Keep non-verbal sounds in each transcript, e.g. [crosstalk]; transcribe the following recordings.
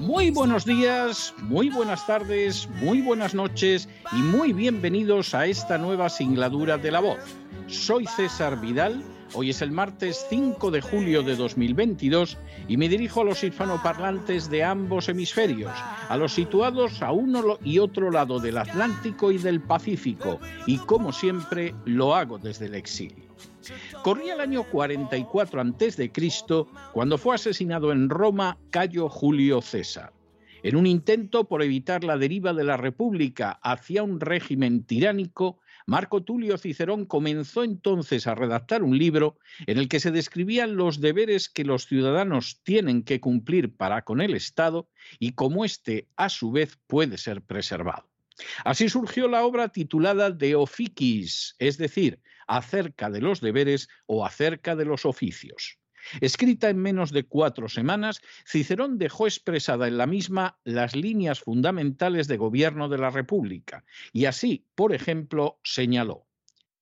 muy buenos días, muy buenas tardes, muy buenas noches y muy bienvenidos a esta nueva singladura de la voz. Soy César Vidal, hoy es el martes 5 de julio de 2022 y me dirijo a los hispanoparlantes de ambos hemisferios, a los situados a uno y otro lado del Atlántico y del Pacífico, y como siempre lo hago desde el exilio. Corría el año 44 a.C. cuando fue asesinado en Roma Cayo Julio César. En un intento por evitar la deriva de la República hacia un régimen tiránico, Marco Tulio Cicerón comenzó entonces a redactar un libro en el que se describían los deberes que los ciudadanos tienen que cumplir para con el Estado y cómo éste, a su vez, puede ser preservado. Así surgió la obra titulada De Officis, es decir, acerca de los deberes o acerca de los oficios. Escrita en menos de cuatro semanas, Cicerón dejó expresada en la misma las líneas fundamentales de gobierno de la República y así, por ejemplo, señaló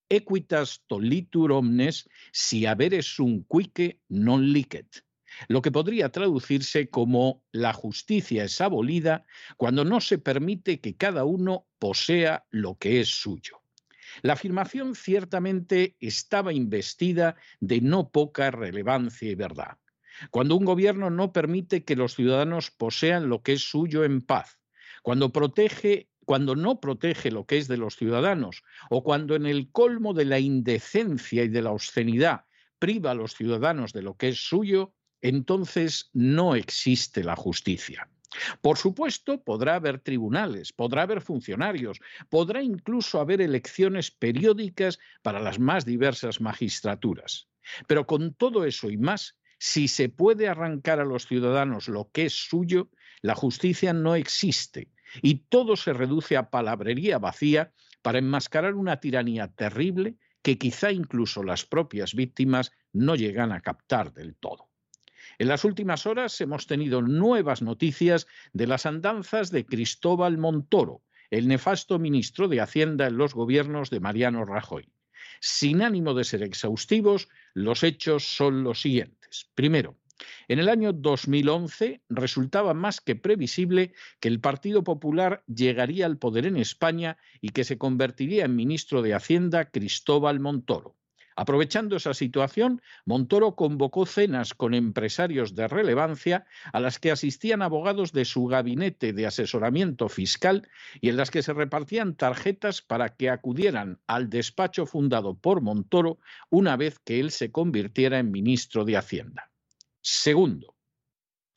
Equitas tolitur omnes si haberes sum quique non licet, lo que podría traducirse como la justicia es abolida cuando no se permite que cada uno posea lo que es suyo. La afirmación ciertamente estaba investida de no poca relevancia y verdad. Cuando un gobierno no permite que los ciudadanos posean lo que es suyo en paz, cuando protege cuando no protege lo que es de los ciudadanos o cuando en el colmo de la indecencia y de la obscenidad priva a los ciudadanos de lo que es suyo, entonces no existe la justicia. Por supuesto, podrá haber tribunales, podrá haber funcionarios, podrá incluso haber elecciones periódicas para las más diversas magistraturas. Pero con todo eso y más, si se puede arrancar a los ciudadanos lo que es suyo, la justicia no existe y todo se reduce a palabrería vacía para enmascarar una tiranía terrible que quizá incluso las propias víctimas no llegan a captar del todo. En las últimas horas hemos tenido nuevas noticias de las andanzas de Cristóbal Montoro, el nefasto ministro de Hacienda en los gobiernos de Mariano Rajoy. Sin ánimo de ser exhaustivos, los hechos son los siguientes. Primero, en el año 2011 resultaba más que previsible que el Partido Popular llegaría al poder en España y que se convertiría en ministro de Hacienda Cristóbal Montoro. Aprovechando esa situación, Montoro convocó cenas con empresarios de relevancia a las que asistían abogados de su gabinete de asesoramiento fiscal y en las que se repartían tarjetas para que acudieran al despacho fundado por Montoro una vez que él se convirtiera en ministro de Hacienda. Segundo,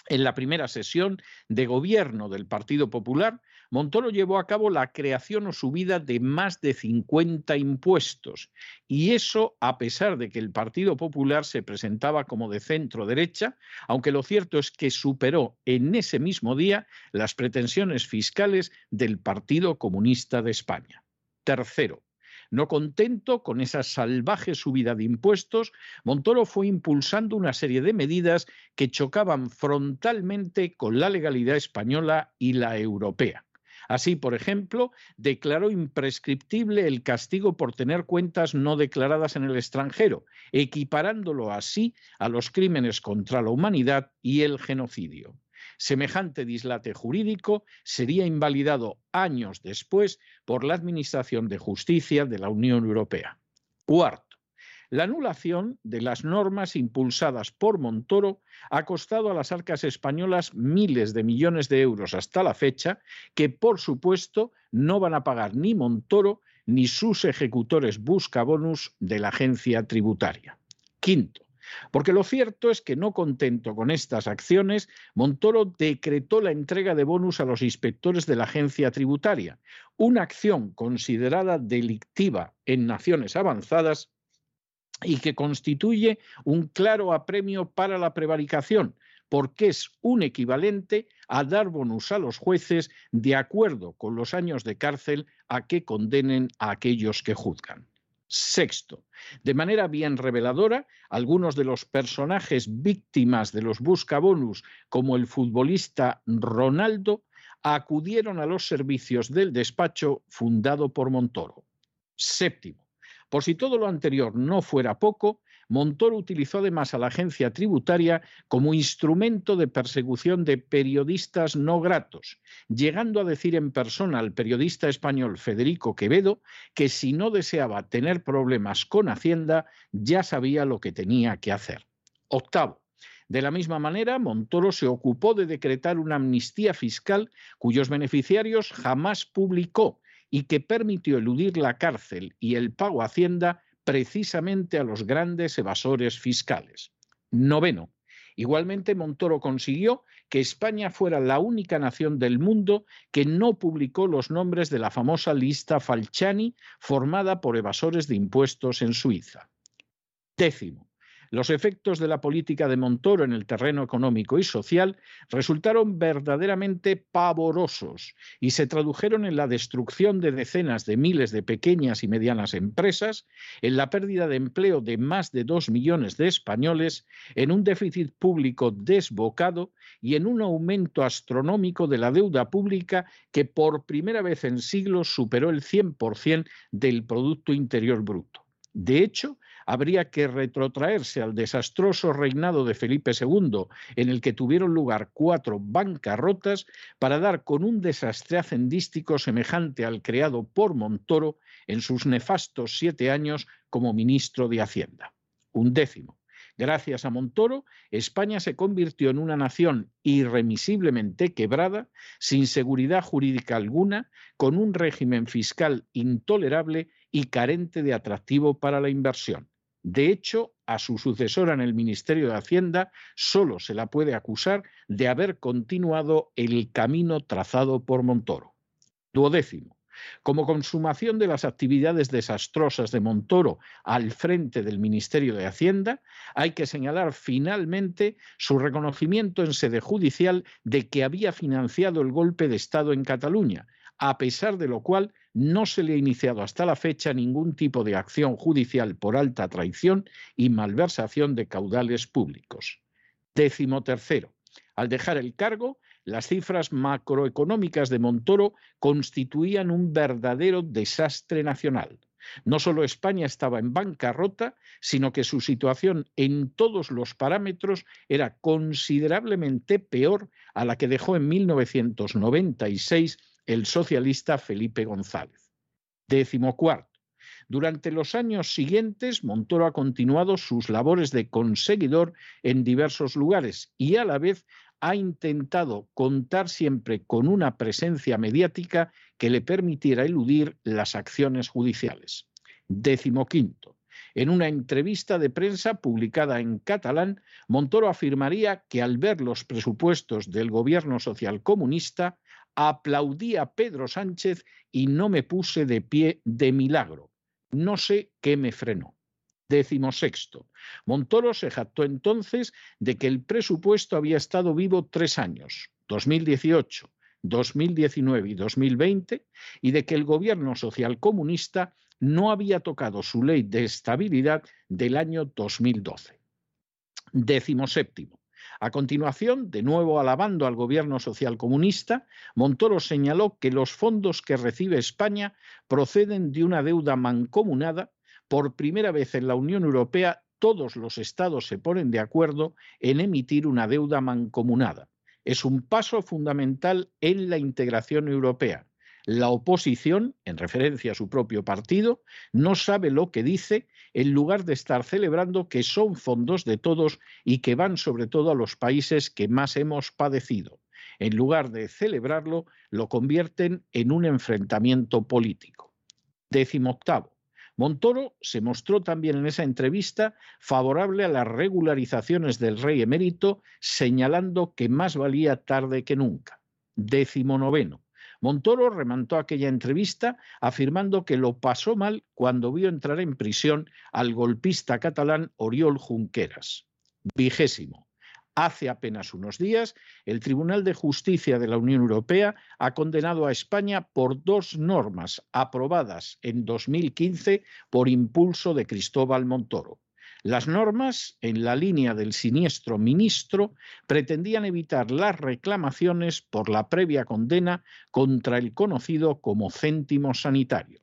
en la primera sesión de gobierno del Partido Popular, Montoro llevó a cabo la creación o subida de más de 50 impuestos. Y eso a pesar de que el Partido Popular se presentaba como de centro derecha, aunque lo cierto es que superó en ese mismo día las pretensiones fiscales del Partido Comunista de España. Tercero, no contento con esa salvaje subida de impuestos, Montoro fue impulsando una serie de medidas que chocaban frontalmente con la legalidad española y la europea. Así, por ejemplo, declaró imprescriptible el castigo por tener cuentas no declaradas en el extranjero, equiparándolo así a los crímenes contra la humanidad y el genocidio. Semejante dislate jurídico sería invalidado años después por la Administración de Justicia de la Unión Europea. Cuarto, la anulación de las normas impulsadas por Montoro ha costado a las arcas españolas miles de millones de euros hasta la fecha, que por supuesto no van a pagar ni Montoro ni sus ejecutores buscabonus de la agencia tributaria. Quinto, porque lo cierto es que no contento con estas acciones, Montoro decretó la entrega de bonus a los inspectores de la agencia tributaria, una acción considerada delictiva en naciones avanzadas y que constituye un claro apremio para la prevaricación, porque es un equivalente a dar bonus a los jueces de acuerdo con los años de cárcel a que condenen a aquellos que juzgan. Sexto, de manera bien reveladora, algunos de los personajes víctimas de los buscabonus, como el futbolista Ronaldo, acudieron a los servicios del despacho fundado por Montoro. Séptimo, por si todo lo anterior no fuera poco, Montoro utilizó además a la agencia tributaria como instrumento de persecución de periodistas no gratos, llegando a decir en persona al periodista español Federico Quevedo que si no deseaba tener problemas con Hacienda, ya sabía lo que tenía que hacer. Octavo. De la misma manera, Montoro se ocupó de decretar una amnistía fiscal cuyos beneficiarios jamás publicó y que permitió eludir la cárcel y el pago a Hacienda precisamente a los grandes evasores fiscales. Noveno. Igualmente, Montoro consiguió que España fuera la única nación del mundo que no publicó los nombres de la famosa lista Falciani formada por evasores de impuestos en Suiza. Décimo. Los efectos de la política de Montoro en el terreno económico y social resultaron verdaderamente pavorosos y se tradujeron en la destrucción de decenas de miles de pequeñas y medianas empresas, en la pérdida de empleo de más de dos millones de españoles, en un déficit público desbocado y en un aumento astronómico de la deuda pública que por primera vez en siglos superó el 100% del Producto Interior Bruto. De hecho, habría que retrotraerse al desastroso reinado de Felipe II, en el que tuvieron lugar cuatro bancarrotas, para dar con un desastre hacendístico semejante al creado por Montoro en sus nefastos siete años como ministro de Hacienda. Un décimo. Gracias a Montoro, España se convirtió en una nación irremisiblemente quebrada, sin seguridad jurídica alguna, con un régimen fiscal intolerable y carente de atractivo para la inversión. De hecho, a su sucesora en el Ministerio de Hacienda solo se la puede acusar de haber continuado el camino trazado por Montoro. Duodécimo. Como consumación de las actividades desastrosas de Montoro al frente del Ministerio de Hacienda, hay que señalar finalmente su reconocimiento en sede judicial de que había financiado el golpe de Estado en Cataluña, a pesar de lo cual no se le ha iniciado hasta la fecha ningún tipo de acción judicial por alta traición y malversación de caudales públicos. Décimo tercero. Al dejar el cargo, las cifras macroeconómicas de Montoro constituían un verdadero desastre nacional. No solo España estaba en bancarrota, sino que su situación en todos los parámetros era considerablemente peor a la que dejó en 1996 el socialista Felipe González. Décimo cuarto. Durante los años siguientes, Montoro ha continuado sus labores de conseguidor en diversos lugares y a la vez ha intentado contar siempre con una presencia mediática que le permitiera eludir las acciones judiciales. Décimo quinto. En una entrevista de prensa publicada en catalán, Montoro afirmaría que al ver los presupuestos del gobierno socialcomunista aplaudí a Pedro Sánchez y no me puse de pie de milagro. No sé qué me frenó. Décimo sexto. Montoro se jactó entonces de que el presupuesto había estado vivo tres años, 2018, 2019 y 2020, y de que el gobierno social comunista no había tocado su ley de estabilidad del año 2012. Décimo séptimo. A continuación, de nuevo alabando al gobierno socialcomunista, Montoro señaló que los fondos que recibe España proceden de una deuda mancomunada. Por primera vez en la Unión Europea, todos los estados se ponen de acuerdo en emitir una deuda mancomunada. Es un paso fundamental en la integración europea. La oposición, en referencia a su propio partido, no sabe lo que dice en lugar de estar celebrando que son fondos de todos y que van sobre todo a los países que más hemos padecido. En lugar de celebrarlo, lo convierten en un enfrentamiento político. Décimo octavo. Montoro se mostró también en esa entrevista favorable a las regularizaciones del rey emérito, señalando que más valía tarde que nunca. Décimo noveno. Montoro remontó aquella entrevista afirmando que lo pasó mal cuando vio entrar en prisión al golpista catalán Oriol Junqueras. Vigésimo. Hace apenas unos días, el Tribunal de Justicia de la Unión Europea ha condenado a España por dos normas aprobadas en 2015 por impulso de Cristóbal Montoro. Las normas, en la línea del siniestro ministro, pretendían evitar las reclamaciones por la previa condena contra el conocido como céntimo sanitario.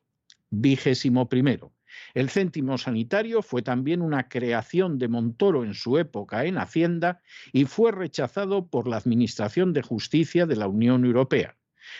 Vigésimo primero. El céntimo sanitario fue también una creación de Montoro en su época en Hacienda y fue rechazado por la Administración de Justicia de la Unión Europea.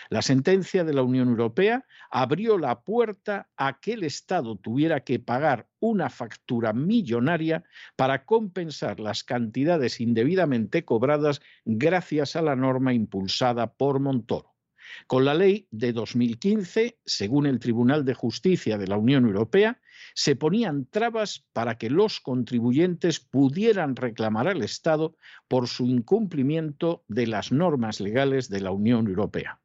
La sentencia de la Unión Europea abrió la puerta a que el Estado tuviera que pagar una factura millonaria para compensar las cantidades indebidamente cobradas gracias a la norma impulsada por Montoro. Con la ley de 2015, según el Tribunal de Justicia de la Unión Europea, se ponían trabas para que los contribuyentes pudieran reclamar al Estado por su incumplimiento de las normas legales de la Unión Europea.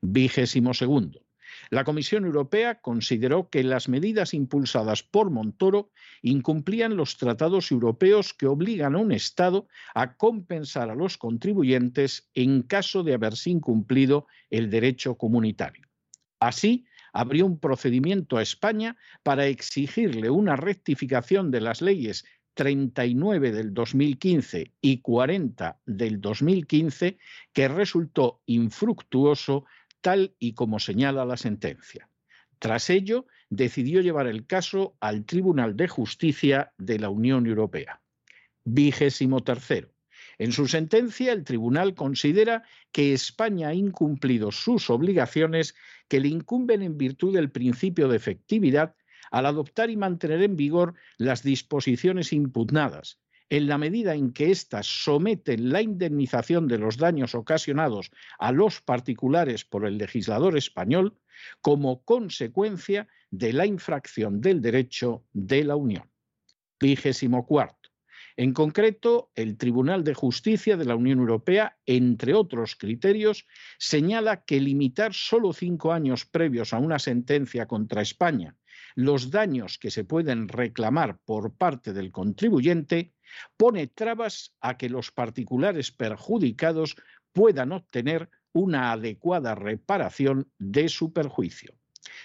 Vigésimo segundo. La Comisión Europea consideró que las medidas impulsadas por Montoro incumplían los tratados europeos que obligan a un Estado a compensar a los contribuyentes en caso de haberse incumplido el derecho comunitario. Así, abrió un procedimiento a España para exigirle una rectificación de las leyes 39 del 2015 y 40 del 2015 que resultó infructuoso tal y como señala la sentencia. Tras ello, decidió llevar el caso al Tribunal de Justicia de la Unión Europea. Vigésimo tercero. En su sentencia, el tribunal considera que España ha incumplido sus obligaciones que le incumben en virtud del principio de efectividad al adoptar y mantener en vigor las disposiciones impugnadas, en la medida en que éstas someten la indemnización de los daños ocasionados a los particulares por el legislador español como consecuencia de la infracción del derecho de la Unión. Vigésimo cuarto. En concreto, el Tribunal de Justicia de la Unión Europea, entre otros criterios, señala que limitar solo cinco años previos a una sentencia contra España los daños que se pueden reclamar por parte del contribuyente pone trabas a que los particulares perjudicados puedan obtener una adecuada reparación de su perjuicio.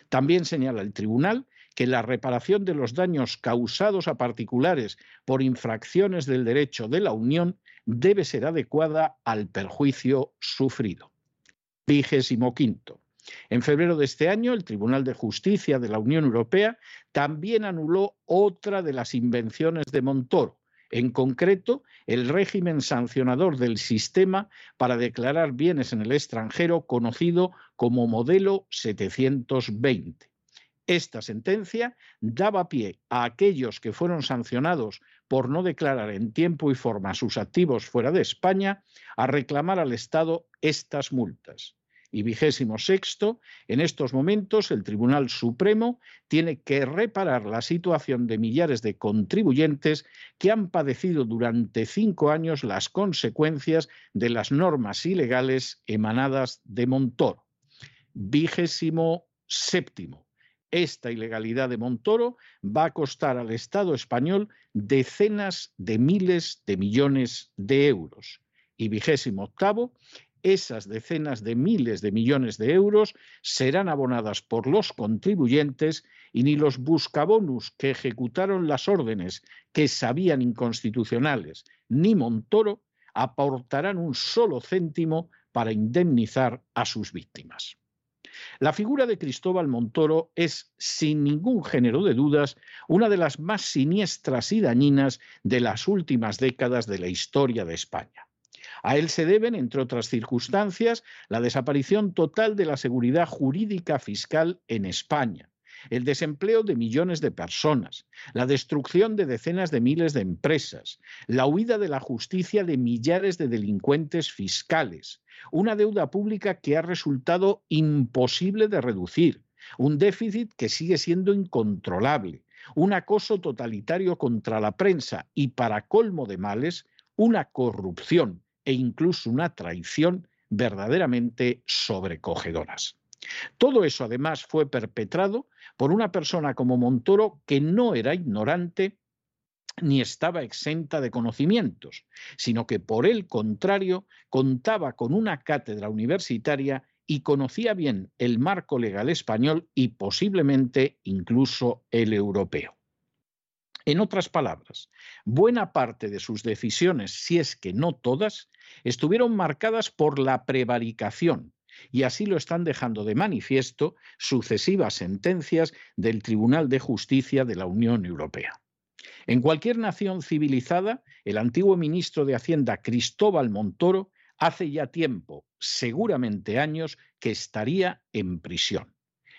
También señala el tribunal que la reparación de los daños causados a particulares por infracciones del derecho de la Unión debe ser adecuada al perjuicio sufrido. Vigésimo quinto. En febrero de este año, el Tribunal de Justicia de la Unión Europea también anuló otra de las invenciones de Montoro, en concreto el régimen sancionador del sistema para declarar bienes en el extranjero conocido como modelo 720. Esta sentencia daba pie a aquellos que fueron sancionados por no declarar en tiempo y forma sus activos fuera de España a reclamar al Estado estas multas. Y vigésimo sexto, en estos momentos el Tribunal Supremo tiene que reparar la situación de millares de contribuyentes que han padecido durante cinco años las consecuencias de las normas ilegales emanadas de Montoro. Vigésimo séptimo esta ilegalidad de Montoro va a costar al Estado español decenas de miles de millones de euros. Y vigésimo octavo, esas decenas de miles de millones de euros serán abonadas por los contribuyentes y ni los buscabonus que ejecutaron las órdenes que sabían inconstitucionales, ni Montoro aportarán un solo céntimo para indemnizar a sus víctimas. La figura de Cristóbal Montoro es, sin ningún género de dudas, una de las más siniestras y dañinas de las últimas décadas de la historia de España. A él se deben, entre otras circunstancias, la desaparición total de la seguridad jurídica fiscal en España, el desempleo de millones de personas, la destrucción de decenas de miles de empresas, la huida de la justicia de millares de delincuentes fiscales, una deuda pública que ha resultado imposible de reducir, un déficit que sigue siendo incontrolable, un acoso totalitario contra la prensa y, para colmo de males, una corrupción e incluso una traición verdaderamente sobrecogedoras. Todo eso además fue perpetrado por una persona como Montoro que no era ignorante ni estaba exenta de conocimientos, sino que por el contrario contaba con una cátedra universitaria y conocía bien el marco legal español y posiblemente incluso el europeo. En otras palabras, buena parte de sus decisiones, si es que no todas, estuvieron marcadas por la prevaricación, y así lo están dejando de manifiesto sucesivas sentencias del Tribunal de Justicia de la Unión Europea. En cualquier nación civilizada, el antiguo ministro de Hacienda Cristóbal Montoro hace ya tiempo, seguramente años, que estaría en prisión.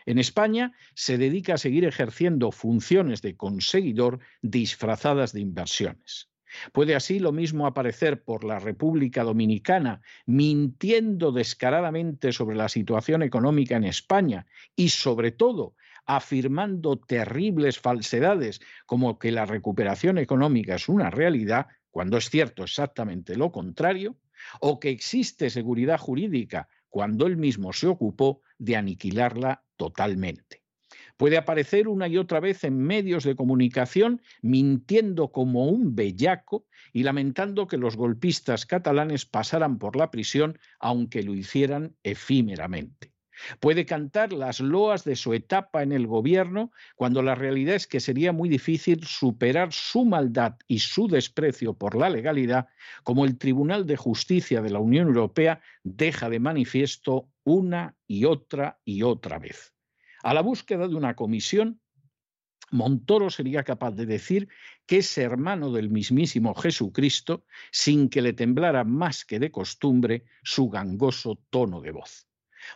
En España se dedica a seguir ejerciendo funciones de conseguidor disfrazadas de inversiones. Puede así lo mismo aparecer por la República Dominicana mintiendo descaradamente sobre la situación económica en España y sobre todo afirmando terribles falsedades como que la recuperación económica es una realidad, cuando es cierto exactamente lo contrario, o que existe seguridad jurídica cuando él mismo se ocupó de aniquilarla totalmente. Puede aparecer una y otra vez en medios de comunicación mintiendo como un bellaco y lamentando que los golpistas catalanes pasaran por la prisión aunque lo hicieran efímeramente. Puede cantar las loas de su etapa en el gobierno cuando la realidad es que sería muy difícil superar su maldad y su desprecio por la legalidad, como el Tribunal de Justicia de la Unión Europea deja de manifiesto una y otra y otra vez. A la búsqueda de una comisión, Montoro sería capaz de decir que es hermano del mismísimo Jesucristo sin que le temblara más que de costumbre su gangoso tono de voz.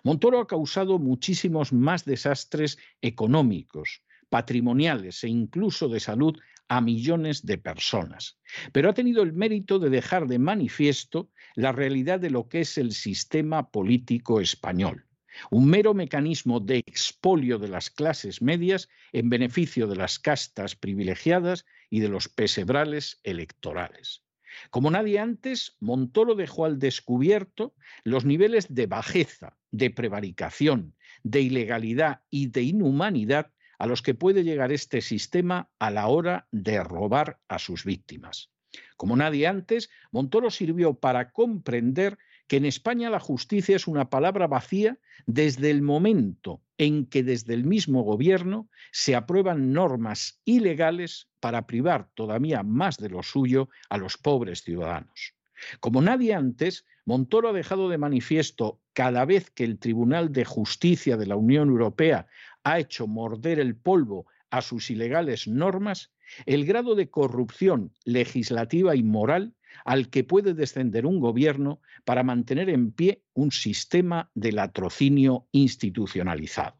Montoro ha causado muchísimos más desastres económicos, patrimoniales e incluso de salud a millones de personas, pero ha tenido el mérito de dejar de manifiesto la realidad de lo que es el sistema político español un mero mecanismo de expolio de las clases medias en beneficio de las castas privilegiadas y de los pesebrales electorales. Como nadie antes, Montoro dejó al descubierto los niveles de bajeza, de prevaricación, de ilegalidad y de inhumanidad a los que puede llegar este sistema a la hora de robar a sus víctimas. Como nadie antes, Montoro sirvió para comprender que en España la justicia es una palabra vacía desde el momento en que desde el mismo gobierno se aprueban normas ilegales para privar todavía más de lo suyo a los pobres ciudadanos. Como nadie antes, Montoro ha dejado de manifiesto cada vez que el Tribunal de Justicia de la Unión Europea ha hecho morder el polvo a sus ilegales normas, el grado de corrupción legislativa y moral al que puede descender un gobierno para mantener en pie un sistema de latrocinio institucionalizado.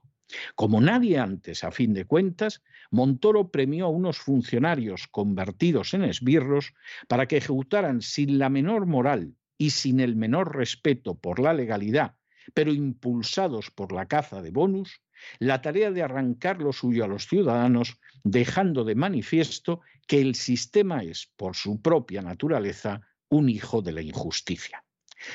Como nadie antes, a fin de cuentas, Montoro premió a unos funcionarios convertidos en esbirros para que ejecutaran sin la menor moral y sin el menor respeto por la legalidad, pero impulsados por la caza de bonus, la tarea de arrancar lo suyo a los ciudadanos, dejando de manifiesto que el sistema es, por su propia naturaleza, un hijo de la injusticia.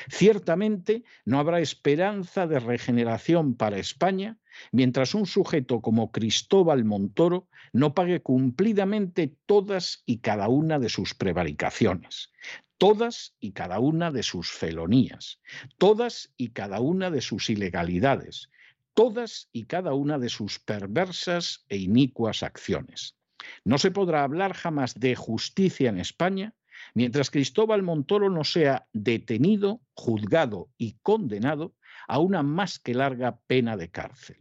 Ciertamente no habrá esperanza de regeneración para España mientras un sujeto como Cristóbal Montoro no pague cumplidamente todas y cada una de sus prevaricaciones, todas y cada una de sus felonías, todas y cada una de sus ilegalidades, todas y cada una de sus perversas e inicuas acciones. No se podrá hablar jamás de justicia en España mientras Cristóbal Montoro no sea detenido, juzgado y condenado a una más que larga pena de cárcel.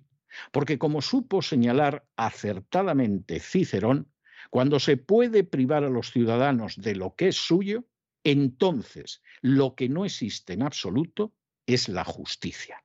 Porque como supo señalar acertadamente Cicerón, cuando se puede privar a los ciudadanos de lo que es suyo, entonces lo que no existe en absoluto es la justicia.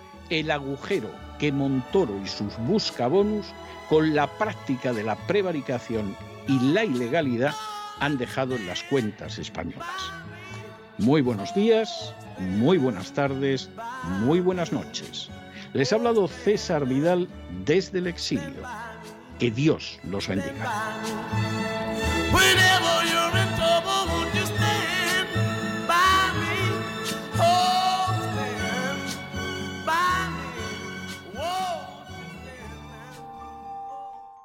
el agujero que Montoro y sus buscabonus, con la práctica de la prevaricación y la ilegalidad, han dejado en las cuentas españolas. Muy buenos días, muy buenas tardes, muy buenas noches. Les ha hablado César Vidal desde el exilio. Que Dios los bendiga.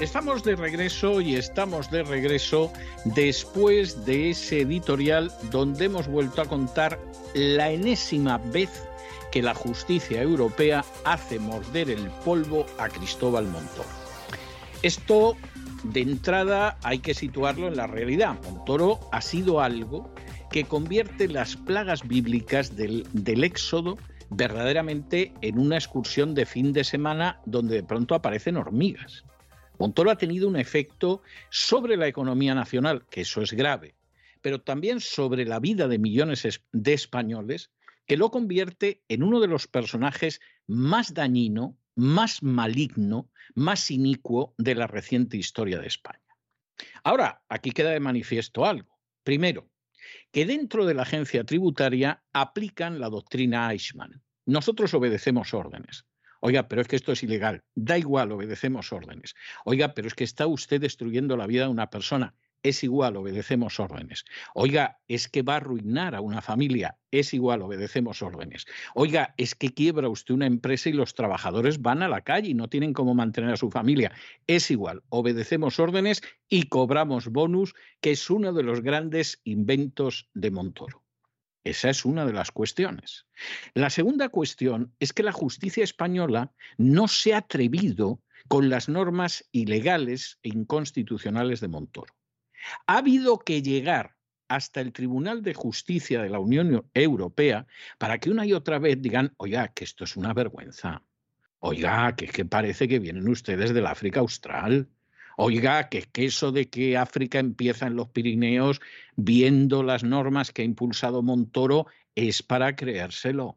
Estamos de regreso y estamos de regreso después de ese editorial donde hemos vuelto a contar la enésima vez que la justicia europea hace morder el polvo a Cristóbal Montoro. Esto, de entrada, hay que situarlo en la realidad. Montoro ha sido algo que convierte las plagas bíblicas del, del Éxodo verdaderamente en una excursión de fin de semana donde de pronto aparecen hormigas. Montoro ha tenido un efecto sobre la economía nacional, que eso es grave, pero también sobre la vida de millones de españoles, que lo convierte en uno de los personajes más dañino, más maligno, más inicuo de la reciente historia de España. Ahora, aquí queda de manifiesto algo. Primero, que dentro de la agencia tributaria aplican la doctrina Eichmann. Nosotros obedecemos órdenes. Oiga, pero es que esto es ilegal. Da igual, obedecemos órdenes. Oiga, pero es que está usted destruyendo la vida de una persona es igual, obedecemos órdenes. Oiga, es que va a arruinar a una familia, es igual, obedecemos órdenes. Oiga, es que quiebra usted una empresa y los trabajadores van a la calle y no tienen cómo mantener a su familia, es igual, obedecemos órdenes y cobramos bonus, que es uno de los grandes inventos de Montoro. Esa es una de las cuestiones. La segunda cuestión es que la justicia española no se ha atrevido con las normas ilegales e inconstitucionales de Montoro. Ha habido que llegar hasta el Tribunal de Justicia de la Unión Europea para que una y otra vez digan, oiga, que esto es una vergüenza. Oiga, que, que parece que vienen ustedes del África Austral. Oiga, que, eso de que África empieza en los Pirineos viendo las normas que ha impulsado Montoro es para creérselo.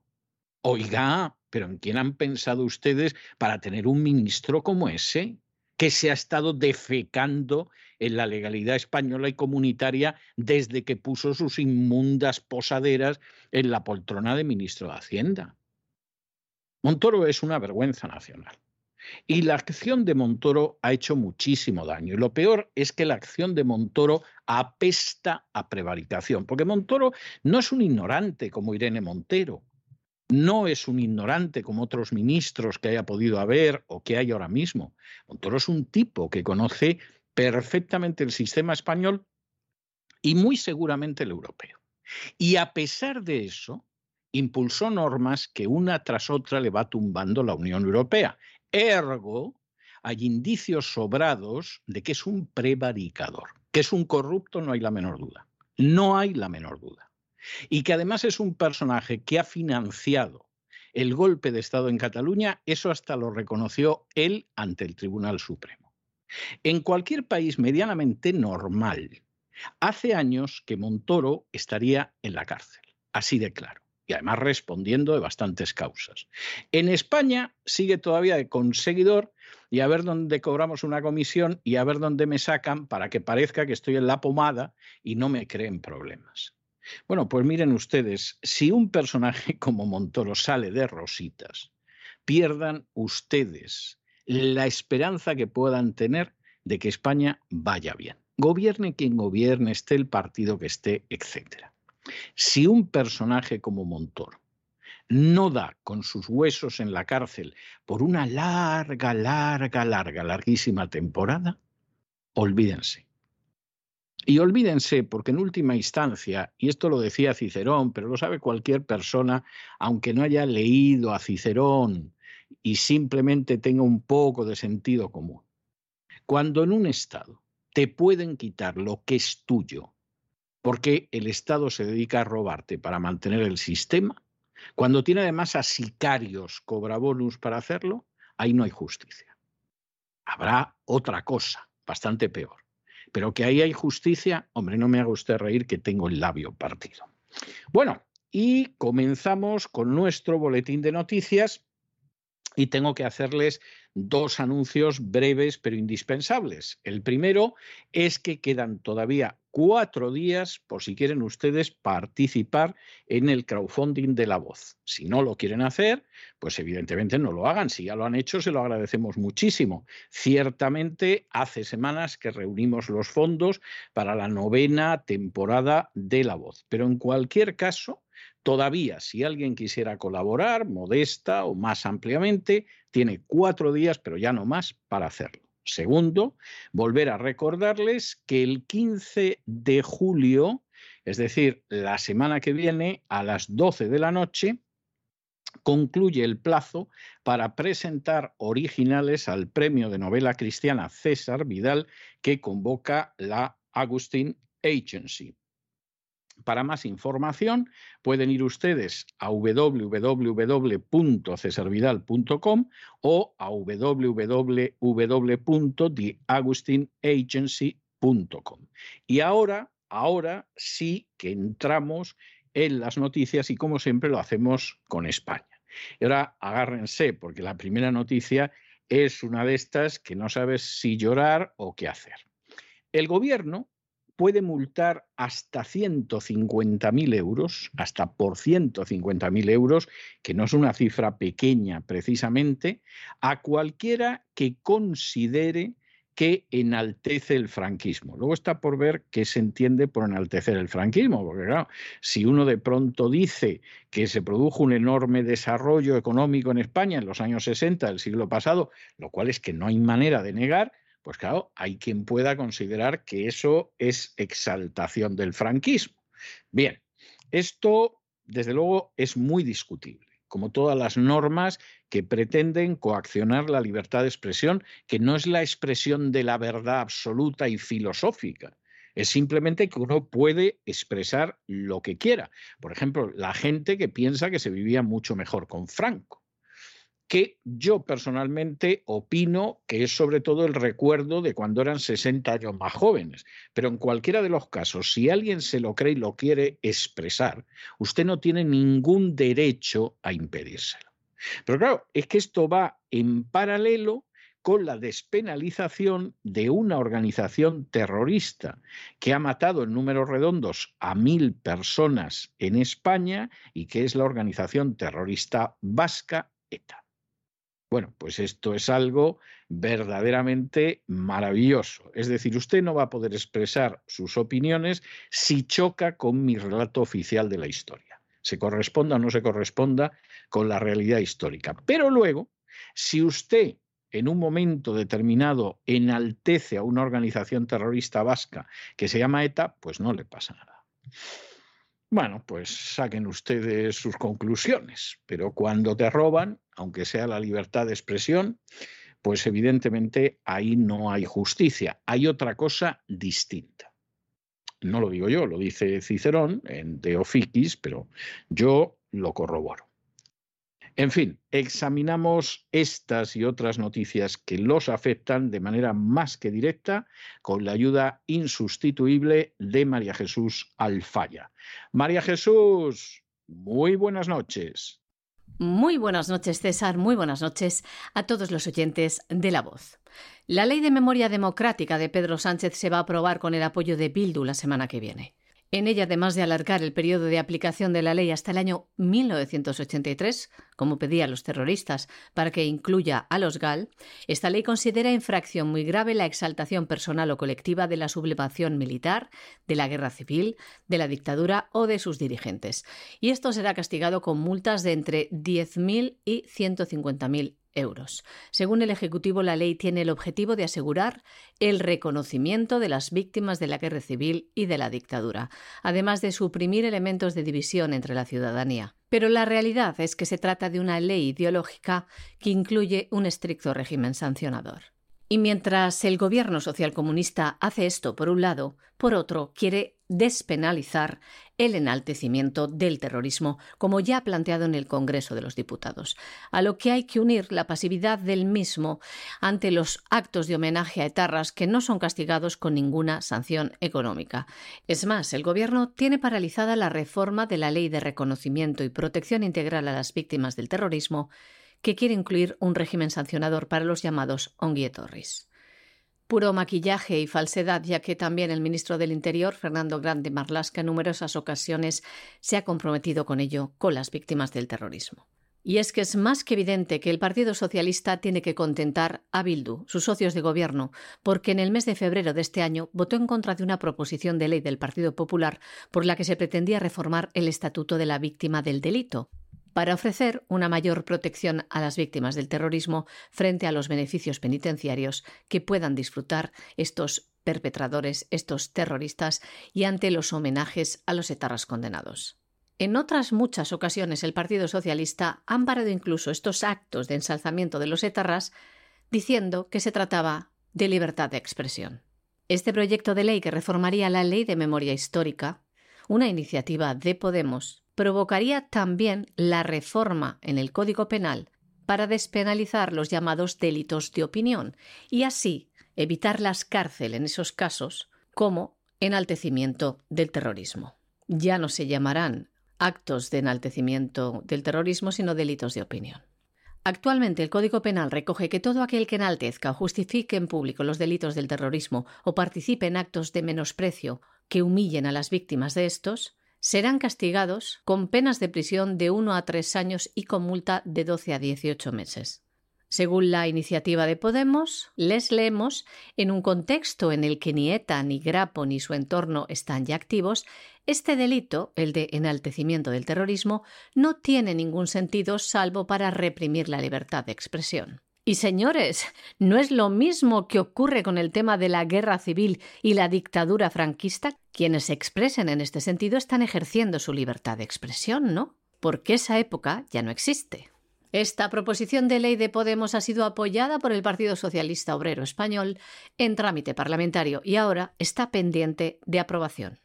Oiga, pero ¿en quién han pensado ustedes para tener un ministro como ese? que se ha estado defecando en la legalidad española y comunitaria desde que puso sus inmundas posaderas en la poltrona de ministro de Hacienda. Montoro es una vergüenza nacional. Y la acción de Montoro ha hecho muchísimo daño. Y lo peor es que la acción de Montoro apesta a prevaricación, porque Montoro no es un ignorante como Irene Montero no es un ignorante como otros ministros que haya podido haber o que hay ahora mismo. Montoro es un tipo que conoce perfectamente el sistema español y muy seguramente el europeo. Y a pesar de eso, impulsó normas que una tras otra le va tumbando la Unión Europea. Ergo, hay indicios sobrados de que es un prevaricador, que es un corrupto, no hay la menor duda. No hay la menor duda y que además es un personaje que ha financiado el golpe de Estado en Cataluña, eso hasta lo reconoció él ante el Tribunal Supremo. En cualquier país medianamente normal, hace años que Montoro estaría en la cárcel, así de claro, y además respondiendo de bastantes causas. En España sigue todavía de conseguidor y a ver dónde cobramos una comisión y a ver dónde me sacan para que parezca que estoy en la pomada y no me creen problemas. Bueno, pues miren ustedes, si un personaje [laughs] como Montoro sale de rositas, pierdan ustedes la esperanza que puedan tener de que España vaya bien. Gobierne quien gobierne, esté el partido que esté, etc. Si un personaje como Montoro no da con sus huesos en la cárcel por una larga, larga, larga, larguísima temporada, olvídense. Y olvídense, porque en última instancia, y esto lo decía Cicerón, pero lo sabe cualquier persona, aunque no haya leído a Cicerón y simplemente tenga un poco de sentido común, cuando en un Estado te pueden quitar lo que es tuyo, porque el Estado se dedica a robarte para mantener el sistema, cuando tiene además a sicarios cobra bonus para hacerlo, ahí no hay justicia. Habrá otra cosa, bastante peor pero que ahí hay justicia, hombre, no me haga usted reír que tengo el labio partido. Bueno, y comenzamos con nuestro boletín de noticias y tengo que hacerles dos anuncios breves pero indispensables. El primero es que quedan todavía cuatro días por si quieren ustedes participar en el crowdfunding de la voz. Si no lo quieren hacer, pues evidentemente no lo hagan. Si ya lo han hecho, se lo agradecemos muchísimo. Ciertamente hace semanas que reunimos los fondos para la novena temporada de la voz. Pero en cualquier caso, Todavía, si alguien quisiera colaborar, modesta o más ampliamente, tiene cuatro días, pero ya no más, para hacerlo. Segundo, volver a recordarles que el 15 de julio, es decir, la semana que viene, a las 12 de la noche, concluye el plazo para presentar originales al premio de novela cristiana César Vidal que convoca la Agustín Agency. Para más información pueden ir ustedes a www.cesarvidal.com o a www.theagustinagency.com. Y ahora, ahora sí que entramos en las noticias y como siempre lo hacemos con España. Y ahora agárrense porque la primera noticia es una de estas que no sabes si llorar o qué hacer. El gobierno puede multar hasta 150.000 euros, hasta por 150.000 euros, que no es una cifra pequeña precisamente, a cualquiera que considere que enaltece el franquismo. Luego está por ver qué se entiende por enaltecer el franquismo, porque claro, si uno de pronto dice que se produjo un enorme desarrollo económico en España en los años 60 del siglo pasado, lo cual es que no hay manera de negar, pues claro, hay quien pueda considerar que eso es exaltación del franquismo. Bien, esto desde luego es muy discutible como todas las normas que pretenden coaccionar la libertad de expresión, que no es la expresión de la verdad absoluta y filosófica. Es simplemente que uno puede expresar lo que quiera. Por ejemplo, la gente que piensa que se vivía mucho mejor con Franco que yo personalmente opino que es sobre todo el recuerdo de cuando eran 60 años más jóvenes. Pero en cualquiera de los casos, si alguien se lo cree y lo quiere expresar, usted no tiene ningún derecho a impedírselo. Pero claro, es que esto va en paralelo con la despenalización de una organización terrorista que ha matado en números redondos a mil personas en España y que es la organización terrorista vasca ETA. Bueno, pues esto es algo verdaderamente maravilloso. Es decir, usted no va a poder expresar sus opiniones si choca con mi relato oficial de la historia. Se corresponda o no se corresponda con la realidad histórica. Pero luego, si usted en un momento determinado enaltece a una organización terrorista vasca que se llama ETA, pues no le pasa nada. Bueno, pues saquen ustedes sus conclusiones, pero cuando te roban, aunque sea la libertad de expresión, pues evidentemente ahí no hay justicia, hay otra cosa distinta. No lo digo yo, lo dice Cicerón en De pero yo lo corroboro. En fin, examinamos estas y otras noticias que los afectan de manera más que directa con la ayuda insustituible de María Jesús Alfaya. María Jesús, muy buenas noches. Muy buenas noches, César. Muy buenas noches a todos los oyentes de La Voz. La Ley de Memoria Democrática de Pedro Sánchez se va a aprobar con el apoyo de Bildu la semana que viene. En ella, además de alargar el periodo de aplicación de la ley hasta el año 1983, como pedían los terroristas, para que incluya a los GAL, esta ley considera infracción muy grave la exaltación personal o colectiva de la sublevación militar, de la guerra civil, de la dictadura o de sus dirigentes. Y esto será castigado con multas de entre 10.000 y 150.000 euros. Según el Ejecutivo, la ley tiene el objetivo de asegurar el reconocimiento de las víctimas de la guerra civil y de la dictadura, además de suprimir elementos de división entre la ciudadanía. Pero la realidad es que se trata de una ley ideológica que incluye un estricto régimen sancionador. Y mientras el gobierno socialcomunista hace esto por un lado, por otro quiere despenalizar el enaltecimiento del terrorismo, como ya ha planteado en el Congreso de los Diputados, a lo que hay que unir la pasividad del mismo ante los actos de homenaje a etarras que no son castigados con ninguna sanción económica. Es más, el Gobierno tiene paralizada la reforma de la Ley de Reconocimiento y Protección Integral a las Víctimas del Terrorismo, que quiere incluir un régimen sancionador para los llamados onguietorris. Puro maquillaje y falsedad, ya que también el ministro del Interior, Fernando Grande Marlasca, en numerosas ocasiones se ha comprometido con ello, con las víctimas del terrorismo. Y es que es más que evidente que el Partido Socialista tiene que contentar a Bildu, sus socios de gobierno, porque en el mes de febrero de este año votó en contra de una proposición de ley del Partido Popular por la que se pretendía reformar el Estatuto de la Víctima del Delito, para ofrecer una mayor protección a las víctimas del terrorismo frente a los beneficios penitenciarios que puedan disfrutar estos perpetradores, estos terroristas, y ante los homenajes a los etarras condenados. En otras muchas ocasiones el Partido Socialista ha amparado incluso estos actos de ensalzamiento de los etarras diciendo que se trataba de libertad de expresión. Este proyecto de ley que reformaría la Ley de Memoria Histórica, una iniciativa de Podemos, provocaría también la reforma en el Código Penal para despenalizar los llamados delitos de opinión y así evitar las cárceles en esos casos como enaltecimiento del terrorismo. Ya no se llamarán actos de enaltecimiento del terrorismo, sino delitos de opinión. Actualmente el Código Penal recoge que todo aquel que enaltezca o justifique en público los delitos del terrorismo o participe en actos de menosprecio que humillen a las víctimas de estos serán castigados con penas de prisión de 1 a 3 años y con multa de 12 a 18 meses. Según la iniciativa de Podemos, les leemos, en un contexto en el que ni ETA, ni Grapo, ni su entorno están ya activos, este delito, el de enaltecimiento del terrorismo, no tiene ningún sentido salvo para reprimir la libertad de expresión. Y señores, no es lo mismo que ocurre con el tema de la guerra civil y la dictadura franquista. Quienes se expresen en este sentido están ejerciendo su libertad de expresión, ¿no? Porque esa época ya no existe. Esta proposición de ley de Podemos ha sido apoyada por el Partido Socialista Obrero Español en trámite parlamentario y ahora está pendiente de aprobación.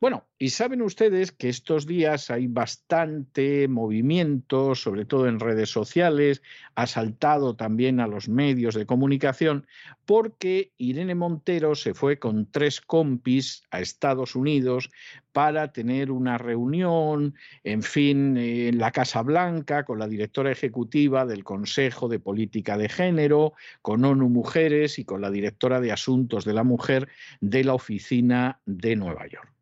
Bueno, y saben ustedes que estos días hay bastante movimiento, sobre todo en redes sociales, ha saltado también a los medios de comunicación, porque Irene Montero se fue con tres compis a Estados Unidos para tener una reunión, en fin, en la Casa Blanca con la directora ejecutiva del Consejo de Política de Género, con ONU Mujeres y con la directora de Asuntos de la Mujer de la Oficina de Nueva York.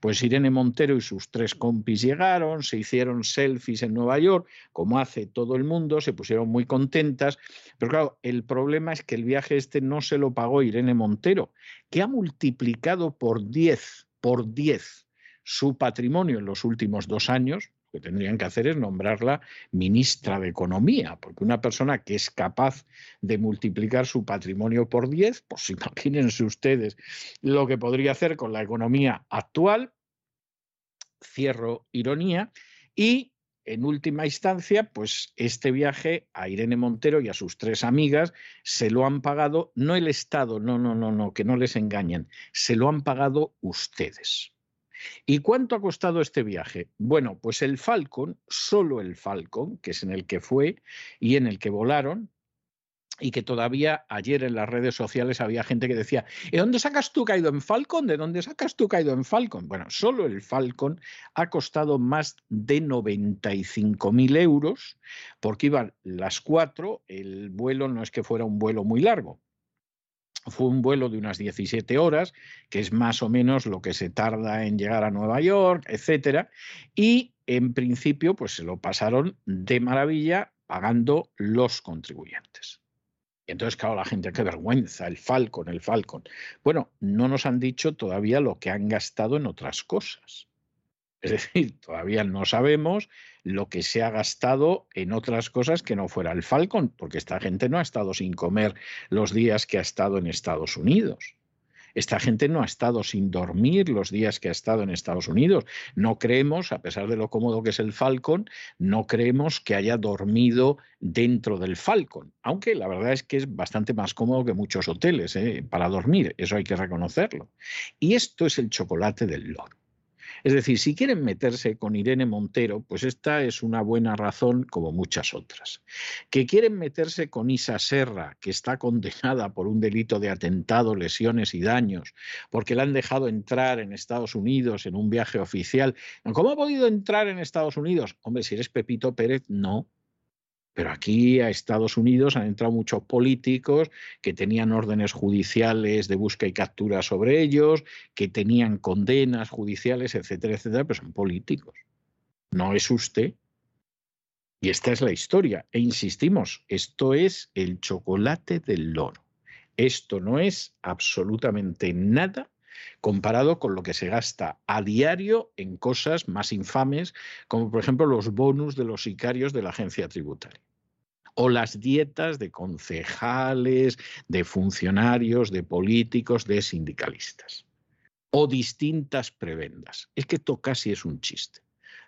Pues Irene Montero y sus tres compis llegaron, se hicieron selfies en Nueva York, como hace todo el mundo, se pusieron muy contentas, pero claro, el problema es que el viaje este no se lo pagó Irene Montero, que ha multiplicado por 10, por 10 su patrimonio en los últimos dos años, que tendrían que hacer es nombrarla ministra de Economía, porque una persona que es capaz de multiplicar su patrimonio por 10, pues [laughs] imagínense ustedes lo que podría hacer con la economía actual, cierro ironía, y en última instancia, pues este viaje a Irene Montero y a sus tres amigas se lo han pagado, no el Estado, no, no, no, no, que no les engañen, se lo han pagado ustedes. ¿Y cuánto ha costado este viaje? Bueno, pues el Falcon, solo el Falcon, que es en el que fue y en el que volaron, y que todavía ayer en las redes sociales había gente que decía, ¿de dónde sacas tú caído en Falcon? ¿De dónde sacas tú caído en Falcon? Bueno, solo el Falcon ha costado más de 95.000 euros porque iban las cuatro, el vuelo no es que fuera un vuelo muy largo, fue un vuelo de unas 17 horas, que es más o menos lo que se tarda en llegar a Nueva York, etcétera, y en principio pues se lo pasaron de maravilla pagando los contribuyentes. Y entonces, claro, la gente, qué vergüenza, el Falcon, el Falcon. Bueno, no nos han dicho todavía lo que han gastado en otras cosas. Es decir, [laughs] todavía no sabemos lo que se ha gastado en otras cosas que no fuera el Falcon, porque esta gente no ha estado sin comer los días que ha estado en Estados Unidos. Esta gente no ha estado sin dormir los días que ha estado en Estados Unidos. No creemos, a pesar de lo cómodo que es el Falcon, no creemos que haya dormido dentro del Falcon, aunque la verdad es que es bastante más cómodo que muchos hoteles ¿eh? para dormir, eso hay que reconocerlo. Y esto es el chocolate del loro. Es decir, si quieren meterse con Irene Montero, pues esta es una buena razón como muchas otras. Que quieren meterse con Isa Serra, que está condenada por un delito de atentado, lesiones y daños, porque la han dejado entrar en Estados Unidos en un viaje oficial. ¿Cómo ha podido entrar en Estados Unidos? Hombre, si eres Pepito Pérez, no. Pero aquí a Estados Unidos han entrado muchos políticos que tenían órdenes judiciales de búsqueda y captura sobre ellos, que tenían condenas judiciales, etcétera, etcétera, pero son políticos. No es usted. Y esta es la historia. E insistimos, esto es el chocolate del loro. Esto no es absolutamente nada comparado con lo que se gasta a diario en cosas más infames, como por ejemplo los bonus de los sicarios de la agencia tributaria o las dietas de concejales, de funcionarios, de políticos, de sindicalistas, o distintas prebendas. Es que esto casi es un chiste.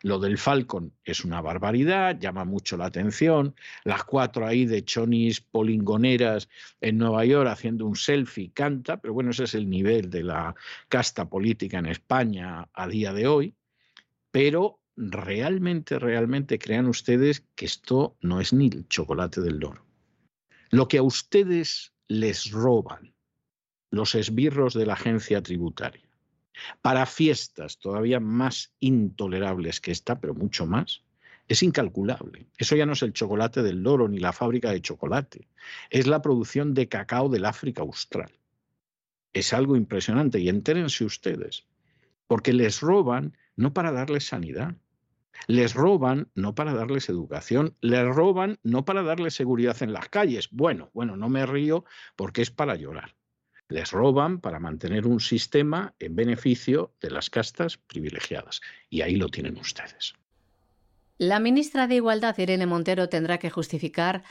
Lo del Falcon es una barbaridad, llama mucho la atención. Las cuatro ahí de chonis polingoneras en Nueva York haciendo un selfie canta, pero bueno, ese es el nivel de la casta política en España a día de hoy. Pero realmente, realmente crean ustedes que esto no es ni el chocolate del loro. Lo que a ustedes les roban los esbirros de la agencia tributaria para fiestas todavía más intolerables que esta, pero mucho más, es incalculable. Eso ya no es el chocolate del loro ni la fábrica de chocolate, es la producción de cacao del África Austral. es algo impresionante y entérense ustedes, porque les roban no para darles sanidad, les roban no para darles educación, les roban no para darles seguridad en las calles. Bueno, bueno, no me río porque es para llorar. Les roban para mantener un sistema en beneficio de las castas privilegiadas. Y ahí lo tienen ustedes. La ministra de Igualdad, Irene Montero, tendrá que justificar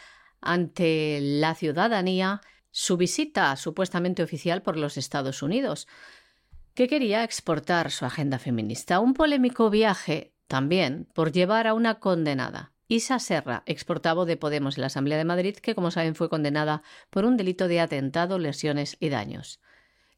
ante la ciudadanía su visita supuestamente oficial por los Estados Unidos, que quería exportar su agenda feminista. Un polémico viaje también por llevar a una condenada. Isa Serra, exportavo de Podemos en la Asamblea de Madrid, que como saben fue condenada por un delito de atentado, lesiones y daños.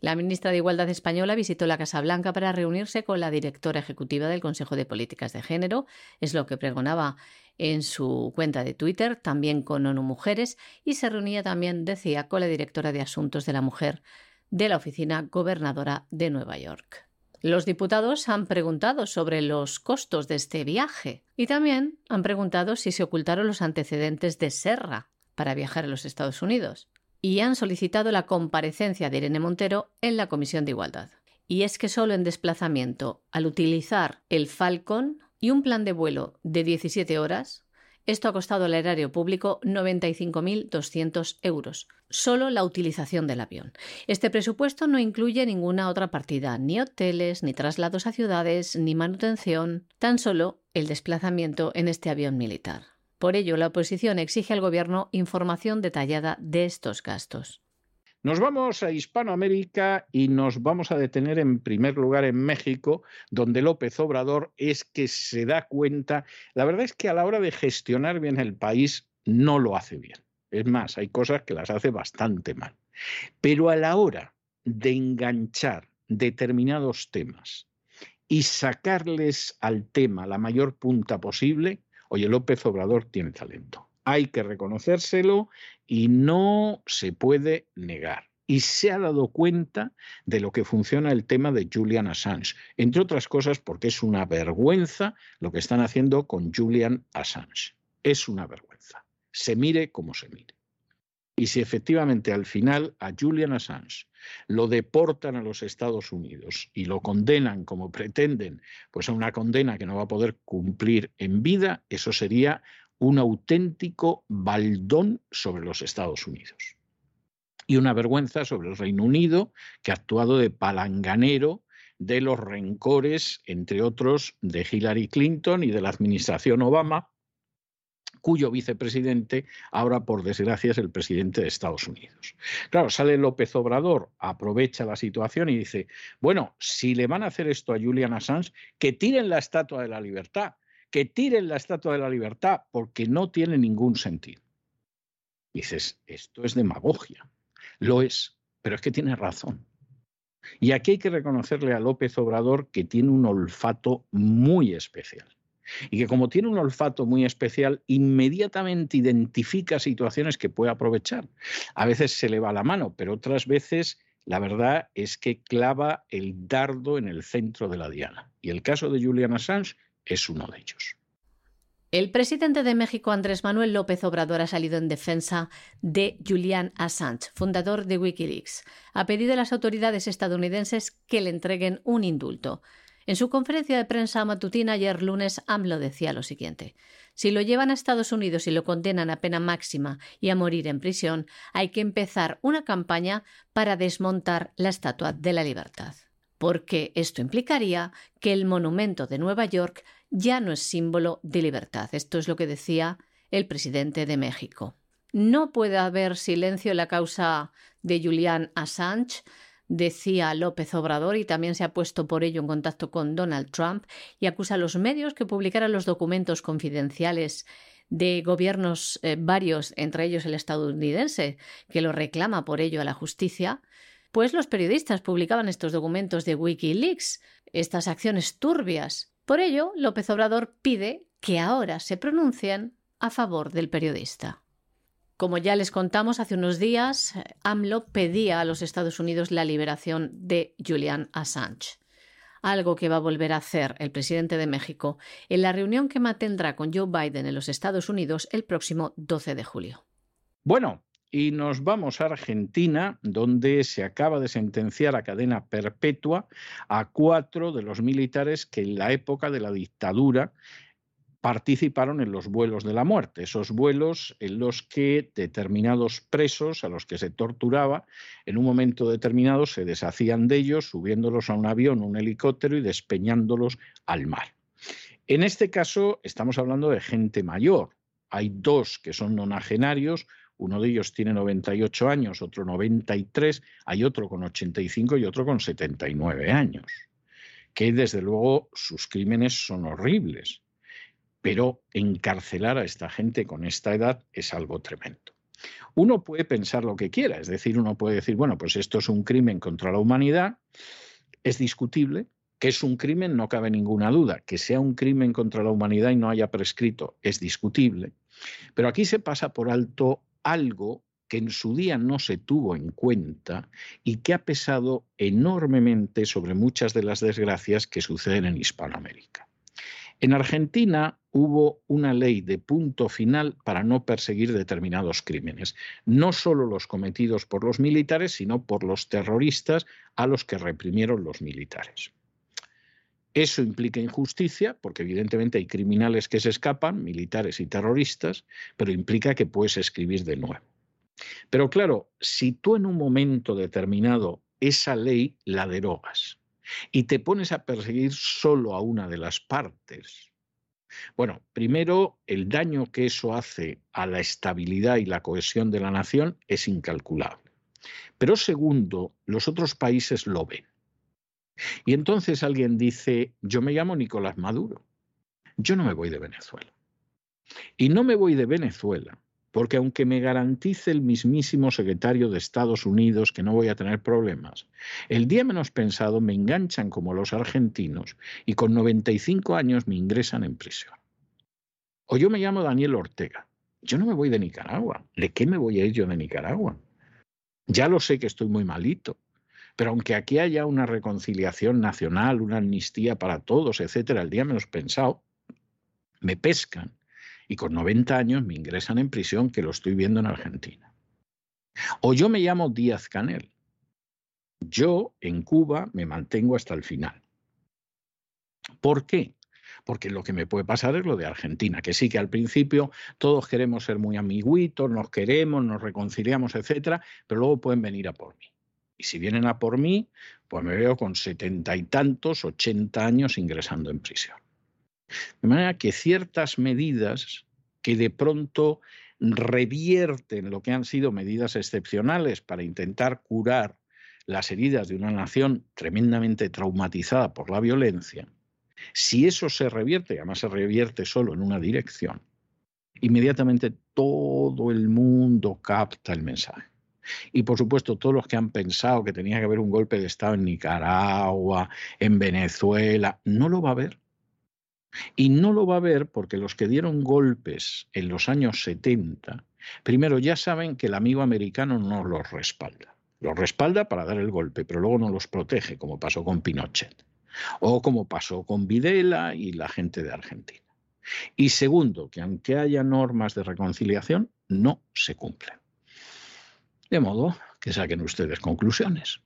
La ministra de Igualdad española visitó la Casa Blanca para reunirse con la directora ejecutiva del Consejo de Políticas de Género, es lo que pregonaba en su cuenta de Twitter, también con ONU Mujeres, y se reunía también, decía, con la directora de Asuntos de la Mujer de la Oficina Gobernadora de Nueva York. Los diputados han preguntado sobre los costos de este viaje y también han preguntado si se ocultaron los antecedentes de Serra para viajar a los Estados Unidos y han solicitado la comparecencia de Irene Montero en la Comisión de Igualdad. Y es que solo en desplazamiento, al utilizar el Falcon y un plan de vuelo de 17 horas, esto ha costado al erario público 95.200 euros, solo la utilización del avión. Este presupuesto no incluye ninguna otra partida, ni hoteles, ni traslados a ciudades, ni manutención, tan solo el desplazamiento en este avión militar. Por ello, la oposición exige al Gobierno información detallada de estos gastos. Nos vamos a Hispanoamérica y nos vamos a detener en primer lugar en México, donde López Obrador es que se da cuenta, la verdad es que a la hora de gestionar bien el país no lo hace bien. Es más, hay cosas que las hace bastante mal. Pero a la hora de enganchar determinados temas y sacarles al tema la mayor punta posible, oye, López Obrador tiene talento hay que reconocérselo y no se puede negar. Y se ha dado cuenta de lo que funciona el tema de Julian Assange, entre otras cosas porque es una vergüenza lo que están haciendo con Julian Assange. Es una vergüenza. Se mire como se mire. Y si efectivamente al final a Julian Assange lo deportan a los Estados Unidos y lo condenan como pretenden, pues a una condena que no va a poder cumplir en vida, eso sería un auténtico baldón sobre los Estados Unidos. Y una vergüenza sobre el Reino Unido, que ha actuado de palanganero de los rencores, entre otros, de Hillary Clinton y de la administración Obama, cuyo vicepresidente ahora, por desgracia, es el presidente de Estados Unidos. Claro, sale López Obrador, aprovecha la situación y dice, bueno, si le van a hacer esto a Julian Assange, que tiren la Estatua de la Libertad, que tiren la Estatua de la Libertad porque no tiene ningún sentido. dices, esto es demagogia. Lo es, pero es que tiene razón. Y aquí hay que reconocerle a López Obrador que tiene un olfato muy especial. Y que como tiene un olfato muy especial, inmediatamente identifica situaciones que puede aprovechar. A veces se le va la mano, pero otras veces la verdad es que clava el dardo en el centro de la diana. Y el caso de Julian Assange es uno de ellos. El presidente de México, Andrés Manuel López Obrador, ha salido en defensa de Julian Assange, fundador de Wikileaks. Ha pedido a las autoridades estadounidenses que le entreguen un indulto. En su conferencia de prensa matutina ayer lunes, AMLO decía lo siguiente. Si lo llevan a Estados Unidos y lo condenan a pena máxima y a morir en prisión, hay que empezar una campaña para desmontar la Estatua de la Libertad porque esto implicaría que el monumento de Nueva York ya no es símbolo de libertad. Esto es lo que decía el presidente de México. No puede haber silencio en la causa de Julian Assange, decía López Obrador, y también se ha puesto por ello en contacto con Donald Trump y acusa a los medios que publicaran los documentos confidenciales de gobiernos eh, varios, entre ellos el estadounidense, que lo reclama por ello a la justicia, pues los periodistas publicaban estos documentos de Wikileaks, estas acciones turbias. Por ello, López Obrador pide que ahora se pronuncien a favor del periodista. Como ya les contamos hace unos días, AMLO pedía a los Estados Unidos la liberación de Julian Assange, algo que va a volver a hacer el presidente de México en la reunión que mantendrá con Joe Biden en los Estados Unidos el próximo 12 de julio. Bueno, y nos vamos a Argentina, donde se acaba de sentenciar a cadena perpetua a cuatro de los militares que en la época de la dictadura participaron en los vuelos de la muerte, esos vuelos en los que determinados presos a los que se torturaba, en un momento determinado se deshacían de ellos, subiéndolos a un avión, un helicóptero y despeñándolos al mar. En este caso estamos hablando de gente mayor. Hay dos que son nonagenarios, uno de ellos tiene 98 años, otro 93, hay otro con 85 y otro con 79 años, que desde luego sus crímenes son horribles. Pero encarcelar a esta gente con esta edad es algo tremendo. Uno puede pensar lo que quiera, es decir, uno puede decir, bueno, pues esto es un crimen contra la humanidad, es discutible, que es un crimen, no cabe ninguna duda, que sea un crimen contra la humanidad y no haya prescrito, es discutible, pero aquí se pasa por alto algo que en su día no se tuvo en cuenta y que ha pesado enormemente sobre muchas de las desgracias que suceden en Hispanoamérica. En Argentina hubo una ley de punto final para no perseguir determinados crímenes, no solo los cometidos por los militares, sino por los terroristas a los que reprimieron los militares. Eso implica injusticia, porque evidentemente hay criminales que se escapan, militares y terroristas, pero implica que puedes escribir de nuevo. Pero claro, si tú en un momento determinado esa ley la derogas, y te pones a perseguir solo a una de las partes. Bueno, primero, el daño que eso hace a la estabilidad y la cohesión de la nación es incalculable. Pero segundo, los otros países lo ven. Y entonces alguien dice, yo me llamo Nicolás Maduro, yo no me voy de Venezuela. Y no me voy de Venezuela porque aunque me garantice el mismísimo secretario de Estados Unidos que no voy a tener problemas, el día menos pensado me enganchan como los argentinos y con 95 años me ingresan en prisión. O yo me llamo Daniel Ortega. Yo no me voy de Nicaragua. ¿De qué me voy a ir yo de Nicaragua? Ya lo sé que estoy muy malito, pero aunque aquí haya una reconciliación nacional, una amnistía para todos, etcétera, el día menos pensado, me pescan y con 90 años me ingresan en prisión, que lo estoy viendo en Argentina. O yo me llamo Díaz Canel. Yo en Cuba me mantengo hasta el final. ¿Por qué? Porque lo que me puede pasar es lo de Argentina, que sí que al principio todos queremos ser muy amiguitos, nos queremos, nos reconciliamos, etcétera, pero luego pueden venir a por mí. Y si vienen a por mí, pues me veo con setenta y tantos, ochenta años ingresando en prisión. De manera que ciertas medidas que de pronto revierten lo que han sido medidas excepcionales para intentar curar las heridas de una nación tremendamente traumatizada por la violencia, si eso se revierte, y además se revierte solo en una dirección, inmediatamente todo el mundo capta el mensaje. Y por supuesto, todos los que han pensado que tenía que haber un golpe de Estado en Nicaragua, en Venezuela, no lo va a haber. Y no lo va a ver porque los que dieron golpes en los años 70, primero ya saben que el amigo americano no los respalda. Los respalda para dar el golpe, pero luego no los protege, como pasó con Pinochet. O como pasó con Videla y la gente de Argentina. Y segundo, que aunque haya normas de reconciliación, no se cumplen. De modo que saquen ustedes conclusiones.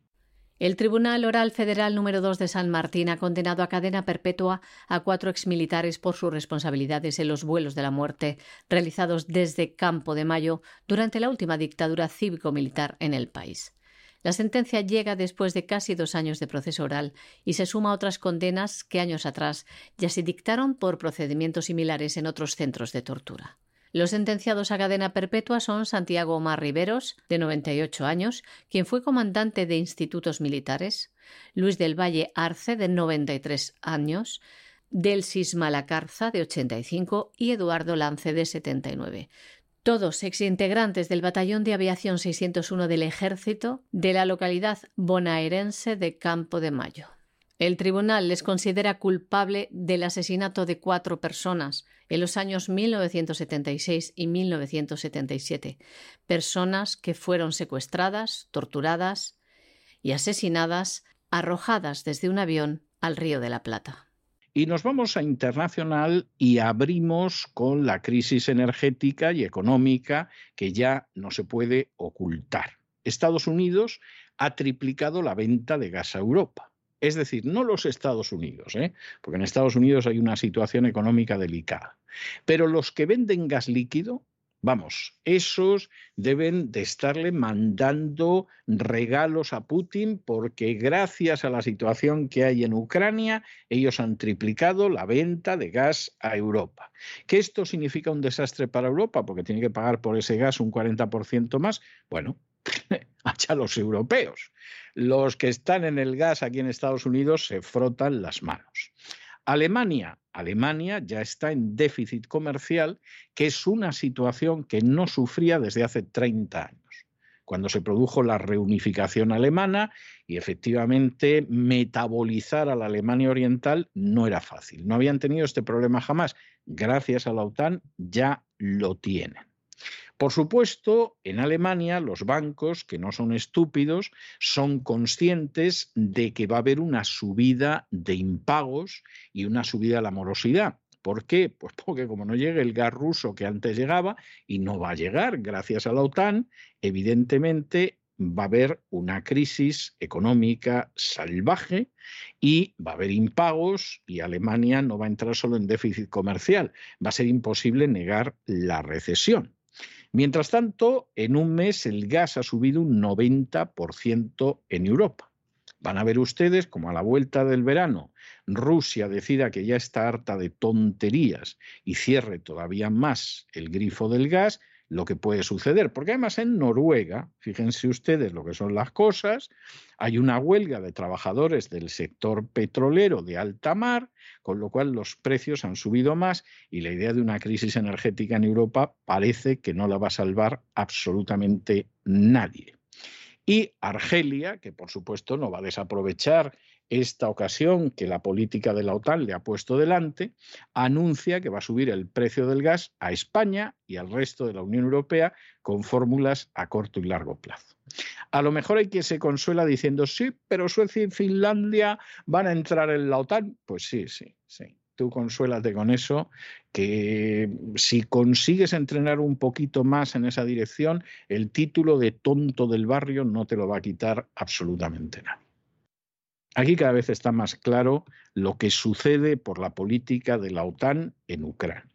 El Tribunal Oral Federal número 2 de San Martín ha condenado a cadena perpetua a cuatro exmilitares por sus responsabilidades en los vuelos de la muerte realizados desde Campo de Mayo durante la última dictadura cívico-militar en el país. La sentencia llega después de casi dos años de proceso oral y se suma a otras condenas que años atrás ya se dictaron por procedimientos similares en otros centros de tortura. Los sentenciados a cadena perpetua son Santiago Omar Riveros, de 98 años, quien fue comandante de institutos militares, Luis del Valle Arce, de 93 años, Delsis Malacarza, de 85, y Eduardo Lance, de 79. Todos exintegrantes del Batallón de Aviación 601 del Ejército de la localidad bonaerense de Campo de Mayo. El tribunal les considera culpable del asesinato de cuatro personas en los años 1976 y 1977, personas que fueron secuestradas, torturadas y asesinadas arrojadas desde un avión al Río de la Plata. Y nos vamos a internacional y abrimos con la crisis energética y económica que ya no se puede ocultar. Estados Unidos ha triplicado la venta de gas a Europa. Es decir, no los Estados Unidos, ¿eh? porque en Estados Unidos hay una situación económica delicada, pero los que venden gas líquido Vamos, esos deben de estarle mandando regalos a Putin porque gracias a la situación que hay en Ucrania, ellos han triplicado la venta de gas a Europa. ¿Que esto significa un desastre para Europa porque tiene que pagar por ese gas un 40% más? Bueno, [laughs] hacha los europeos. Los que están en el gas aquí en Estados Unidos se frotan las manos. Alemania, Alemania ya está en déficit comercial, que es una situación que no sufría desde hace 30 años cuando se produjo la reunificación alemana y efectivamente metabolizar a la Alemania Oriental no era fácil. No habían tenido este problema jamás. Gracias a la OTAN ya lo tienen. Por supuesto, en Alemania los bancos, que no son estúpidos, son conscientes de que va a haber una subida de impagos y una subida de la morosidad. ¿Por qué? Pues porque como no llegue el gas ruso que antes llegaba y no va a llegar gracias a la OTAN, evidentemente va a haber una crisis económica salvaje y va a haber impagos y Alemania no va a entrar solo en déficit comercial, va a ser imposible negar la recesión. Mientras tanto, en un mes el gas ha subido un 90% en Europa. Van a ver ustedes como a la vuelta del verano Rusia decida que ya está harta de tonterías y cierre todavía más el grifo del gas, lo que puede suceder. Porque además en Noruega, fíjense ustedes lo que son las cosas, hay una huelga de trabajadores del sector petrolero de alta mar, con lo cual los precios han subido más y la idea de una crisis energética en Europa parece que no la va a salvar absolutamente nadie. Y Argelia, que por supuesto no va a desaprovechar esta ocasión que la política de la OTAN le ha puesto delante, anuncia que va a subir el precio del gas a España y al resto de la Unión Europea con fórmulas a corto y largo plazo. A lo mejor hay quien se consuela diciendo, sí, pero Suecia y Finlandia van a entrar en la OTAN. Pues sí, sí, sí. Tú consuélate con eso, que si consigues entrenar un poquito más en esa dirección, el título de tonto del barrio no te lo va a quitar absolutamente nada. Aquí cada vez está más claro lo que sucede por la política de la OTAN en Ucrania.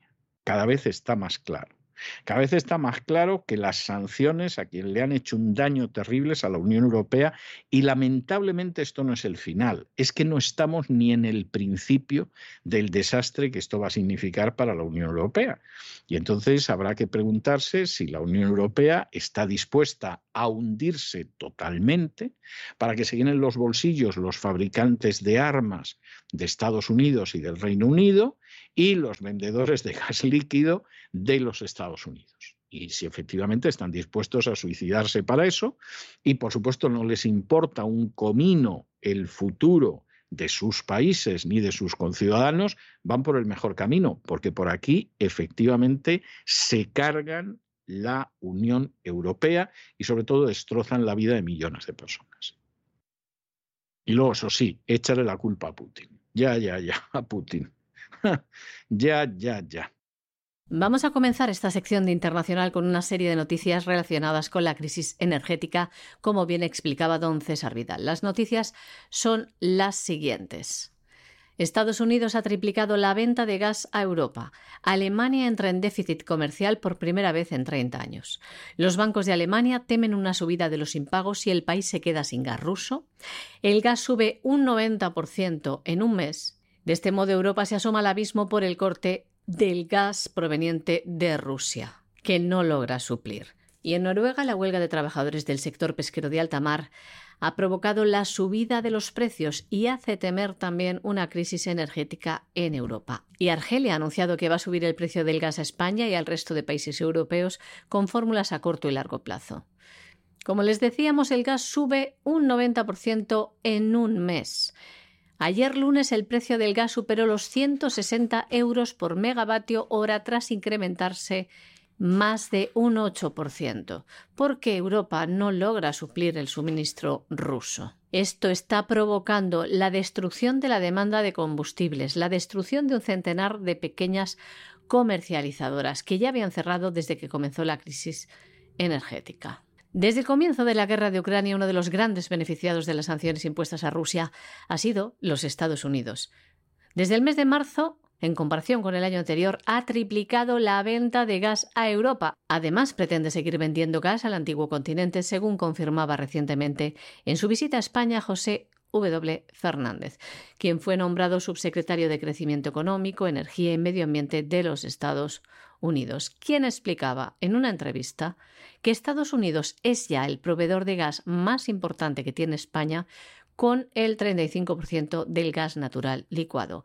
Cada vez está más claro. Cada vez está más claro que las sanciones a quien le han hecho un daño terrible a la Unión Europea y lamentablemente esto no es el final, es que no estamos ni en el principio del desastre que esto va a significar para la Unión Europea. Y entonces habrá que preguntarse si la Unión Europea está dispuesta a hundirse totalmente para que se llenen los bolsillos los fabricantes de armas de Estados Unidos y del Reino Unido y los vendedores de gas líquido de los Estados Unidos. Y si efectivamente están dispuestos a suicidarse para eso, y por supuesto no les importa un comino el futuro de sus países ni de sus conciudadanos, van por el mejor camino, porque por aquí efectivamente se cargan la Unión Europea y sobre todo destrozan la vida de millones de personas. Y luego, eso sí, échale la culpa a Putin. Ya, ya, ya, a Putin. [laughs] ya, ya, ya. Vamos a comenzar esta sección de internacional con una serie de noticias relacionadas con la crisis energética, como bien explicaba don César Vidal. Las noticias son las siguientes. Estados Unidos ha triplicado la venta de gas a Europa. Alemania entra en déficit comercial por primera vez en 30 años. Los bancos de Alemania temen una subida de los impagos si el país se queda sin gas ruso. El gas sube un 90% en un mes de este modo, Europa se asoma al abismo por el corte del gas proveniente de Rusia, que no logra suplir. Y en Noruega, la huelga de trabajadores del sector pesquero de alta mar ha provocado la subida de los precios y hace temer también una crisis energética en Europa. Y Argelia ha anunciado que va a subir el precio del gas a España y al resto de países europeos con fórmulas a corto y largo plazo. Como les decíamos, el gas sube un 90% en un mes. Ayer lunes el precio del gas superó los 160 euros por megavatio hora tras incrementarse más de un 8%, porque Europa no logra suplir el suministro ruso. Esto está provocando la destrucción de la demanda de combustibles, la destrucción de un centenar de pequeñas comercializadoras que ya habían cerrado desde que comenzó la crisis energética. Desde el comienzo de la guerra de Ucrania, uno de los grandes beneficiados de las sanciones impuestas a Rusia ha sido los Estados Unidos. Desde el mes de marzo, en comparación con el año anterior, ha triplicado la venta de gas a Europa. Además, pretende seguir vendiendo gas al antiguo continente, según confirmaba recientemente en su visita a España José W. Fernández, quien fue nombrado subsecretario de Crecimiento Económico, Energía y Medio Ambiente de los Estados Unidos, quien explicaba en una entrevista Estados Unidos es ya el proveedor de gas más importante que tiene España, con el 35% del gas natural licuado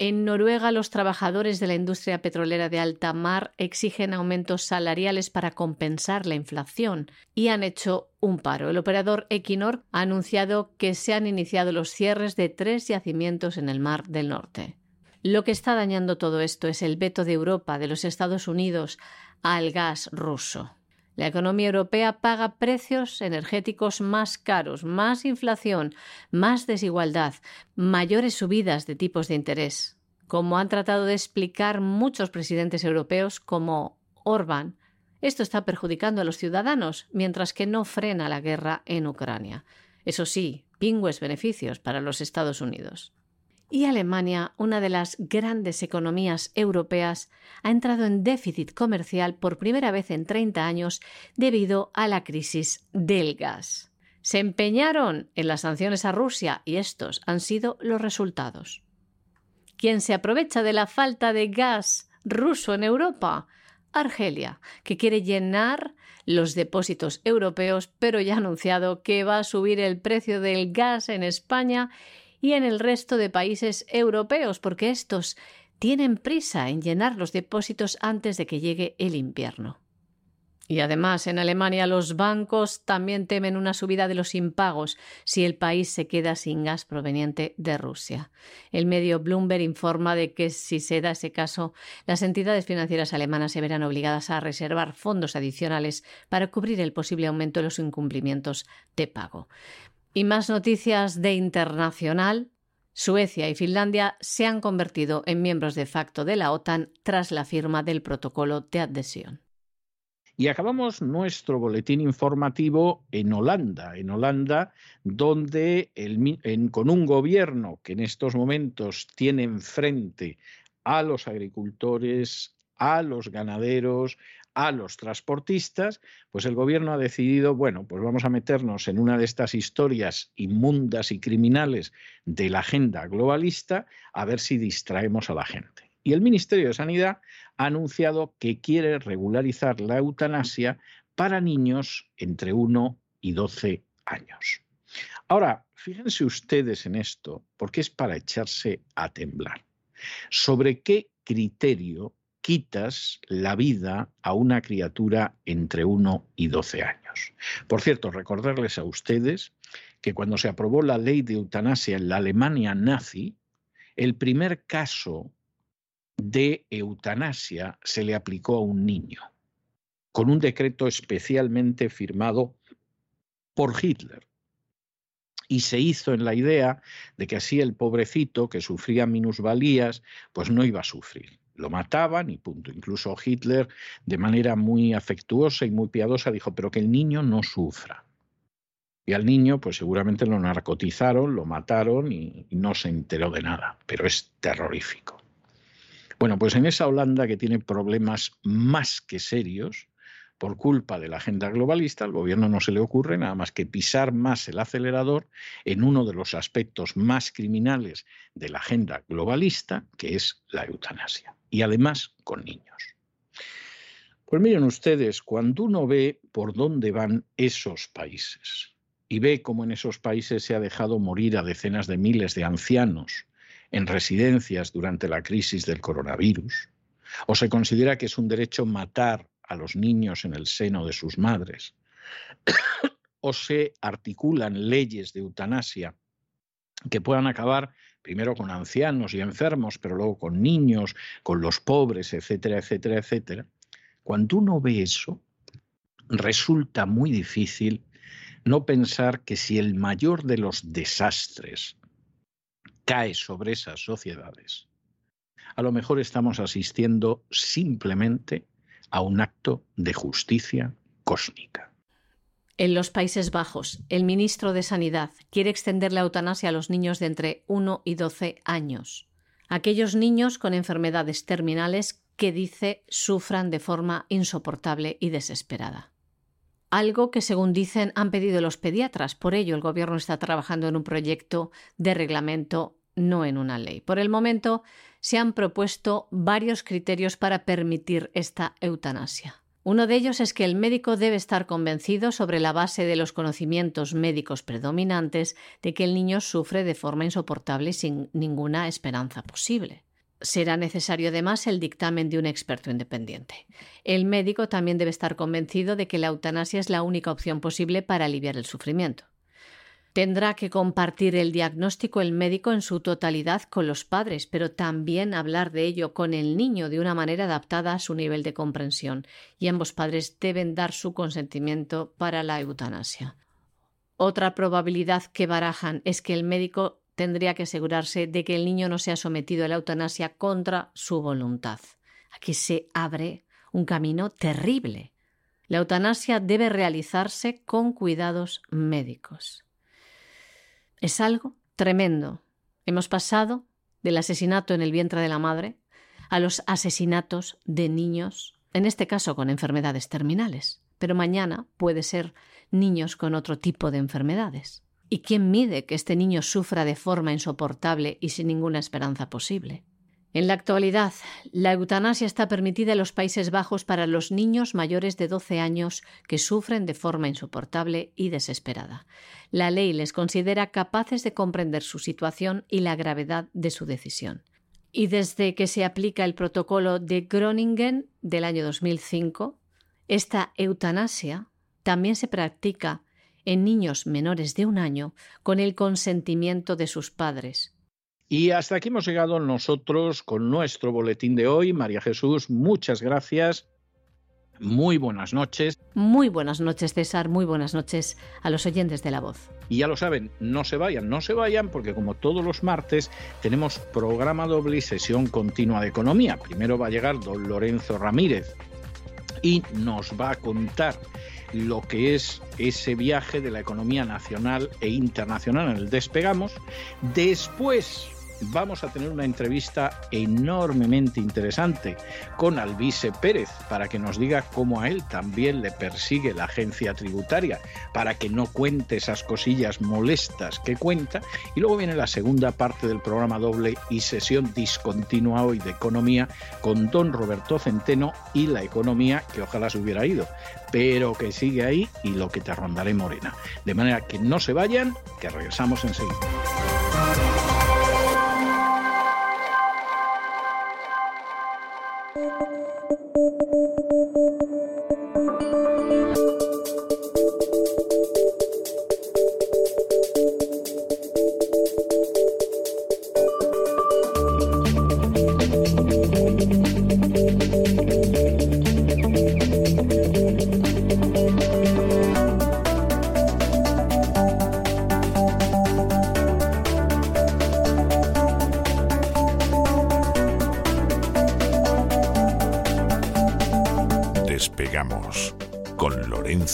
en Noruega, los trabajadores de la industria petrolera de alta mar exigen aumentos salariales para compensar la inflación y han hecho un paro. El operador Equinor ha anunciado que se han iniciado los cierres de tres yacimientos en el Mar del Norte. Lo que está dañando todo esto es el veto de Europa, de los Estados Unidos, al gas ruso. La economía europea paga precios energéticos más caros, más inflación, más desigualdad, mayores subidas de tipos de interés, como han tratado de explicar muchos presidentes europeos como Orbán. Esto está perjudicando a los ciudadanos, mientras que no frena la guerra en Ucrania. Eso sí, pingües beneficios para los Estados Unidos. Y Alemania, una de las grandes economías europeas, ha entrado en déficit comercial por primera vez en 30 años debido a la crisis del gas. Se empeñaron en las sanciones a Rusia y estos han sido los resultados. ¿Quién se aprovecha de la falta de gas ruso en Europa? Argelia, que quiere llenar los depósitos europeos, pero ya ha anunciado que va a subir el precio del gas en España y en el resto de países europeos, porque estos tienen prisa en llenar los depósitos antes de que llegue el invierno. Y además, en Alemania los bancos también temen una subida de los impagos si el país se queda sin gas proveniente de Rusia. El medio Bloomberg informa de que si se da ese caso, las entidades financieras alemanas se verán obligadas a reservar fondos adicionales para cubrir el posible aumento de los incumplimientos de pago. Y más noticias de internacional. Suecia y Finlandia se han convertido en miembros de facto de la OTAN tras la firma del protocolo de adhesión. Y acabamos nuestro boletín informativo en Holanda, en Holanda, donde con un gobierno que en estos momentos tiene enfrente a los agricultores, a los ganaderos, a los transportistas, pues el gobierno ha decidido, bueno, pues vamos a meternos en una de estas historias inmundas y criminales de la agenda globalista a ver si distraemos a la gente. Y el Ministerio de Sanidad ha anunciado que quiere regularizar la eutanasia para niños entre 1 y 12 años. Ahora, fíjense ustedes en esto, porque es para echarse a temblar. ¿Sobre qué criterio quitas la vida a una criatura entre 1 y 12 años. Por cierto, recordarles a ustedes que cuando se aprobó la ley de eutanasia en la Alemania nazi, el primer caso de eutanasia se le aplicó a un niño, con un decreto especialmente firmado por Hitler. Y se hizo en la idea de que así el pobrecito que sufría minusvalías, pues no iba a sufrir lo mataban y punto. Incluso Hitler, de manera muy afectuosa y muy piadosa, dijo, pero que el niño no sufra. Y al niño, pues seguramente lo narcotizaron, lo mataron y, no se enteró de nada, pero es terrorífico. Bueno, pues en esa Holanda que tiene problemas más que serios, por culpa de la agenda globalista, al gobierno no se le ocurre nada más que pisar más el acelerador en uno de los aspectos más criminales de la agenda globalista, que es la eutanasia y además con niños. Pues miren ustedes, cuando uno ve por dónde van esos países y ve cómo en esos países se ha dejado morir a decenas de miles de ancianos en residencias durante la crisis del coronavirus, o se considera que es un derecho matar a los niños en el seno de sus madres, [coughs] o se articulan leyes de eutanasia que puedan acabar primero con ancianos y enfermos, pero luego con niños, con los pobres, etcétera, etcétera, etcétera. Cuando uno ve eso, resulta muy difícil no pensar que si el mayor de los desastres cae sobre esas sociedades, a lo mejor estamos asistiendo simplemente a un acto de justicia cósmica. En los Países Bajos, el ministro de Sanidad quiere extender la eutanasia a los niños de entre 1 y 12 años, aquellos niños con enfermedades terminales que dice sufran de forma insoportable y desesperada. Algo que, según dicen, han pedido los pediatras. Por ello, el Gobierno está trabajando en un proyecto de reglamento, no en una ley. Por el momento, se han propuesto varios criterios para permitir esta eutanasia. Uno de ellos es que el médico debe estar convencido sobre la base de los conocimientos médicos predominantes de que el niño sufre de forma insoportable y sin ninguna esperanza posible. Será necesario además el dictamen de un experto independiente. El médico también debe estar convencido de que la eutanasia es la única opción posible para aliviar el sufrimiento. Tendrá que compartir el diagnóstico el médico en su totalidad con los padres, pero también hablar de ello con el niño de una manera adaptada a su nivel de comprensión, y ambos padres deben dar su consentimiento para la eutanasia. Otra probabilidad que barajan es que el médico tendría que asegurarse de que el niño no sea sometido a la eutanasia contra su voluntad. Aquí se abre un camino terrible. La eutanasia debe realizarse con cuidados médicos. Es algo tremendo. Hemos pasado del asesinato en el vientre de la madre a los asesinatos de niños, en este caso con enfermedades terminales, pero mañana puede ser niños con otro tipo de enfermedades. ¿Y quién mide que este niño sufra de forma insoportable y sin ninguna esperanza posible? En la actualidad, la eutanasia está permitida en los Países Bajos para los niños mayores de 12 años que sufren de forma insoportable y desesperada. La ley les considera capaces de comprender su situación y la gravedad de su decisión. Y desde que se aplica el protocolo de Groningen del año 2005, esta eutanasia también se practica en niños menores de un año con el consentimiento de sus padres, y hasta aquí hemos llegado nosotros con nuestro boletín de hoy. María Jesús, muchas gracias. Muy buenas noches. Muy buenas noches, César. Muy buenas noches a los oyentes de la voz. Y ya lo saben, no se vayan, no se vayan, porque como todos los martes tenemos programa doble y sesión continua de economía. Primero va a llegar don Lorenzo Ramírez y nos va a contar lo que es ese viaje de la economía nacional e internacional en el despegamos. Después vamos a tener una entrevista enormemente interesante con Alvise Pérez para que nos diga cómo a él también le persigue la agencia tributaria, para que no cuente esas cosillas molestas que cuenta. Y luego viene la segunda parte del programa doble y sesión discontinua hoy de economía con don Roberto Centeno y la economía que ojalá se hubiera ido, pero que sigue ahí y lo que te rondaré morena. De manera que no se vayan, que regresamos enseguida.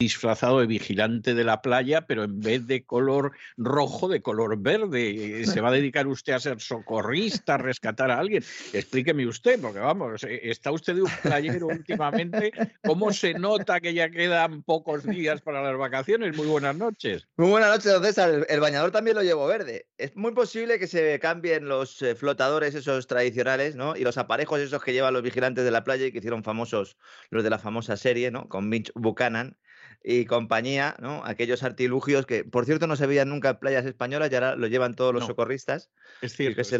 Disfrazado de vigilante de la playa, pero en vez de color rojo, de color verde. ¿Se va a dedicar usted a ser socorrista, a rescatar a alguien? Explíqueme usted, porque vamos, eh, está usted de un playero últimamente. ¿Cómo se nota que ya quedan pocos días para las vacaciones? Muy buenas noches. Muy buenas noches, don César. El bañador también lo llevo verde. Es muy posible que se cambien los eh, flotadores esos tradicionales, ¿no? Y los aparejos esos que llevan los vigilantes de la playa y que hicieron famosos los de la famosa serie, ¿no? Con Mitch Buchanan y compañía, ¿no? Aquellos artilugios que, por cierto, no se veían nunca en playas españolas y ahora lo llevan todos los socorristas. Es cierto, es,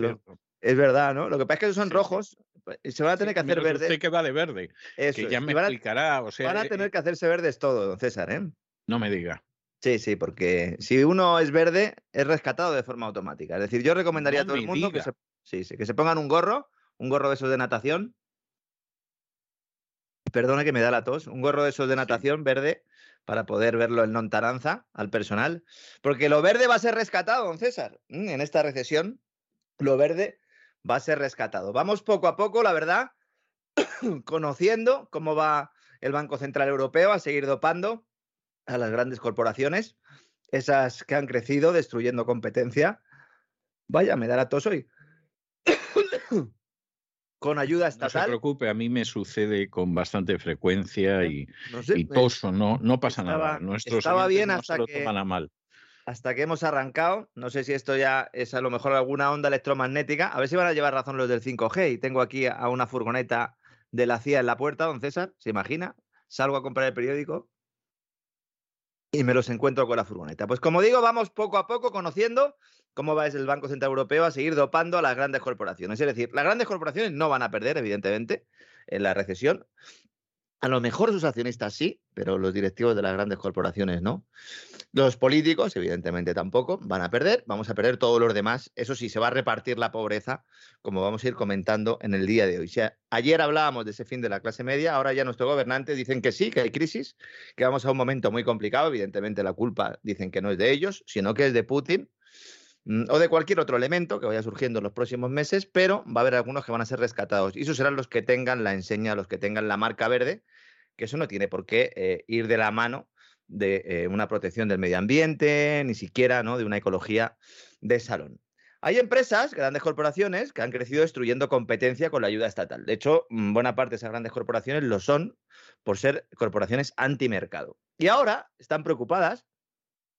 es, verdad, ¿no? Lo que pasa es que esos son rojos pues, y se van a tener que hacer verdes. Usted que va de verde, que ya me explicará. O sea, van a eh, tener que hacerse verdes todo, don César, ¿eh? No me diga. Sí, sí, porque si uno es verde, es rescatado de forma automática. Es decir, yo recomendaría a todo el mundo que se, sí, sí, que se pongan un gorro, un gorro de esos de natación. Perdone que me da la tos, un gorro de esos de natación verde para poder verlo en lontananza al personal, porque lo verde va a ser rescatado, don César, en esta recesión, lo verde va a ser rescatado. Vamos poco a poco, la verdad, [coughs] conociendo cómo va el Banco Central Europeo a seguir dopando a las grandes corporaciones, esas que han crecido destruyendo competencia. Vaya, me da la tos hoy con ayuda estatal. No se preocupe, a mí me sucede con bastante frecuencia y, toso, no, no pasa nada. Nuestros estaba bien hasta lo que, toman a mal. Hasta que hemos arrancado, no sé si esto ya es a lo mejor alguna onda electromagnética, a ver si van a llevar razón los del 5G y tengo aquí a una furgoneta de la CIA en la puerta, don César, ¿se imagina? Salgo a comprar el periódico y me los encuentro con la furgoneta. Pues como digo, vamos poco a poco conociendo cómo va el Banco Central Europeo a seguir dopando a las grandes corporaciones. Es decir, las grandes corporaciones no van a perder, evidentemente, en la recesión. A lo mejor sus accionistas sí, pero los directivos de las grandes corporaciones no. Los políticos, evidentemente, tampoco van a perder. Vamos a perder todos los demás. Eso sí, se va a repartir la pobreza, como vamos a ir comentando en el día de hoy. ayer hablábamos de ese fin de la clase media, ahora ya nuestros gobernantes dicen que sí, que hay crisis, que vamos a un momento muy complicado. Evidentemente, la culpa dicen que no es de ellos, sino que es de Putin o de cualquier otro elemento que vaya surgiendo en los próximos meses, pero va a haber algunos que van a ser rescatados. Y esos serán los que tengan la enseña, los que tengan la marca verde, que eso no tiene por qué eh, ir de la mano de eh, una protección del medio ambiente, ni siquiera ¿no? de una ecología de salón. Hay empresas, grandes corporaciones, que han crecido destruyendo competencia con la ayuda estatal. De hecho, mm, buena parte de esas grandes corporaciones lo son por ser corporaciones antimercado. Y ahora están preocupadas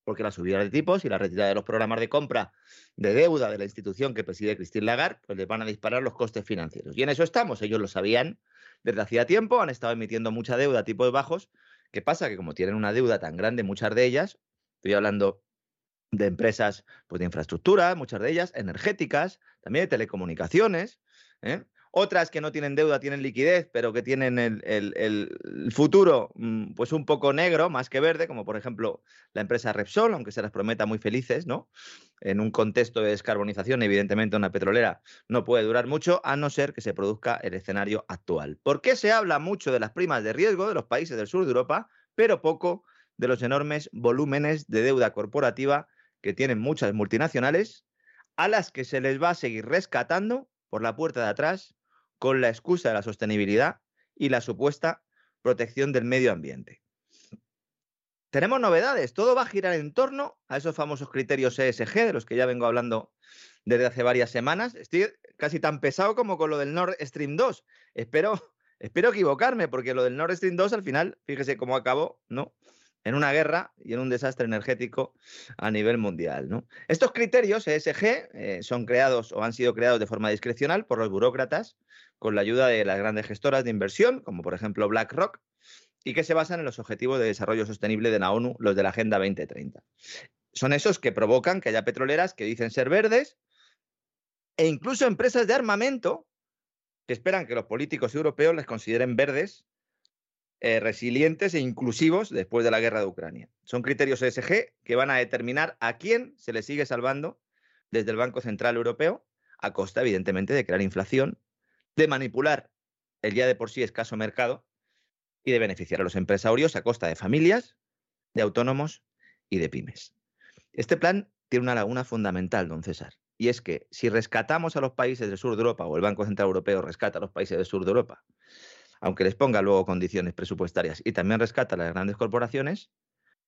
porque la subida de tipos y la retirada de los programas de compra de deuda de la institución que preside Christine Lagarde, pues les van a disparar los costes financieros. Y en eso estamos, ellos lo sabían desde hacía tiempo, han estado emitiendo mucha deuda a tipos bajos. ¿Qué pasa? Que como tienen una deuda tan grande, muchas de ellas, estoy hablando de empresas pues, de infraestructura, muchas de ellas energéticas, también de telecomunicaciones, ¿eh? Otras que no tienen deuda, tienen liquidez, pero que tienen el, futuro mm, pues un poco negro más que verde, como por ejemplo la empresa Repsol, aunque se las prometa muy felices, ¿no? En un contexto de descarbonización, evidentemente una petrolera no puede durar mucho, a no ser que se produzca el escenario actual. ¿Por qué se habla mucho de las primas de riesgo de los países del sur de Europa, pero poco de los enormes volúmenes de deuda corporativa que tienen muchas multinacionales, a las que se les va a seguir rescatando por la puerta de atrás con la excusa de la sostenibilidad y la supuesta protección del medio ambiente. Tenemos novedades, todo va a girar en torno a esos famosos criterios ESG de los que ya vengo hablando desde hace varias semanas. Estoy casi tan pesado como con lo del Nord Stream 2. Espero, [laughs] espero equivocarme, porque lo del Nord Stream 2 al final, fíjese cómo acabó, ¿no? En una guerra y en un desastre energético a nivel mundial. Estos criterios ESG eh, son creados o han sido creados de forma discrecional por los burócratas con la ayuda de las grandes gestoras de inversión, como por ejemplo BlackRock, y que se basan en los objetivos de desarrollo sostenible de la ONU, los de la Agenda 2030. Son esos que provocan que haya petroleras que dicen ser verdes e incluso empresas de armamento que esperan que los políticos europeos les consideren verdes eh, resilientes e inclusivos después de la guerra de Ucrania. Son criterios ESG que van a determinar a quién se le sigue salvando desde el Banco Central Europeo, a costa, evidentemente, de crear inflación, de manipular el ya de por sí escaso mercado y de beneficiar a los empresarios a costa de familias, de autónomos y de pymes. Este plan tiene una laguna fundamental, don César, y es que si rescatamos a los países del sur de Europa o el Banco Central Europeo rescata a los países del sur de Europa, aunque les ponga luego condiciones presupuestarias y también rescata a las grandes corporaciones,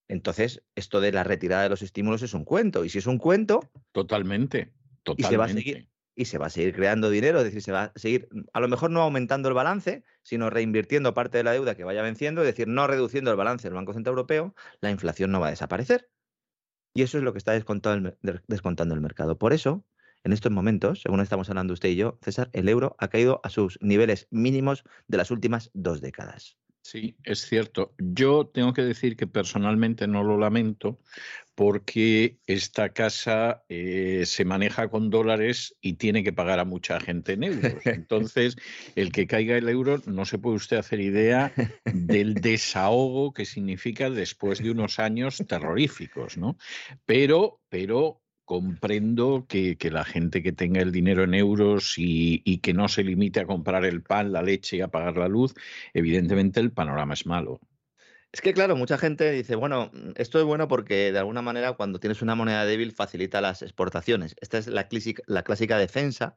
entonces esto de la retirada de los estímulos es un cuento. Y si es un cuento... Totalmente, totalmente. Y se va a seguir, y se va a seguir creando dinero, es decir, se va a seguir, a lo mejor no aumentando el balance, sino reinvirtiendo parte de la deuda que vaya venciendo, es decir, no reduciendo el balance del Banco Central Europeo, la inflación no va a desaparecer. Y eso es lo que está el, descontando el mercado. Por eso, en estos momentos, según estamos hablando usted y yo, César, el euro ha caído a sus niveles mínimos de las últimas dos décadas. Sí, es cierto. Yo tengo que decir que personalmente no lo lamento porque esta casa eh, se maneja con dólares y tiene que pagar a mucha gente en euros. [laughs] Entonces, el que caiga el euro, no se puede usted hacer idea del [laughs] desahogo que significa después de unos años terroríficos, ¿no? Pero, pero comprendo que, la gente que tenga el dinero en euros y, que no se limite a comprar el pan, la leche y a pagar la luz, evidentemente el panorama es malo. Es que, claro, mucha gente dice, bueno, esto es bueno porque de alguna manera cuando tienes una moneda débil facilita las exportaciones. Esta es la clásica, la clásica defensa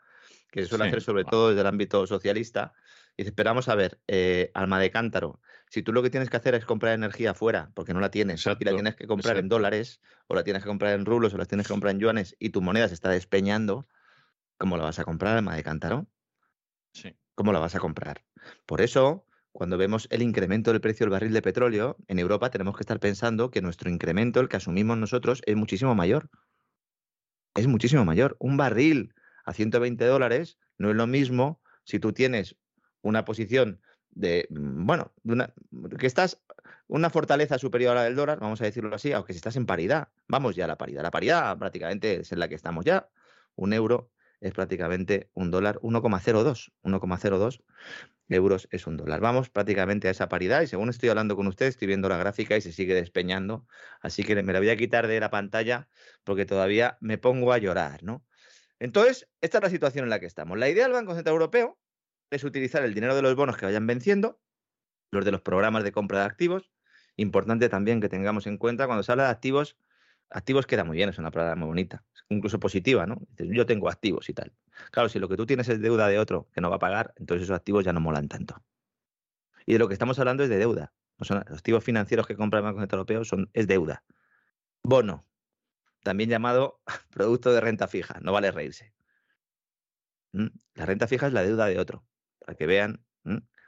que se suele hacer sobre todo desde el ámbito socialista. Y dice, esperamos a ver, eh, alma de cántaro, si tú lo que tienes que hacer es comprar energía fuera, porque no la tienes, y la tienes que comprar en dólares, o la tienes que comprar en rublos, o la tienes que [laughs] comprar en yuanes, y tu moneda se está despeñando, ¿cómo la vas a comprar, alma de cántaro? Sí. ¿Cómo la vas a comprar? Por eso, cuando vemos el incremento del precio del barril de petróleo, en Europa tenemos que estar pensando que nuestro incremento, el que asumimos nosotros, es muchísimo mayor. Es muchísimo mayor. Un barril a 120 dólares no es lo mismo si tú tienes una posición de, mm, bueno, que estás una fortaleza superior a la del dólar, vamos a decirlo así, aunque si estás en paridad, vamos ya a la paridad. La paridad prácticamente es en la que estamos ya. Un euro es prácticamente un dólar 1,02. 1,02 euros es un dólar. Vamos prácticamente a esa paridad y según estoy hablando con ustedes, estoy viendo la gráfica y se sigue despeñando. Así que me la voy a quitar de la pantalla porque todavía me pongo a llorar, ¿no? Entonces, esta es la situación en la que estamos. La idea del Banco Central Europeo es utilizar el dinero de los bonos que vayan venciendo, los de los programas de compra de activos. Importante también que tengamos en cuenta cuando se habla de activos, activos queda muy bien, es una palabra muy bonita, incluso positiva, ¿no? Yo tengo activos y tal. Claro, si lo que tú tienes es deuda de otro que no va a pagar, entonces esos activos ya no molan tanto. Y de lo que estamos hablando es de deuda. los activos financieros que compra el Banco Central Europeo son, es deuda. Bono, también llamado [laughs] producto de renta fija, no vale reírse. ¿Mm? La renta fija es la deuda de otro para que vean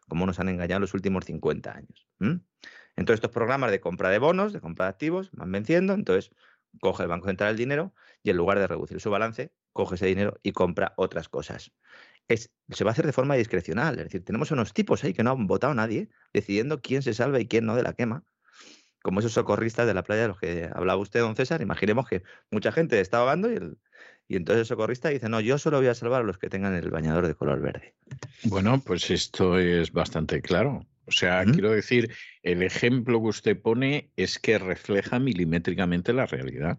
cómo nos han engañado los últimos 50 años. Entonces, estos programas de compra de bonos, de compra de activos, van venciendo, entonces coge el Banco Central el dinero y en lugar de reducir su balance, coge ese dinero y compra otras cosas. se va a hacer de forma discrecional, es decir, tenemos unos tipos ahí que no han votado nadie, decidiendo quién se salva y quién no de la quema como esos socorristas de la playa de los que hablaba usted, don César, imaginemos que mucha gente está ahogando y, el, y entonces el socorrista dice, no, yo solo voy a salvar a los que tengan el bañador de color verde. Bueno, pues esto es bastante claro. O sea, quiero decir, el ejemplo que usted pone es que refleja milimétricamente la realidad.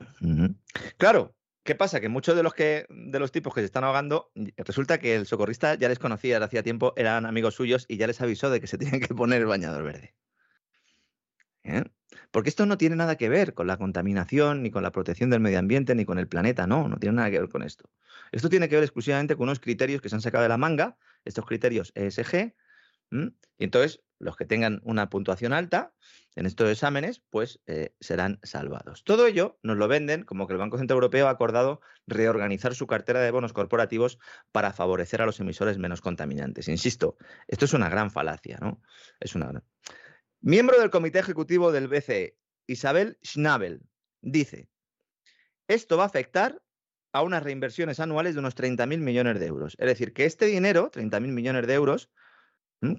Claro, ¿Qué pasa? Que muchos de los que de los tipos que se están ahogando, resulta que el socorrista ya les conocía hacía tiempo, eran amigos suyos y ya les avisó de que se [laughs] tienen que poner el bañador verde. ¿Eh? Porque esto no tiene nada que ver con la contaminación, ni con la protección del medio ambiente, ni con el planeta, no, no tiene nada que ver con esto. Esto tiene que ver exclusivamente con unos criterios que se han sacado de la manga, estos criterios ESG, y entonces los que tengan una puntuación alta en estos exámenes, pues eh, serán salvados. Todo ello nos lo venden como que el Banco Central Europeo ha acordado reorganizar su cartera de bonos corporativos para favorecer a los emisores menos contaminantes. Insisto, esto es una gran falacia, ¿no? Es una Miembro del Comité Ejecutivo del BCE, Isabel Schnabel, dice, esto va a afectar a unas reinversiones anuales de unos 30.000 millones de euros. Es decir, que este dinero, 30.000 millones de euros,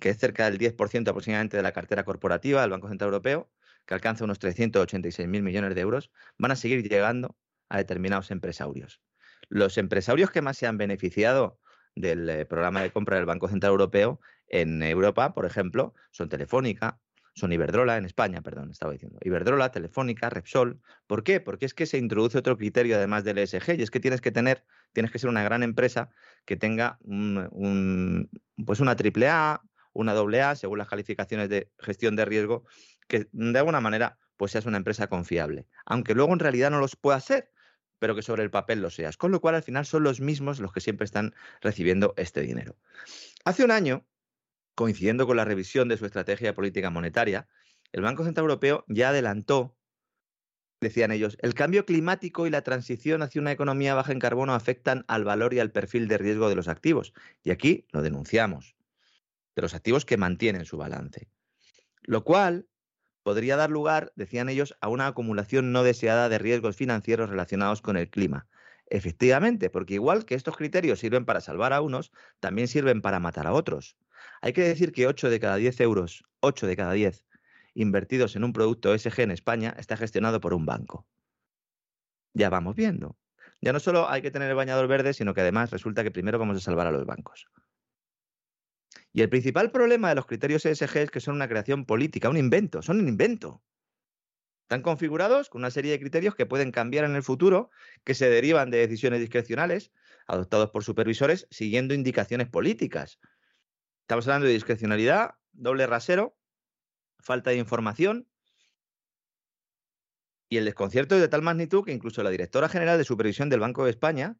que es cerca del 10% aproximadamente de la cartera corporativa del Banco Central Europeo, que alcanza unos 386.000 millones de euros, van a seguir llegando a determinados empresarios. Los empresarios que más se han beneficiado del eh, programa de compra del Banco Central Europeo en Europa, por ejemplo, son Telefónica, son Iberdrola, en España, perdón, estaba diciendo. Iberdrola, Telefónica, Repsol. ¿Por qué? Porque es que se introduce otro criterio además del ESG y es que tienes que tener, tienes que ser una gran empresa que tenga pues una triple A, una doble A, según las calificaciones de gestión de riesgo, que de alguna manera pues seas una empresa confiable. Aunque luego en realidad no los pueda ser, pero que sobre el papel lo seas. Con lo cual al final son los mismos los que siempre están recibiendo este dinero. Hace un año coincidiendo con la revisión de su estrategia de política monetaria, el Banco Central Europeo ya adelantó, decían ellos, el cambio climático y la transición hacia una economía baja en carbono afectan al valor y al perfil de riesgo de los activos. Y aquí lo denunciamos, de los activos que mantienen su balance. Lo cual podría dar lugar, decían ellos, a una acumulación no deseada de riesgos financieros relacionados con el clima. Efectivamente, porque igual que estos criterios sirven para salvar a unos, también sirven para matar a otros. Hay que decir que 8 de cada 10 euros, 8 de cada 10 invertidos en un producto SG en España está gestionado por un banco. Ya vamos viendo. Ya no solo hay que tener el bañador verde, sino que además resulta que primero vamos a salvar a los bancos. Y el principal problema de los criterios ESG es que son una creación política, un invento, son un invento. Están configurados con una serie de criterios que pueden cambiar en el futuro, que se derivan de decisiones discrecionales adoptados por supervisores siguiendo indicaciones políticas. Estamos hablando de discrecionalidad, doble rasero, falta de información y el desconcierto es de tal magnitud que incluso la directora general de supervisión del Banco de España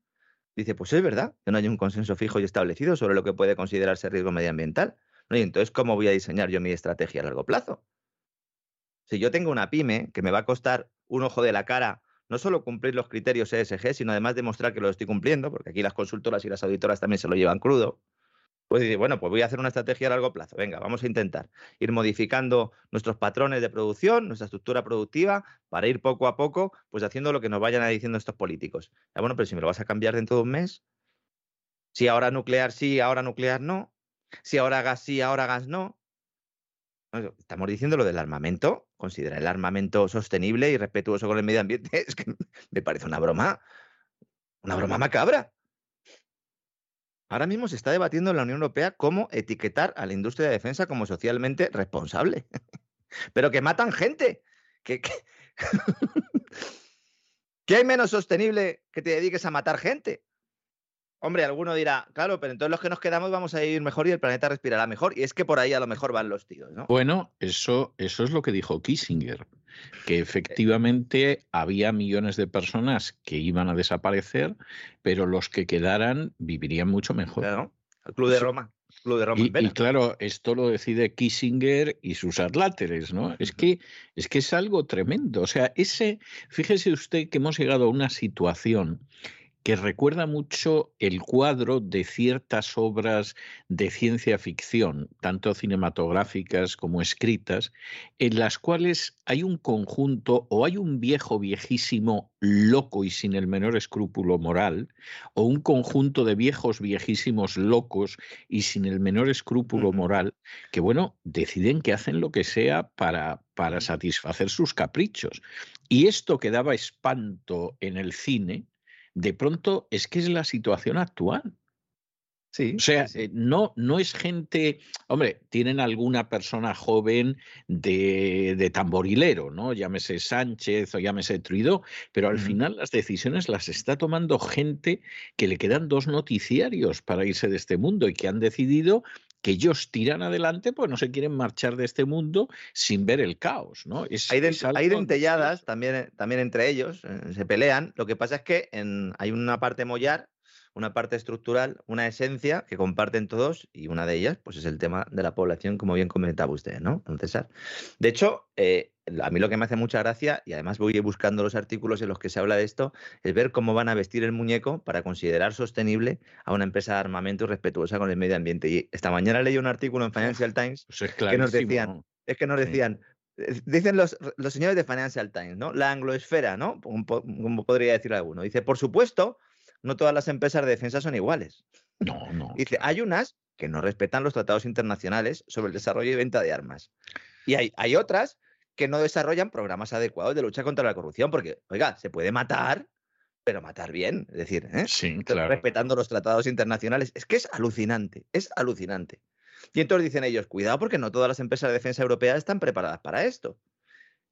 dice, pues es verdad que no hay un consenso fijo y establecido sobre lo que puede considerarse riesgo medioambiental. Y entonces, ¿cómo voy a diseñar yo mi estrategia a largo plazo? Si yo tengo una pyme que me va a costar un ojo de la cara no solo cumplir los criterios ESG, sino además demostrar que lo estoy cumpliendo, porque aquí las consultoras y las auditoras también se lo llevan crudo, pues dice, bueno, pues voy a hacer una estrategia a largo plazo. Venga, vamos a intentar ir modificando nuestros patrones de producción, nuestra estructura productiva, para ir poco a poco, pues haciendo lo que nos vayan diciendo estos políticos. Ya, bueno, pero si me lo vas a cambiar dentro de un mes, si ahora nuclear sí, ahora nuclear no, si ahora gas sí, ahora gas no, Estamos diciendo lo del armamento, considera el armamento sostenible y respetuoso con el medio ambiente. [laughs] Es que me parece una broma, una broma macabra. Ahora mismo se está debatiendo en la Unión Europea cómo etiquetar a la industria de defensa como socialmente responsable. [laughs] Pero que matan gente. [laughs] ¿Qué hay menos sostenible que te dediques a matar gente? Hombre, alguno dirá, claro, pero entonces los que nos quedamos vamos a vivir mejor y el planeta respirará mejor. Y es que por ahí a lo mejor van los tíos, ¿no? Bueno, eso, eso es lo que dijo Kissinger, que efectivamente había millones de personas que iban a desaparecer, pero los que quedaran vivirían mucho mejor. Claro, el Club de Roma. Club de Roma y, y, claro, esto lo decide Kissinger y sus atláteres, ¿no? Es que, es que es algo tremendo. O sea, ese, fíjese usted que hemos llegado a una situación que recuerda mucho el cuadro de ciertas obras de ciencia ficción, tanto cinematográficas como escritas, en las cuales hay un conjunto o hay un viejo viejísimo loco y sin el menor escrúpulo moral, o un conjunto de viejos viejísimos locos y sin el menor escrúpulo moral, que bueno, deciden que hacen lo que sea para, para satisfacer sus caprichos. Y esto que daba espanto en el cine, de pronto es que es la situación actual. Sí, o sea, sí. eh, no, no es gente, hombre, tienen alguna persona joven de, de, tamborilero, ¿no? Llámese Sánchez o llámese Trudeau, pero al final las decisiones las está tomando gente que le quedan dos noticiarios para irse de este mundo y que han decidido que ellos tiran adelante, pues no se quieren marchar de este mundo sin ver el caos, ¿no? Es, hay, de, es hay dentelladas también, también entre ellos, eh, se pelean. Lo que pasa es que en, hay una parte mollar, una parte estructural, una esencia que comparten todos y una de ellas, pues es el tema de la población, como bien comentaba usted, ¿no, César? De hecho, eh, a mí lo que me hace mucha gracia, y además voy buscando los artículos en los que se habla de esto, es ver cómo van a vestir el muñeco para considerar sostenible a una empresa de armamento respetuosa con el medio ambiente. Y esta mañana leí un artículo en Financial Times es que nos decían, es que nos decían, dicen los, los, señores de Financial Times, ¿no? La angloesfera, ¿no? Como, como podría decir alguno. Dice, por supuesto, no todas las empresas de defensa son iguales. No, no. Dice, claro. hay unas que no respetan los tratados internacionales sobre el desarrollo y venta de armas. Y hay, hay otras que no desarrollan programas adecuados de lucha contra la corrupción, porque, oiga, se puede matar, pero matar bien, es decir, ¿eh? sí, claro. respetando los tratados internacionales. Es que es alucinante, es alucinante. Y entonces dicen ellos, cuidado porque no todas las empresas de defensa europeas están preparadas para esto.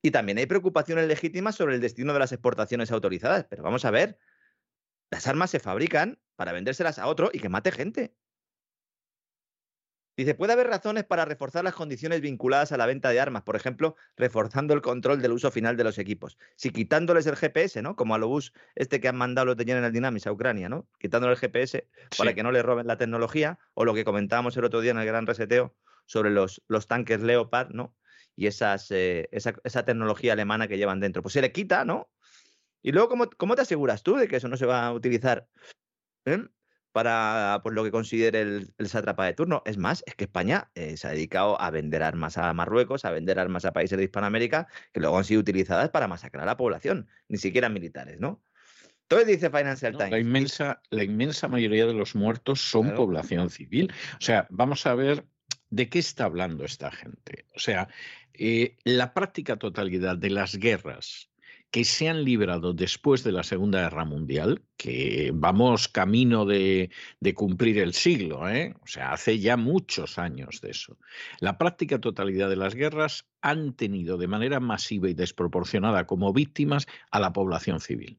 Y también hay preocupaciones legítimas sobre el destino de las exportaciones autorizadas, pero vamos a ver, las armas se fabrican para vendérselas a otro y que mate gente. Dice, puede haber razones para reforzar las condiciones vinculadas a la venta de armas, por ejemplo, reforzando el control del uso final de los equipos. Si quitándoles el GPS, ¿no? Como a lo bus este que han mandado los de General Dynamics a Ucrania, ¿no? Quitándole el GPS sí. para que no le roben la tecnología, o lo que comentábamos el otro día en el gran reseteo, sobre los, los tanques Leopard, ¿no? Y esas, eh, esa, esa, tecnología alemana que llevan dentro. Pues se le quita, ¿no? Y luego, ¿cómo, cómo te aseguras tú de que eso no se va a utilizar ¿eh? Para pues, lo que considere el, el, sátrapa de turno. Es más, es que España eh, se ha dedicado a vender armas a Marruecos, a vender armas a países de Hispanoamérica, que luego han sido utilizadas para masacrar a la población, ni siquiera militares, ¿no? Entonces dice Financial no, Times. La inmensa, la inmensa mayoría de los muertos son claro. población civil. O sea, vamos a ver de qué está hablando esta gente. O sea, eh, la práctica totalidad de las guerras que se han librado después de la Segunda Guerra Mundial, que vamos camino de, cumplir el siglo, ¿eh? o sea, hace ya muchos años de eso. La práctica totalidad de las guerras han tenido de manera masiva y desproporcionada como víctimas a la población civil.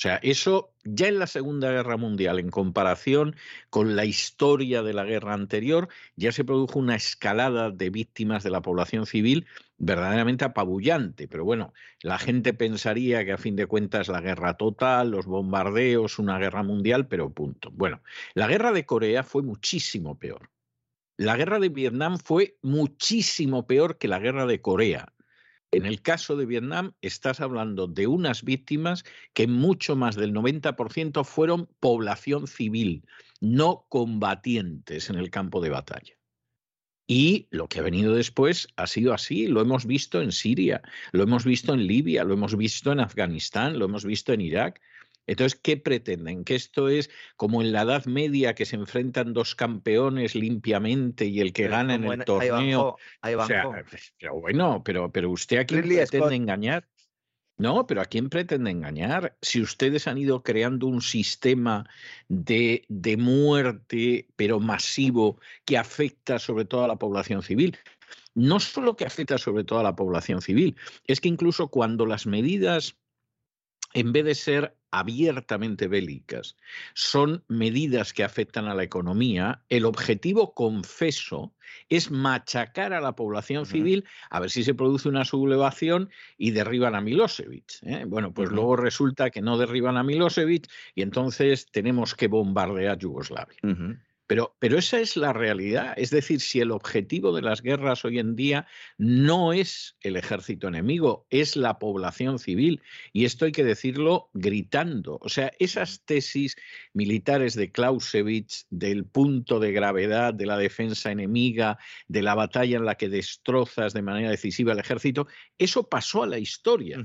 O sea, eso ya en la Segunda Guerra Mundial, en comparación con la historia de la guerra anterior, ya se produjo una escalada de víctimas de la población civil verdaderamente apabullante. Pero bueno, la gente pensaría que a fin de cuentas la guerra total, los bombardeos, una guerra mundial, pero punto. Bueno, la guerra de Corea fue muchísimo peor. La guerra de Vietnam fue muchísimo peor que la guerra de Corea. En el caso de Vietnam, estás hablando de unas víctimas que mucho más del 90% fueron población civil, no combatientes en el campo de batalla. Y lo que ha venido después ha sido así, lo hemos visto en Siria, lo hemos visto en Libia, lo hemos visto en Afganistán, lo hemos visto en Irak. Entonces, ¿qué pretenden? ¿Que esto es como en la Edad Media que se enfrentan dos campeones limpiamente y el que Pero gana en el en- ahí torneo? ahí O sea, bajó. pero bueno, pero, pero usted a quién Ridley pretende Scott. engañar? No, pero ¿a quién pretende engañar? Si ustedes han ido creando un sistema de, de muerte, pero masivo, que afecta sobre todo a la población civil. No solo que afecta sobre todo a la población civil, es que incluso cuando las medidas, en vez de ser abiertamente bélicas, son medidas que afectan a la economía, el objetivo confeso es machacar a la población civil a ver si se produce una sublevación y derriban a Milosevic. ¿eh? Bueno, pues luego resulta que no derriban a Milosevic y entonces tenemos que bombardear Yugoslavia. Pero, pero esa es la realidad. Es decir, si el objetivo de las guerras hoy en día no es el ejército enemigo, es la población civil. Y esto hay que decirlo gritando. O sea, esas tesis militares de Clausewitz, del punto de gravedad de la defensa enemiga, de la batalla en la que destrozas de manera decisiva al ejército, eso pasó a la historia.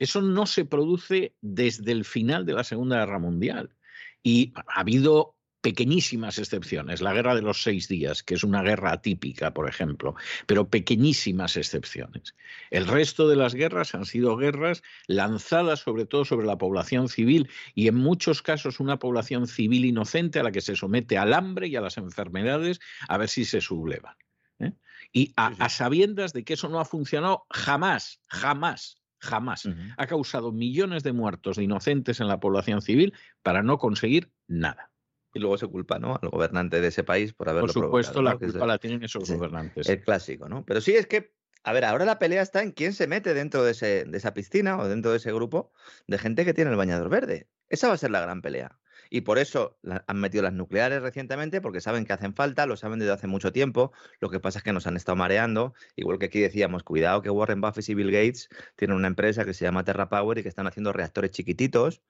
Eso no se produce desde el final de la Segunda Guerra Mundial. Y ha habido pequeñísimas excepciones, la guerra de los seis días, que es una guerra atípica, por ejemplo, pero pequeñísimas excepciones. El resto de las guerras han sido guerras lanzadas sobre todo sobre la población civil y en muchos casos una población civil inocente a la que se somete al hambre y a las enfermedades a ver si se sublevan. ¿eh? Y a, sabiendas de que eso no ha funcionado jamás, jamás, jamás ha causado millones de muertos de inocentes en la población civil para no conseguir nada. Y luego se culpa ¿no? al gobernante de ese país por haberlo Por supuesto, provocado, la culpa la tienen esos sí, gobernantes. el clásico, ¿no? Pero sí, es que, a ver, ahora la pelea está en quién se mete dentro de, ese, de esa piscina o dentro de ese grupo de gente que tiene el bañador verde. Esa va a ser la gran pelea. Y por eso la- han metido las nucleares recientemente, porque saben que hacen falta, lo saben desde hace mucho tiempo. Lo que pasa es que nos han estado mareando. Igual que aquí decíamos, cuidado que Warren Buffett y Bill Gates tienen una empresa que se llama Terra Power y que están haciendo reactores chiquititos,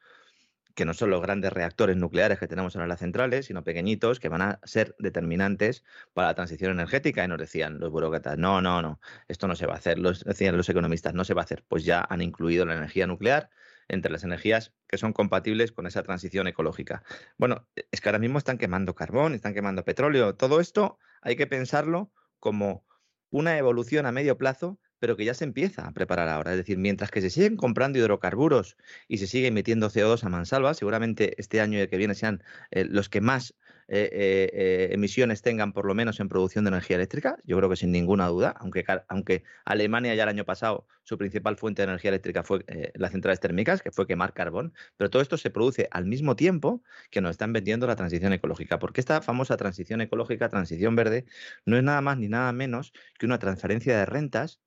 que no son los grandes reactores nucleares que tenemos en las centrales, sino pequeñitos que van a ser determinantes para la transición energética. Y nos decían los burócratas, no, no, no, esto no se va a hacer. Los, decían los economistas, no se va a hacer. Pues ya han incluido la energía nuclear entre las energías que son compatibles con esa transición ecológica. Bueno, es que ahora mismo están quemando carbón, están quemando petróleo. Todo esto hay que pensarlo como una evolución a medio plazo, pero que ya se empieza a preparar ahora. Es decir, mientras que se siguen comprando hidrocarburos y se sigue emitiendo CO2 a mansalva, seguramente este año y el que viene sean eh, los que más eh, eh, emisiones tengan, por lo menos en producción de energía eléctrica. Yo creo que sin ninguna duda, aunque, aunque Alemania ya el año pasado su principal fuente de energía eléctrica fue las centrales térmicas, que fue quemar carbón, pero todo esto se produce al mismo tiempo que nos están vendiendo la transición ecológica, porque esta famosa transición ecológica, transición verde, no es nada más ni nada menos que una transferencia de rentas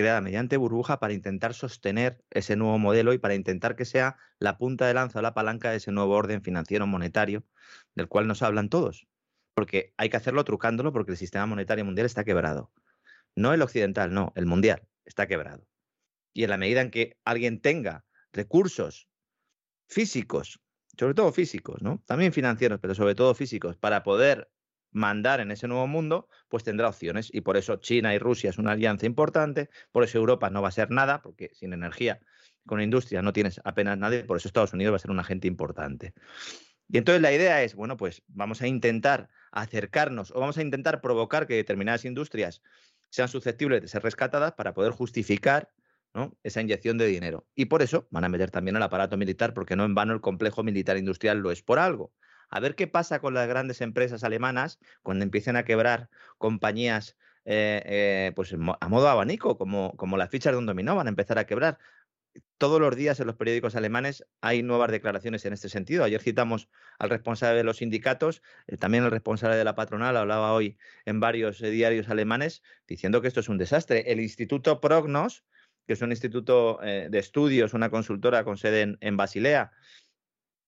creada mediante burbuja para intentar sostener ese nuevo modelo y para intentar que sea la punta de lanza o la palanca de ese nuevo orden financiero monetario del cual nos hablan todos. porque hay que hacerlo trucándolo porque el sistema monetario mundial está quebrado. No el occidental, no, el mundial está quebrado. Y en la medida en que alguien tenga recursos físicos, sobre todo físicos, ¿no? También financieros, pero sobre todo físicos, para poder mandar en ese nuevo mundo, pues tendrá opciones. Y por eso China y Rusia es una alianza importante, por eso Europa no va a ser nada, porque sin energía, con industria no tienes apenas nadie, por eso Estados Unidos va a ser un agente importante. Y entonces la idea es, bueno, pues vamos a intentar acercarnos o vamos a intentar provocar que determinadas industrias sean susceptibles de ser rescatadas para poder justificar esa inyección de dinero. Y por eso van a meter también el aparato militar, porque no en vano el complejo militar industrial lo es por algo. A ver qué pasa con las grandes empresas alemanas cuando empiecen a quebrar compañías eh, eh, pues a modo abanico, como, como las fichas de un dominó, van a empezar a quebrar. Todos los días en los periódicos alemanes hay nuevas declaraciones en este sentido. Ayer citamos al responsable de los sindicatos, eh, también el responsable de la patronal hablaba hoy en varios diarios alemanes diciendo que esto es un desastre. El Instituto Prognos, que es un instituto de estudios, una consultora con sede en Basilea,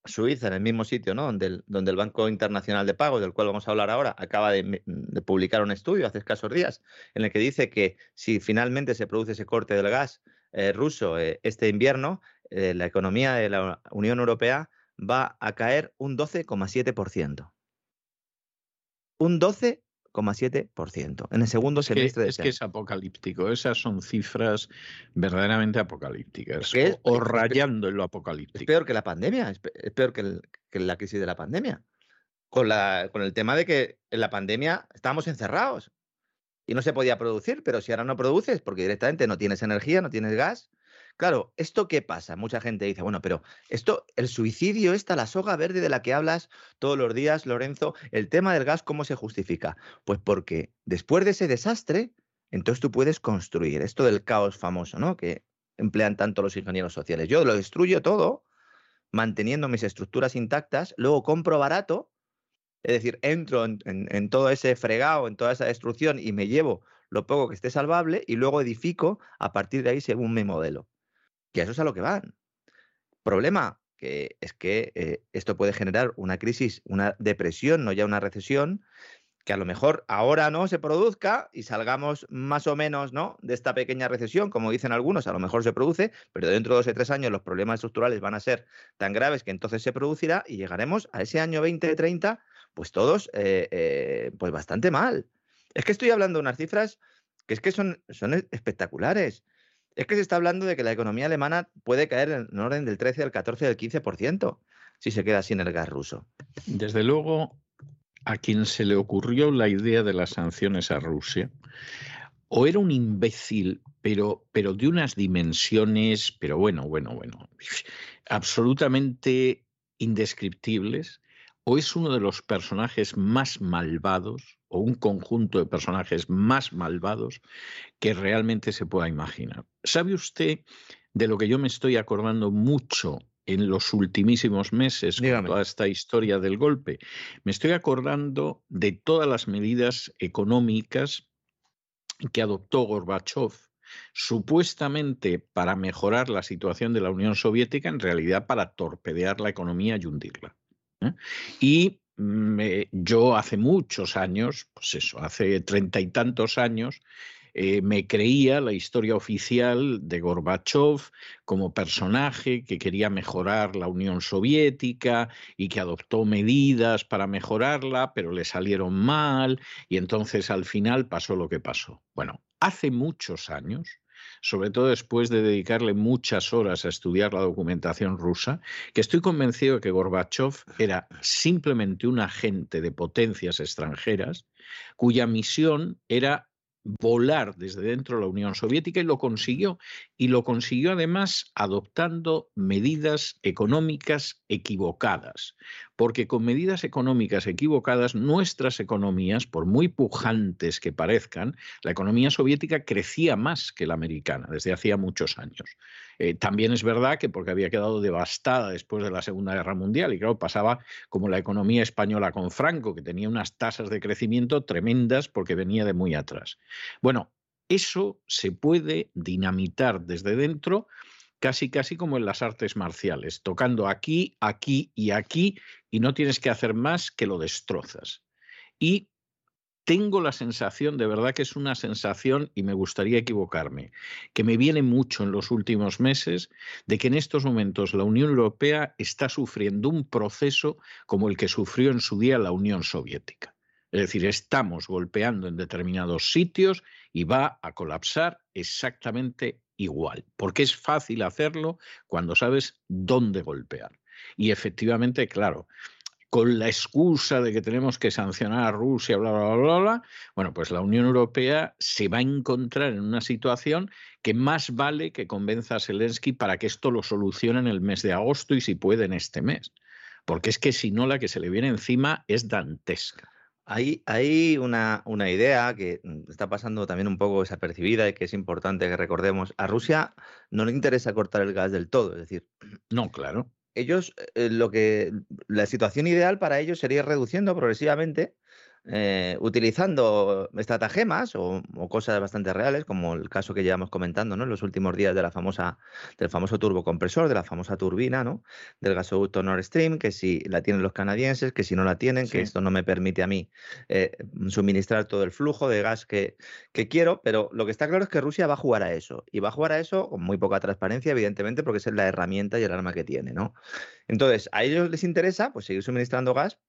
Suiza, en el mismo sitio, ¿no? Donde el, donde el Banco Internacional de Pagos, del cual vamos a hablar ahora, acaba de, publicar un estudio hace escasos días en el que dice que si finalmente se produce ese corte del gas eh, ruso eh, este invierno, eh, la economía de la Unión Europea va a caer un 12,7%. Un 12 7% en el segundo semestre de Es que es apocalíptico. Esas son cifras verdaderamente apocalípticas. o, rayando en lo apocalíptico. Es peor que la pandemia. Es, peor que, la crisis de la pandemia. Con, la, con el tema de que en la pandemia estábamos encerrados y no se podía producir, pero si ahora no produces porque directamente no tienes energía, no tienes gas, Claro, ¿esto qué pasa? Mucha gente dice, bueno, pero esto, el suicidio, esta, la soga verde de la que hablas todos los días, Lorenzo, el tema del gas, ¿cómo se justifica? Pues porque después de ese desastre, entonces tú puedes construir esto del caos famoso, ¿no? Que emplean tanto los ingenieros sociales. Yo lo destruyo todo, manteniendo mis estructuras intactas, luego compro barato, es decir, entro en, en todo ese fregado, en toda esa destrucción y me llevo lo poco que esté salvable y luego edifico a partir de ahí según mi modelo. Que eso es a lo que van. Problema que es que eh, esto puede generar una crisis, una depresión, no ya una recesión, que a lo mejor ahora no se produzca y salgamos más o menos ¿no? de esta pequeña recesión, como dicen algunos, a lo mejor se produce, pero dentro de dos o tres años los problemas estructurales van a ser tan graves que entonces se producirá y llegaremos a ese año 2030, pues todos, eh, eh, pues bastante mal. Es que estoy hablando de unas cifras que es que son, son espectaculares. Es que se está hablando de que la economía alemana puede caer en orden del 13, del 14, del 15% si se queda sin el gas ruso. Desde luego, a quien se le ocurrió la idea de las sanciones a Rusia, o era un imbécil, pero, pero de unas dimensiones, pero bueno, bueno, bueno, [laughs] absolutamente indescriptibles, o es uno de los personajes más malvados o un conjunto de personajes más malvados que realmente se pueda imaginar. ¿Sabe usted de lo que yo me estoy acordando mucho en los ultimísimos meses con toda esta historia del golpe? Me estoy acordando de todas las medidas económicas que adoptó Gorbachev supuestamente para mejorar la situación de la Unión Soviética, en realidad para torpedear la economía y hundirla. ¿eh? Y yo hace muchos años, pues eso, hace treinta y tantos años, eh, me creía la historia oficial de Gorbachev como personaje que quería mejorar la Unión Soviética y que adoptó medidas para mejorarla, pero le salieron mal y entonces al final pasó lo que pasó. Bueno, hace muchos años, sobre todo después de dedicarle muchas horas a estudiar la documentación rusa, que estoy convencido de que Gorbachev era simplemente un agente de potencias extranjeras cuya misión era volar desde dentro de la Unión Soviética y lo consiguió. Y lo consiguió además adoptando medidas económicas equivocadas, porque con medidas económicas equivocadas nuestras economías, por muy pujantes que parezcan, la economía soviética crecía más que la americana desde hacía muchos años. Eh, también es verdad que porque había quedado devastada después de la Segunda Guerra Mundial y claro, pasaba como la economía española con Franco, que tenía unas tasas de crecimiento tremendas porque venía de muy atrás. Bueno, eso se puede dinamitar desde dentro casi casi como en las artes marciales, tocando aquí, aquí y aquí, y no tienes que hacer más que lo destrozas. Y tengo la sensación, de verdad que es una sensación, y me gustaría equivocarme, que me viene mucho en los últimos meses, de que en estos momentos la Unión Europea está sufriendo un proceso como el que sufrió en su día la Unión Soviética. Es decir, estamos golpeando en determinados sitios y va a colapsar exactamente igual, porque es fácil hacerlo cuando sabes dónde golpear. Y efectivamente, claro, con la excusa de que tenemos que sancionar a Rusia, bla, bla, bla, bla, bueno, pues la Unión Europea se va a encontrar en una situación que más vale que convenza a Zelensky para que esto lo solucione en el mes de agosto y si puede en este mes. Porque es que si no, la que se le viene encima es dantesca. Hay, hay una, una, idea que mm, está pasando también un poco desapercibida y que es importante que recordemos. A Rusia no le interesa cortar el gas del todo, es decir. No, claro ellos, eh, lo que la situación ideal para ellos sería reduciendo progresivamente eh, utilizando estratagemas o, cosas bastante reales, como el caso que llevamos comentando ¿no? en los últimos días de la famosa, del famoso turbocompresor, de la famosa turbina, ¿no? del gasoducto Nord Stream, que si la tienen los canadienses, que si no la tienen, que esto no me permite a mí eh, suministrar todo el flujo de gas que, que quiero, pero lo que está claro es que Rusia va a jugar a eso, y va a jugar a eso con muy poca transparencia, evidentemente, porque es la herramienta y el arma que tiene. ¿no? Entonces, a ellos les interesa pues, seguir suministrando gas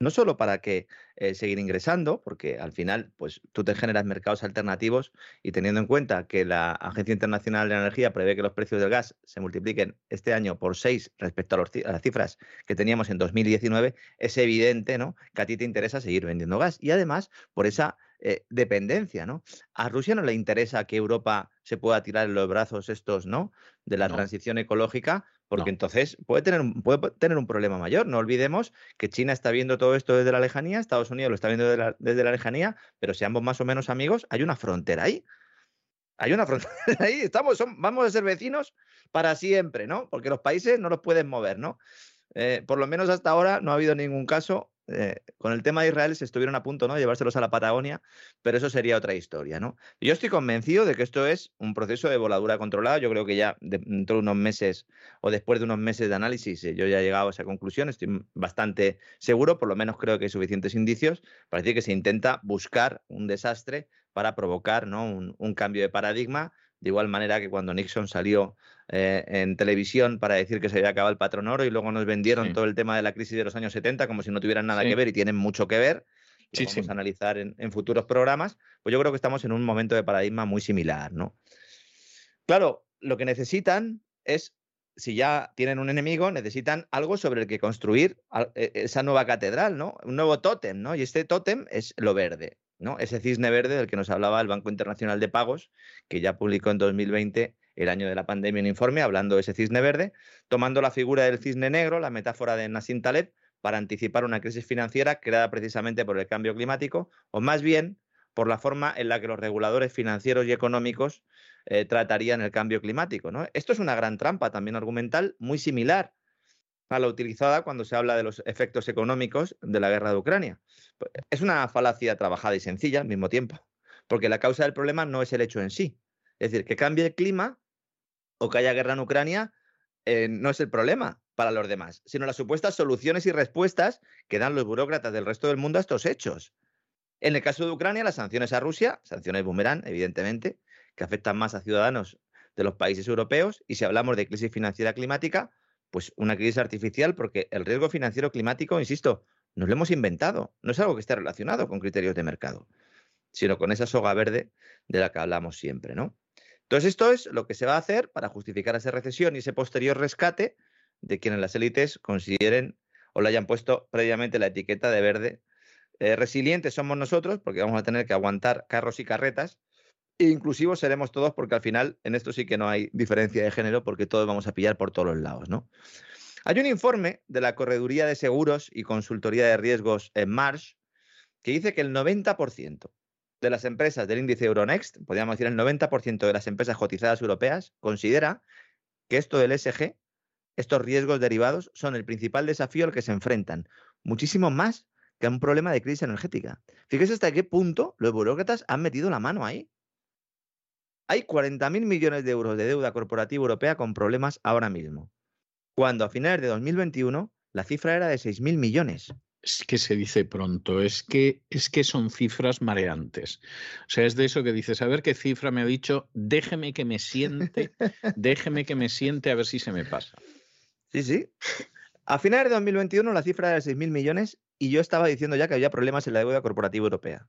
no solo para que eh, seguir ingresando, porque al final, pues tú te generas mercados alternativos y teniendo en cuenta que la Agencia Internacional de Energía prevé que los precios del gas se multipliquen este año por seis respecto a, las cifras que teníamos en 2019, es evidente, ¿no? Que a ti te interesa seguir vendiendo gas y además por esa eh, dependencia, ¿no? A Rusia no le interesa que Europa se pueda tirar en los brazos estos, ¿no? De la transición ecológica, porque entonces puede tener, puede tener un problema mayor. No olvidemos que China está viendo todo esto desde la lejanía, Estados Unidos lo está viendo desde la, lejanía, pero si ambos más o menos amigos, hay una frontera ahí. Hay una [laughs] frontera ahí, estamos, vamos a ser vecinos para siempre, ¿no? Porque los países no los pueden mover, ¿no? Eh, por lo menos hasta ahora no ha habido ningún caso eh, con el tema de Israel se estuvieron a punto ¿no? de llevárselos a la Patagonia, pero eso sería otra historia. ¿no? yo estoy convencido de que esto es un proceso de voladura controlada. Yo creo que ya dentro de unos meses o después de unos meses de análisis eh, yo ya he llegado a esa conclusión. Estoy bastante seguro, por lo menos creo que hay suficientes indicios para decir que se intenta buscar un desastre para provocar ¿no? un cambio de paradigma de igual manera que cuando Nixon salió eh, en televisión para decir que se había acabado el patrón oro y luego nos vendieron todo el tema de la crisis de los años 70 como si no tuvieran nada que ver y tienen mucho que ver. Lo vamos a analizar en, futuros programas. Pues yo creo que estamos en un momento de paradigma muy similar, ¿no? Claro, lo que necesitan es si ya tienen un enemigo, necesitan algo sobre el que construir e, esa nueva catedral, ¿no? Un nuevo tótem, ¿no? Y este tótem es lo verde. Ese cisne verde del que nos hablaba el Banco Internacional de Pagos, que ya publicó en 2020, el año de la pandemia, un informe hablando de ese cisne verde, tomando la figura del cisne negro, la metáfora de Nassim Taleb, para anticipar una crisis financiera creada precisamente por el cambio climático, o más bien por la forma en la que los reguladores financieros y económicos eh, tratarían el cambio climático. Esto es una gran trampa también argumental, muy similar a la utilizada cuando se habla de los efectos económicos de la guerra de Ucrania. Es una falacia trabajada y sencilla al mismo tiempo, porque la causa del problema no es el hecho en sí. Es decir, que cambie el clima o que haya guerra en Ucrania eh, no es el problema para los demás, sino las supuestas soluciones y respuestas que dan los burócratas del resto del mundo a estos hechos. En el caso de Ucrania, las sanciones a Rusia, sanciones boomerang, evidentemente, que afectan más a ciudadanos de los países europeos, y si hablamos de crisis financiera climática, pues una crisis artificial, porque el riesgo financiero climático, insisto, nos lo hemos inventado. No es algo que esté relacionado con criterios de mercado, sino con esa soga verde de la que hablamos siempre, ¿no? Entonces, esto es lo que se va a hacer para justificar esa recesión y ese posterior rescate de quienes las élites consideren o le hayan puesto previamente la etiqueta de verde. Eh, resilientes somos nosotros, porque vamos a tener que aguantar carros y carretas, inclusivos seremos todos porque al final en esto sí que no hay diferencia de género porque todos vamos a pillar por todos los lados, ¿no? Hay un informe de la Correduría de Seguros y Consultoría de Riesgos en Marsh que dice que el 90% de las empresas del índice Euronext, podríamos decir el 90% de las empresas cotizadas europeas, considera que esto del SG, estos riesgos derivados, son el principal desafío al que se enfrentan, muchísimo más que a un problema de crisis energética. Fíjese hasta qué punto los burócratas han metido la mano ahí. Hay 40.000 millones de euros de deuda corporativa europea con problemas ahora mismo, cuando a finales de 2021 la cifra era de 6.000 millones. es que se dice pronto, es que, es que son cifras mareantes. O sea, es de eso que dices, a ver qué cifra me ha dicho, déjeme que me siente, [laughs] déjeme que me siente a ver si se me pasa. Sí, sí. A finales de 2021 la cifra era de 6.000 millones y yo estaba diciendo ya que había problemas en la deuda corporativa europea.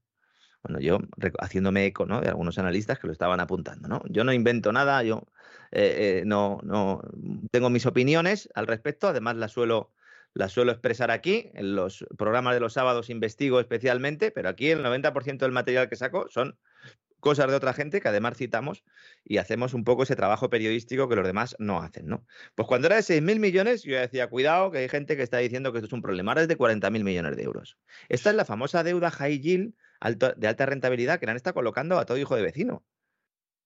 Bueno, yo haciéndome eco de algunos analistas que lo estaban apuntando. ¿no? Yo no invento nada, yo eh, eh, no, no tengo mis opiniones al respecto, además las suelo suelo expresar aquí, en los programas de los sábados investigo especialmente, pero aquí el 90% del material que saco son cosas de otra gente que además citamos y hacemos un poco ese trabajo periodístico que los demás no hacen, ¿no? Pues cuando era de 6.000 millones, yo decía, cuidado, que hay gente que está diciendo que esto es un problema. Ahora es de 40.000 millones de euros. Esta es la famosa deuda high yield de alta rentabilidad que la han estado colocando a todo hijo de vecino.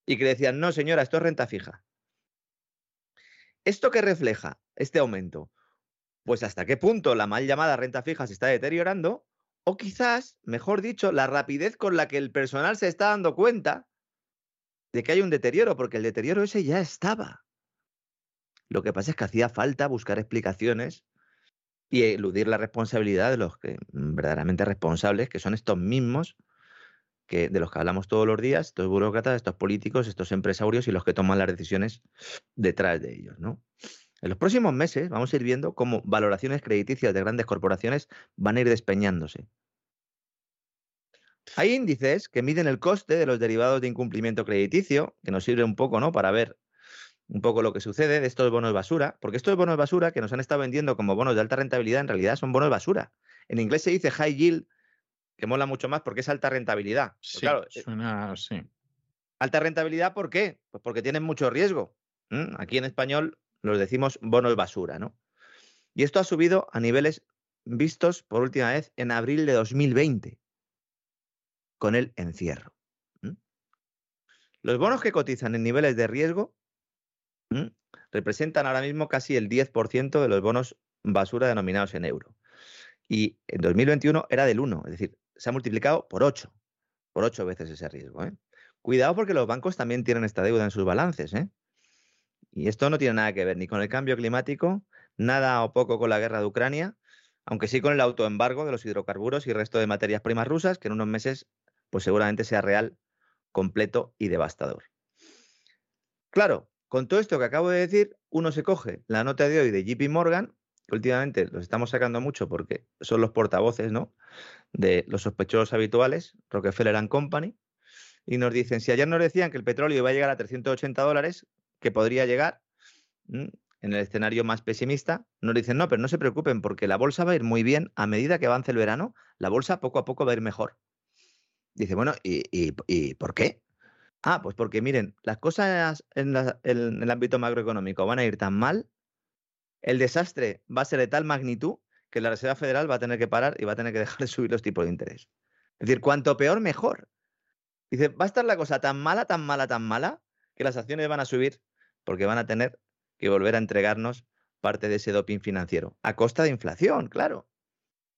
Y que decían, no, señora, esto es renta fija. ¿Esto qué refleja este aumento? pues hasta qué punto la mal llamada renta fija se está deteriorando, o quizás, mejor dicho, la rapidez con la que el personal se está dando cuenta de que hay un deterioro, porque el deterioro ese ya estaba. Lo que pasa es que hacía falta buscar explicaciones y eludir la responsabilidad de los que mm, verdaderamente responsables, que son estos mismos que, de los que hablamos todos los días, estos burócratas, estos políticos, estos empresarios y los que toman las decisiones detrás de ellos, ¿no? En los próximos meses vamos a ir viendo cómo valoraciones crediticias de grandes corporaciones van a ir despeñándose. Hay índices que miden el coste de los derivados de incumplimiento crediticio, que nos sirve un poco, ¿no? Para ver un poco lo que sucede de estos bonos basura, porque estos bonos basura que nos han estado vendiendo como bonos de alta rentabilidad en realidad son bonos basura. En inglés se dice high yield, que mola mucho más porque es alta rentabilidad. Pues sí, claro, eh, suena así. Alta rentabilidad, ¿por qué? Pues porque tienen mucho riesgo. Aquí en español los decimos bonos basura, ¿no? Y esto ha subido a niveles vistos por última vez en abril de 2020, con el encierro. Los bonos que cotizan en niveles de riesgo representan ahora mismo casi el 10% de los bonos basura denominados en euro. Y en 2021 era del 1, es decir, se ha multiplicado por 8, por 8 veces ese riesgo. ¿eh? Cuidado porque los bancos también tienen esta deuda en sus balances. ¿eh? Y esto no tiene nada que ver ni con el cambio climático, nada o poco con la guerra de Ucrania, aunque sí con el autoembargo de los hidrocarburos y resto de materias primas rusas, que en unos meses pues seguramente sea real, completo y devastador. Claro, con todo esto que acabo de decir, uno se coge la nota de hoy de JP Morgan, que últimamente los estamos sacando mucho porque son los portavoces ¿no? de los sospechosos habituales, Rockefeller Company, y nos dicen, si ayer nos decían que el petróleo iba a llegar a 380 dólares, que podría llegar en el escenario más pesimista, nos dicen, no, pero no se preocupen porque la bolsa va a ir muy bien a medida que avance el verano, la bolsa poco a poco va a ir mejor. Dice, bueno, ¿y, por qué? Ah, pues porque miren, las cosas en, el ámbito macroeconómico van a ir tan mal, el desastre va a ser de tal magnitud que la Reserva Federal va a tener que parar y va a tener que dejar de subir los tipos de interés. Es decir, cuanto peor, mejor. Dice, va a estar la cosa tan mala, tan mala, tan mala, que las acciones van a subir porque van a tener que volver a entregarnos parte de ese doping financiero, a costa de inflación, claro,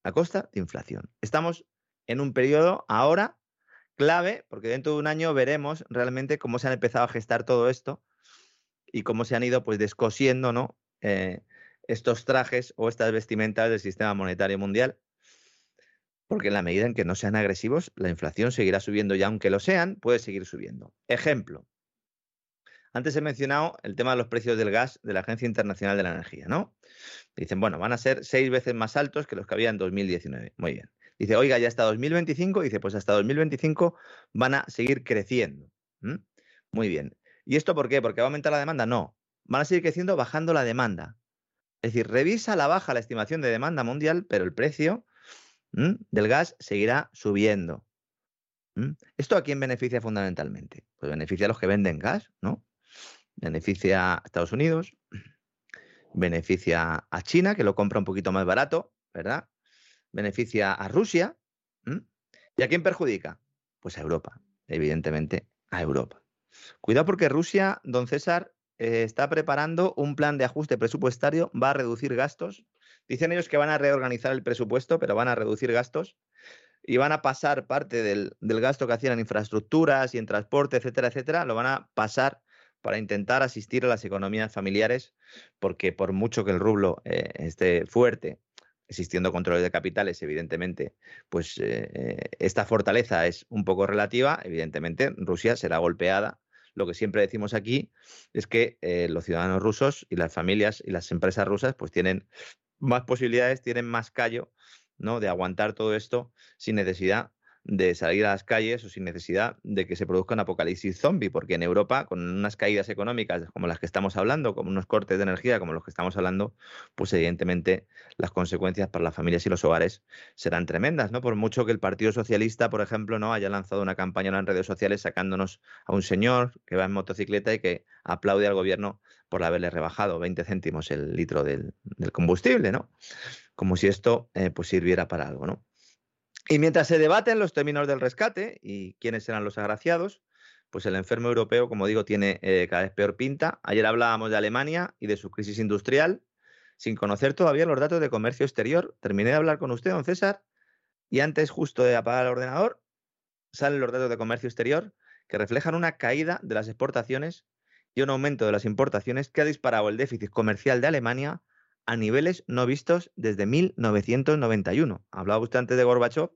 a costa de inflación. Estamos en un periodo ahora clave, porque dentro de un año veremos realmente cómo se han empezado a gestar todo esto y cómo se han ido pues descosiendo ¿no? Eh, estos trajes o estas vestimentas del sistema monetario mundial. Porque en la medida en que no sean agresivos, la inflación seguirá subiendo y aunque lo sean, puede seguir subiendo. Ejemplo, antes he mencionado el tema de los precios del gas de la Agencia Internacional de la Energía, ¿no? Dicen, bueno, van a ser seis veces más altos que los que había en 2019. Muy bien. Dice, oiga, ya hasta 2025. Dice, pues hasta 2025 van a seguir creciendo. Muy bien. ¿Y esto por qué? ¿Porque va a aumentar la demanda? No. Van a seguir creciendo bajando la demanda. Es decir, revisa la baja la estimación de demanda mundial, pero el precio del gas seguirá subiendo. ¿Esto a quién beneficia fundamentalmente? Pues beneficia a los que venden gas, ¿no? beneficia a Estados Unidos, beneficia a China, que lo compra un poquito más barato, ¿verdad? Beneficia a Rusia. ¿Y a quién perjudica? Pues a Europa, evidentemente a Europa. Cuidado porque Rusia, don César, eh, está preparando un plan de ajuste presupuestario, va a reducir gastos. Dicen ellos que van a reorganizar el presupuesto, pero van a reducir gastos y van a pasar parte del, del gasto que hacían en infraestructuras y en transporte, etcétera, etcétera, lo van a pasar para intentar asistir a las economías familiares, porque por mucho que el rublo eh, esté fuerte, existiendo controles de capitales, evidentemente, pues eh, esta fortaleza es un poco relativa. Evidentemente, Rusia será golpeada. Lo que siempre decimos aquí es que eh, los ciudadanos rusos y las familias y las empresas rusas pues tienen más posibilidades, tienen más callo ¿no? de aguantar todo esto sin necesidad de salir a las calles o sin necesidad de que se produzca un apocalipsis zombie, porque en Europa, con unas caídas económicas como las que estamos hablando, como unos cortes de energía como los que estamos hablando, pues evidentemente las consecuencias para las familias y los hogares serán tremendas, ¿no? Por mucho que el Partido Socialista, por ejemplo, no haya lanzado una campaña en redes sociales sacándonos a un señor que va en motocicleta y que aplaude al gobierno por haberle rebajado 20 céntimos el litro del, combustible, ¿no? Como si esto eh, pues sirviera para algo, ¿no? Y mientras se debaten los términos del rescate y quiénes serán los agraciados, pues el enfermo europeo, como digo, tiene eh, cada vez peor pinta. Ayer hablábamos de Alemania y de su crisis industrial, sin conocer todavía los datos de comercio exterior. Terminé de hablar con usted, don César, y antes justo de apagar el ordenador, salen los datos de comercio exterior que reflejan una caída de las exportaciones y un aumento de las importaciones que ha disparado el déficit comercial de Alemania a niveles no vistos desde 1991. Hablaba usted antes de Gorbachev,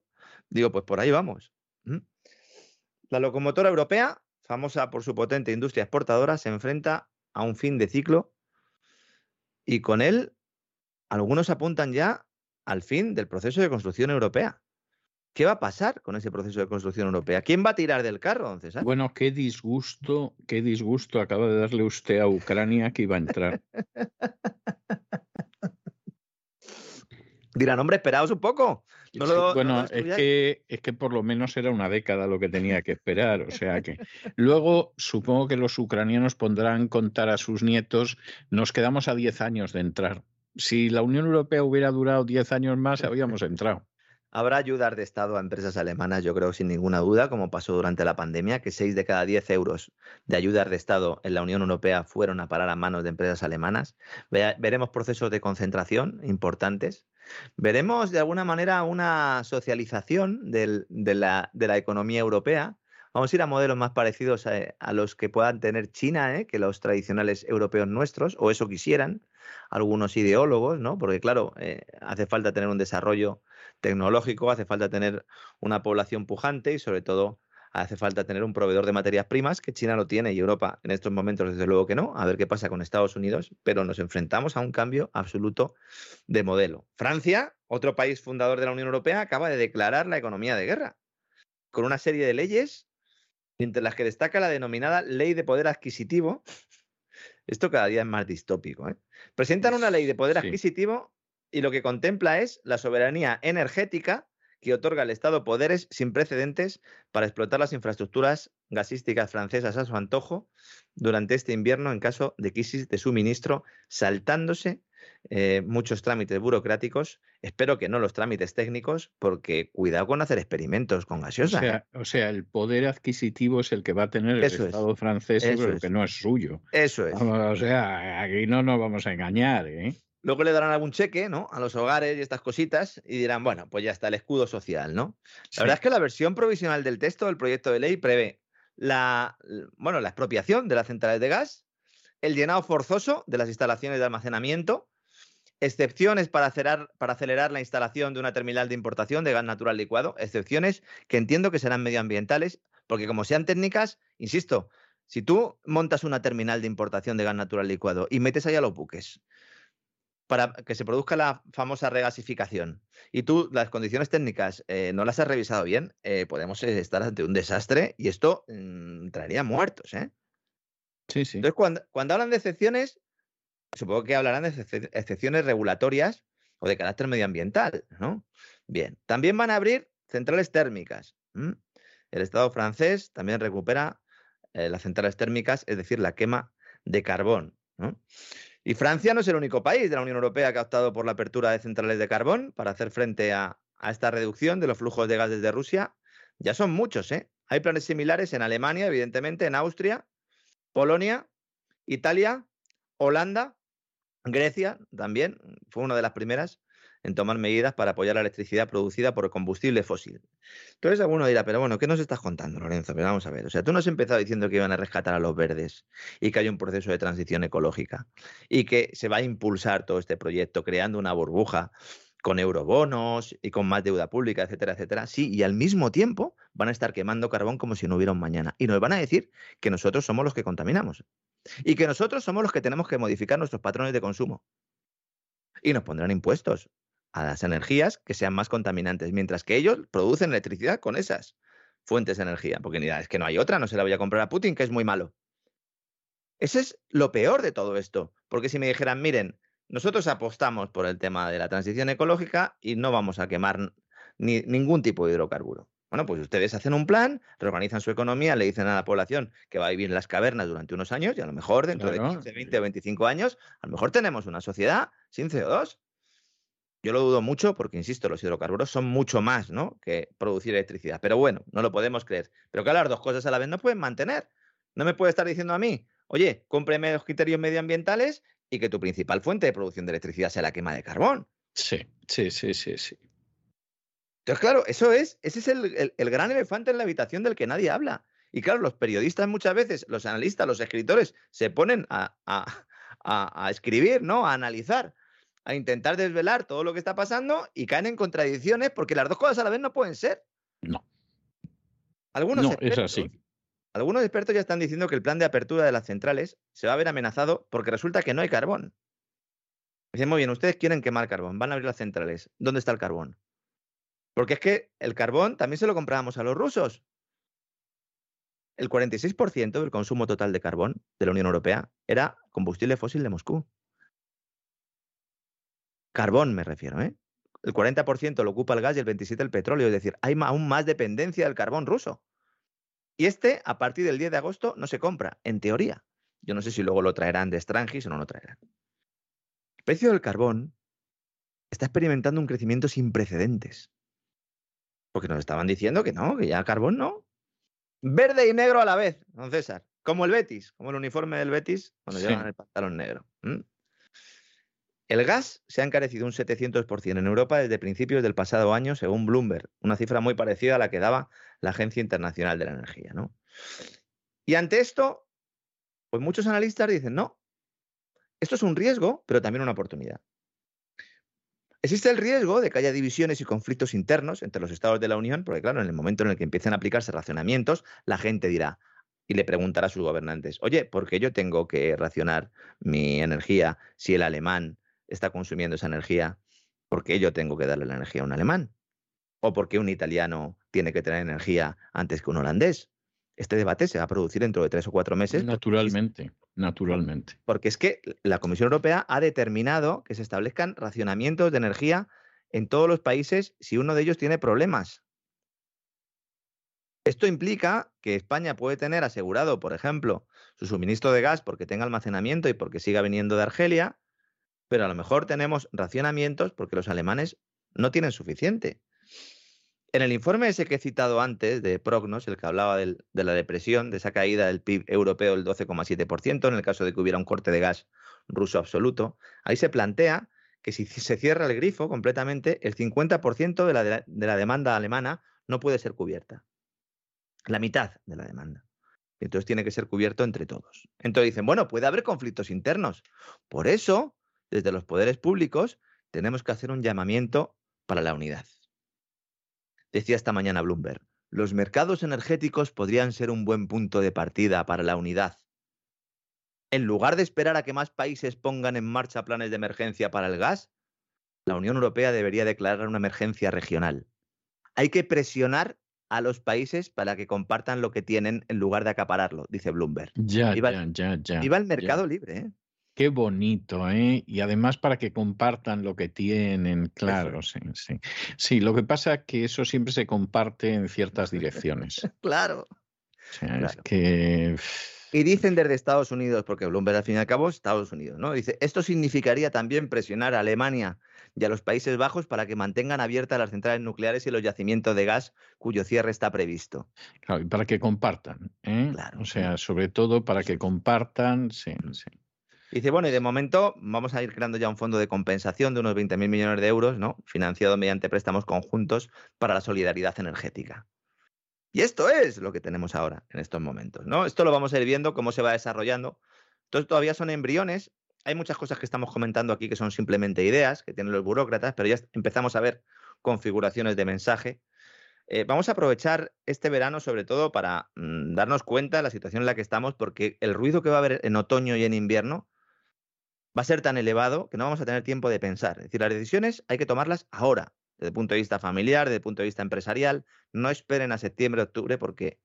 digo, pues por ahí vamos. La locomotora europea, famosa por su potente industria exportadora, se enfrenta a un fin de ciclo y con él algunos apuntan ya al fin del proceso de construcción europea. ¿Qué va a pasar con ese proceso de construcción europea? ¿Quién va a tirar del carro, don César? Bueno, qué disgusto, qué disgusto acaba de darle usted a Ucrania que iba a entrar. [laughs] Dirán, hombre, esperaos un poco. bueno, es, que, es que por lo menos era una década lo que tenía que esperar. O sea que luego supongo que los ucranianos pondrán contar a sus nietos, nos quedamos a 10 años de entrar. Si la Unión Europea hubiera durado 10 años más, habíamos entrado. Habrá ayudas de Estado a empresas alemanas, yo creo, sin ninguna duda, como pasó durante la pandemia, que 6 de cada 10 euros de ayudas de Estado en la Unión Europea fueron a parar a manos de empresas alemanas. Veremos procesos de concentración importantes. Veremos, de alguna manera, una socialización de, la, economía europea. Vamos a ir a modelos más parecidos a, los que puedan tener China, ¿eh? que los tradicionales europeos nuestros, o eso quisieran algunos ideólogos, ¿no? Porque, claro, eh, hace falta tener un desarrollo tecnológico, hace falta tener una población pujante y sobre todo hace falta tener un proveedor de materias primas, que China lo tiene y Europa en estos momentos desde luego que no, a ver qué pasa con Estados Unidos, pero nos enfrentamos a un cambio absoluto de modelo. Francia, otro país fundador de la Unión Europea, acaba de declarar la economía de guerra, con una serie de leyes, entre las que destaca la denominada ley de poder adquisitivo. Esto cada día es más distópico. ¿eh? Presentan una ley de poder adquisitivo y lo que contempla es la soberanía energética que otorga al Estado poderes sin precedentes para explotar las infraestructuras gasísticas francesas a su antojo durante este invierno en caso de crisis de suministro, saltándose eh, muchos trámites burocráticos. Espero que no los trámites técnicos, porque cuidado con hacer experimentos con gaseosa. ¿eh? O sea, el poder adquisitivo es el que va a tener el Estado francés, pero que no es suyo. Eso es. o sea, aquí no nos vamos a engañar. ¿eh? Luego le darán algún cheque, ¿no? A los hogares y estas cositas y dirán, bueno, pues ya está el escudo social, ¿no? La verdad es que la versión provisional del texto del proyecto de ley prevé la, bueno, la expropiación de las centrales de gas, el llenado forzoso de las instalaciones de almacenamiento, excepciones para acelerar, para acelerar la instalación de una terminal de importación de gas natural licuado, excepciones que entiendo que serán medioambientales, porque como sean técnicas, insisto, si tú montas una terminal de importación de gas natural licuado y metes ahí a los buques para que se produzca la famosa regasificación y tú las condiciones técnicas eh, no las has revisado bien, eh, podemos estar ante un desastre y esto mm, traería muertos. ¿eh? Sí, sí. Entonces, cuando, cuando hablan de excepciones, supongo que hablarán de excepciones regulatorias o de carácter medioambiental, ¿no? Bien, también van a abrir centrales térmicas. El Estado francés también recupera las centrales térmicas, es decir, la quema de carbón. ¿no? Y Francia no es el único país de la Unión Europea que ha optado por la apertura de centrales de carbón para hacer frente a, esta reducción de los flujos de gas desde Rusia. Ya son muchos, ¿eh? Hay planes similares en Alemania, evidentemente, en Austria, Polonia, Italia, Holanda, Grecia también, fue una de las primeras en tomar medidas para apoyar la electricidad producida por combustible fósil. Entonces alguno dirá, pero bueno, ¿qué nos estás contando, Lorenzo? Pero vamos a ver, o sea, tú no has empezado diciendo que iban a rescatar a los verdes y que hay un proceso de transición ecológica y que se va a impulsar todo este proyecto creando una burbuja con eurobonos y con más deuda pública, etcétera, etcétera. Sí, y al mismo tiempo van a estar quemando carbón como si no hubiera un mañana. Y nos van a decir que nosotros somos los que contaminamos. Y que nosotros somos los que tenemos que modificar nuestros patrones de consumo. Y nos pondrán impuestos a las energías que sean más contaminantes, mientras que ellos producen electricidad con esas fuentes de energía. Porque ni es que no hay otra, no se la voy a comprar a Putin, que es muy malo. Ese es lo peor de todo esto. Porque si me dijeran, miren, nosotros apostamos por el tema de la transición ecológica y no vamos a quemar ni, ningún tipo de hidrocarburo. Bueno, pues ustedes hacen un plan, reorganizan su economía, le dicen a la población que va a vivir en las cavernas durante unos años y a lo mejor dentro de 15, 20 o 25 años, a lo mejor tenemos una sociedad sin CO2. Yo lo dudo mucho porque, insisto, los hidrocarburos son mucho más ¿no? que producir electricidad. Pero bueno, no lo podemos creer. Pero claro, las dos cosas a la vez no pueden mantener. No me puede estar diciendo a mí, oye, cómpreme los criterios medioambientales y que tu principal fuente de producción de electricidad sea la quema de carbón. Sí, sí, sí, sí, sí. Entonces, claro, eso es, ese es el, gran elefante en la habitación del que nadie habla. Y claro, los periodistas muchas veces, los analistas, los escritores, se ponen a, a, escribir, ¿no? A analizar, a intentar desvelar todo lo que está pasando y caen en contradicciones porque las dos cosas a la vez no pueden ser. No. Algunos no, es así. Algunos expertos ya están diciendo que el plan de apertura de las centrales se va a ver amenazado porque resulta que no hay carbón. Dicen, muy bien, ustedes quieren quemar carbón, van a abrir las centrales. ¿Dónde está el carbón? Porque es que el carbón también se lo comprábamos a los rusos. El 46% del consumo total de carbón de la Unión Europea era combustible fósil de Moscú. Carbón me refiero, ¿eh? El 40% lo ocupa el gas y el 27% el petróleo. Es decir, hay aún más dependencia del carbón ruso. Y este, a partir del 10 de agosto, no se compra, en teoría. Yo no sé si luego lo traerán de Strangis o no lo traerán. El precio del carbón está experimentando un crecimiento sin precedentes. Porque nos estaban diciendo que no, que ya carbón no. Verde y negro a la vez, don César. Como el Betis, como el uniforme del Betis cuando llevan el pantalón negro. El gas se ha encarecido un 700% en Europa desde principios del pasado año, según Bloomberg, una cifra muy parecida a la que daba la Agencia Internacional de la Energía. ¿no? Y ante esto, pues muchos analistas dicen, no, esto es un riesgo, pero también una oportunidad. Existe el riesgo de que haya divisiones y conflictos internos entre los estados de la Unión, porque claro, en el momento en el que empiecen a aplicarse racionamientos, la gente dirá y le preguntará a sus gobernantes, oye, ¿por qué yo tengo que racionar mi energía si el alemán está consumiendo esa energía, ¿por qué yo tengo que darle la energía a un alemán? ¿O por qué un italiano tiene que tener energía antes que un holandés? Este debate se va a producir dentro de tres o cuatro meses. Naturalmente, naturalmente. Porque es que la Comisión Europea ha determinado que se establezcan racionamientos de energía en todos los países si uno de ellos tiene problemas. Esto implica que España puede tener asegurado, por ejemplo, su suministro de gas porque tenga almacenamiento y porque siga viniendo de Argelia, pero a lo mejor tenemos racionamientos porque los alemanes no tienen suficiente. En el informe ese que he citado antes de Prognos, el que hablaba de la depresión, de esa caída del PIB europeo del 12,7%, en el caso de que hubiera un corte de gas ruso absoluto, ahí se plantea que si [laughs] se cierra el grifo completamente, el 50% de la, de la demanda alemana no puede ser cubierta. La mitad de la demanda. Entonces tiene que ser cubierto entre todos. Entonces dicen, bueno, puede haber conflictos internos. Por eso desde los poderes públicos tenemos que hacer un llamamiento para la unidad. Decía esta mañana Bloomberg, los mercados energéticos podrían ser un buen punto de partida para la unidad. En lugar de esperar a que más países pongan en marcha planes de emergencia para el gas, la Unión Europea debería declarar una emergencia regional. Hay que presionar a los países para que compartan lo que tienen en lugar de acapararlo, dice Bloomberg. Ya, ya, ya, ya. Viva el mercado libre. ¿eh? Qué bonito, ¿eh? Y además para que compartan lo que tienen, claro, sí, sí. Sí, lo que pasa es que eso siempre se comparte en ciertas direcciones. [laughs] claro. que... Y dicen desde Estados Unidos, porque Bloomberg al fin y al cabo es Estados Unidos, ¿no? Dice, esto significaría también presionar a Alemania y a los Países Bajos para que mantengan abiertas las centrales nucleares y los yacimientos de gas cuyo cierre está previsto. Claro, y para que compartan, ¿eh? Claro. O sea, sobre todo para que compartan, sí, sí. Dice, bueno, y de momento vamos a ir creando ya un fondo de compensación de unos 20.000 millones de euros, ¿no? Financiado mediante préstamos conjuntos para la solidaridad energética. Y esto es lo que tenemos ahora, en estos momentos, ¿no? Esto lo vamos a ir viendo cómo se va desarrollando. Entonces todavía son embriones hay muchas cosas que estamos comentando aquí que son simplemente ideas que tienen los burócratas, pero ya empezamos a ver configuraciones de mensaje. Eh, vamos a aprovechar este verano sobre todo para mm, darnos cuenta de la situación en la que estamos, porque el ruido que va a haber en otoño y en invierno va a ser tan elevado que no vamos a tener tiempo de pensar. Es decir, las decisiones hay que tomarlas ahora, desde el punto de vista familiar, desde el punto de vista empresarial. No esperen a septiembre, octubre, porque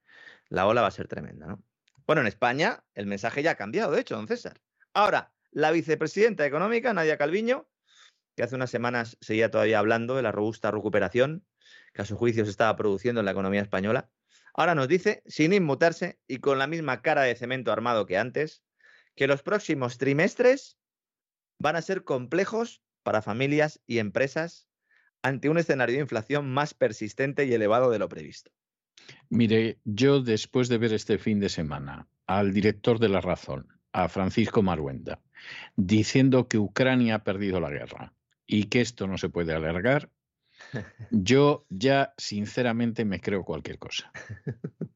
la ola va a ser tremenda. ¿no? Bueno, en España el mensaje ya ha cambiado, de hecho, don César. Ahora, la vicepresidenta económica, Nadia Calviño, que hace unas semanas seguía todavía hablando de la robusta recuperación que a su juicio se estaba produciendo en la economía española, ahora nos dice, sin inmutarse y con la misma cara de cemento armado que antes, que los próximos trimestres van a ser complejos para familias y empresas ante un escenario de inflación más persistente y elevado de lo previsto. Mire, yo después de ver este fin de semana al director de La Razón, a Francisco Maruenda, diciendo que Ucrania ha perdido la guerra y que esto no se puede alargar, [laughs] yo ya sinceramente me creo cualquier cosa. [laughs]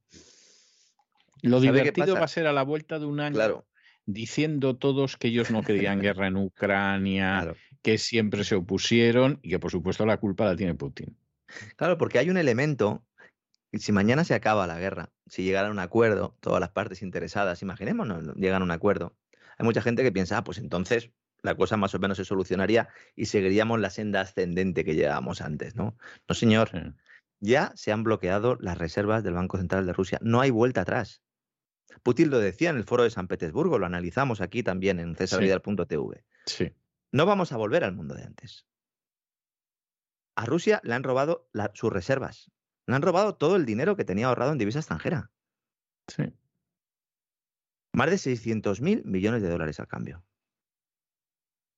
Lo divertido va a ser a la vuelta de un año diciendo todos que ellos no querían [laughs] guerra en Ucrania, que siempre se opusieron y que por supuesto la culpa la tiene Putin. Claro, porque hay un elemento, si mañana se acaba la guerra, si llegara a un acuerdo, todas las partes interesadas, imaginémonos, llegan a un acuerdo, hay mucha gente que piensa, ah, pues entonces la cosa más o menos se solucionaría y seguiríamos la senda ascendente que llevábamos antes, ¿no? No, señor. Ya se han bloqueado las reservas del Banco Central de Rusia. No hay vuelta atrás. Putin lo decía en el foro de San Petersburgo, lo analizamos aquí también en cesarvidal.tv. Sí. No vamos a volver al mundo de antes. A Rusia le han robado sus reservas. Le han robado todo el dinero que tenía ahorrado en divisa extranjera. Sí. Más de 600 mil millones de dólares al cambio.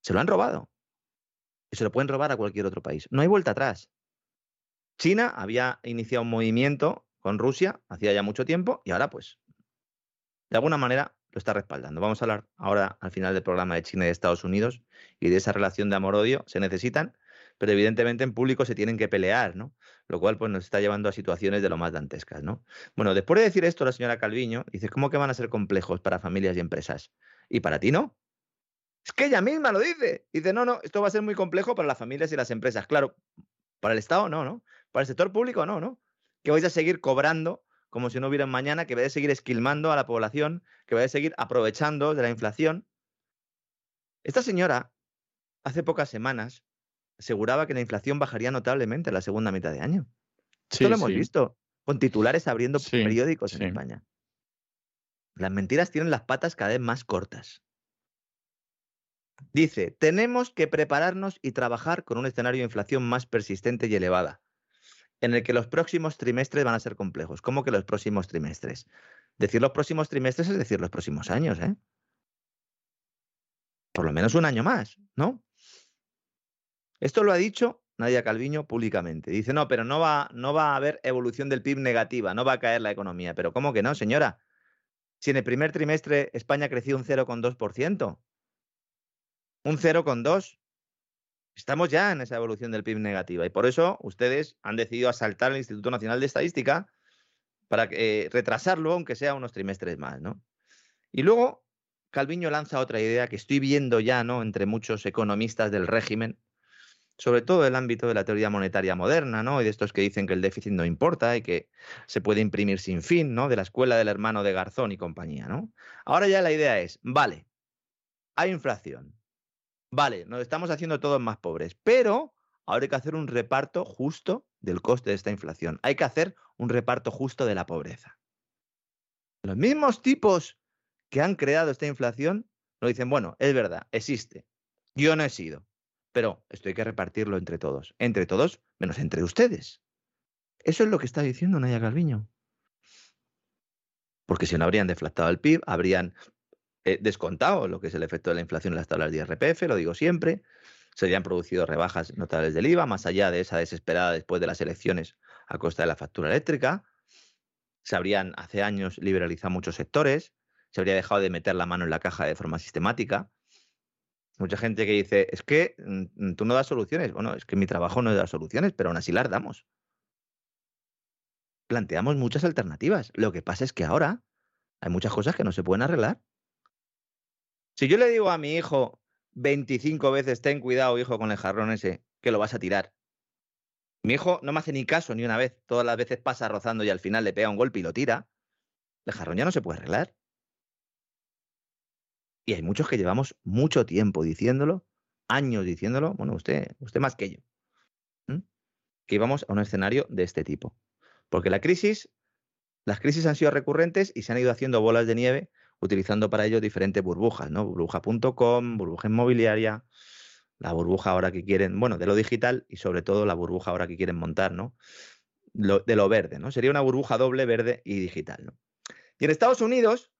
Se lo han robado. Y se lo pueden robar a cualquier otro país. No hay vuelta atrás. China había iniciado un movimiento con Rusia hacía ya mucho tiempo y ahora pues de alguna manera lo está respaldando. Vamos a hablar ahora al final del programa de China y de Estados Unidos y de esa relación de amor-odio. Se necesitan, pero evidentemente en público se tienen que pelear, ¿no? Lo cual pues nos está llevando a situaciones de lo más dantescas, ¿no? Bueno, después de decir esto la señora Calviño dice, ¿cómo que van a ser complejos para familias y empresas? ¿Y para ti no? Es que ella misma lo dice. Dice, no, no, esto va a ser muy complejo para las familias y las empresas. Claro, para el Estado no, ¿no? Para el sector público no, ¿no? Que vais a seguir cobrando como si no hubiera mañana, que vaya a seguir esquilmando a la población, que vaya a seguir aprovechando de la inflación. Esta señora, hace pocas semanas, aseguraba que la inflación bajaría notablemente en la segunda mitad de año. Esto lo hemos visto, con titulares abriendo periódicos en España. Las mentiras tienen las patas cada vez más cortas. Dice, tenemos que prepararnos y trabajar con un escenario de inflación más persistente y elevada en el que los próximos trimestres van a ser complejos. ¿Cómo que los próximos trimestres? Decir los próximos trimestres es decir los próximos años, ¿eh? Por lo menos un año más, ¿no? Esto lo ha dicho Nadia Calviño públicamente. Dice, no, pero no va, no va a haber evolución del PIB negativa, no va a caer la economía. Pero ¿cómo que no, señora? Si en el primer trimestre España creció un 0,2%, un 0,2%, Estamos ya en esa evolución del PIB negativa y por eso ustedes han decidido asaltar al Instituto Nacional de Estadística para eh, retrasarlo, aunque sea unos trimestres más, ¿no? Y luego Calviño lanza otra idea que estoy viendo ya, ¿no? Entre muchos economistas del régimen, sobre todo del ámbito de la teoría monetaria moderna, ¿no? Y de estos que dicen que el déficit no importa y que se puede imprimir sin fin, ¿no? De la escuela del hermano de Garzón y compañía, ¿no? Ahora ya la idea es, vale, hay inflación, Vale, nos estamos haciendo todos más pobres, pero ahora hay que hacer un reparto justo del coste de esta inflación. Hay que hacer un reparto justo de la pobreza. Los mismos tipos que han creado esta inflación nos dicen, bueno, es verdad, existe. Yo no he sido, pero esto hay que repartirlo entre todos. Entre todos, menos entre ustedes. Eso es lo que está diciendo Naya Calviño. Porque si no habrían deflactado el PIB, habrían descontado lo que es el efecto de la inflación en las tablas de IRPF, lo digo siempre. Se habían producido rebajas notables del IVA, más allá de esa desesperada después de las elecciones a costa de la factura eléctrica. Se habrían hace años liberalizado muchos sectores, se habría dejado de meter la mano en la caja de forma sistemática. Mucha gente que dice, es que mm, tú no das soluciones. Bueno, es que mi trabajo no da soluciones, pero aún así las damos. Planteamos muchas alternativas. Lo que pasa es que ahora hay muchas cosas que no se pueden arreglar. Si yo le digo a mi hijo 25 veces, ten cuidado, hijo, con el jarrón ese, que lo vas a tirar. Mi hijo no me hace ni caso ni una vez, todas las veces pasa rozando y al final le pega un golpe y lo tira. El jarrón ya no se puede arreglar. Y hay muchos que llevamos mucho tiempo diciéndolo, años diciéndolo, bueno, usted, usted más que yo, que íbamos a un escenario de este tipo. Porque la crisis, las crisis han sido recurrentes y se han ido haciendo bolas de nieve utilizando para ello diferentes burbujas, ¿no? Burbuja.com, burbuja inmobiliaria, la burbuja ahora que quieren, bueno, de lo digital y sobre todo la burbuja ahora que quieren montar, ¿no? de lo verde, ¿no? Sería una burbuja doble, verde y digital, ¿no? Y en Estados Unidos,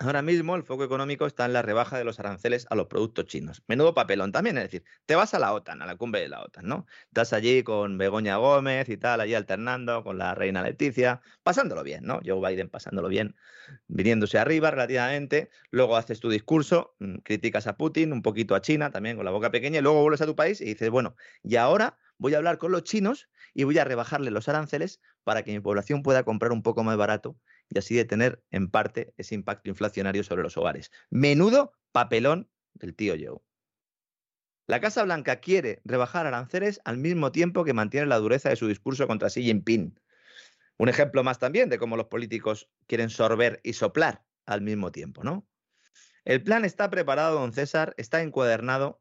Ahora mismo el foco económico está en la rebaja de los aranceles a los productos chinos. Menudo papelón también, es decir, te vas a la OTAN, a la cumbre de la OTAN, ¿no? Estás allí con Begoña Gómez y tal, allí alternando con la reina Leticia, pasándolo bien, ¿no? Joe Biden pasándolo bien, viniéndose arriba relativamente, luego haces tu discurso, mm, criticas a Putin, un poquito a China también con la boca pequeña, y luego vuelves a tu país y dices, bueno, y ahora voy a hablar con los chinos y voy a rebajarle los aranceles para que mi población pueda comprar un poco más barato y así detener en parte ese impacto inflacionario sobre los hogares. Menudo papelón del tío Joe. La Casa Blanca quiere rebajar aranceles al mismo tiempo que mantiene la dureza de su discurso contra Xi Jinping. Un ejemplo más también de cómo los políticos quieren sorber y soplar al mismo tiempo, ¿no? El plan está preparado, don César, está encuadernado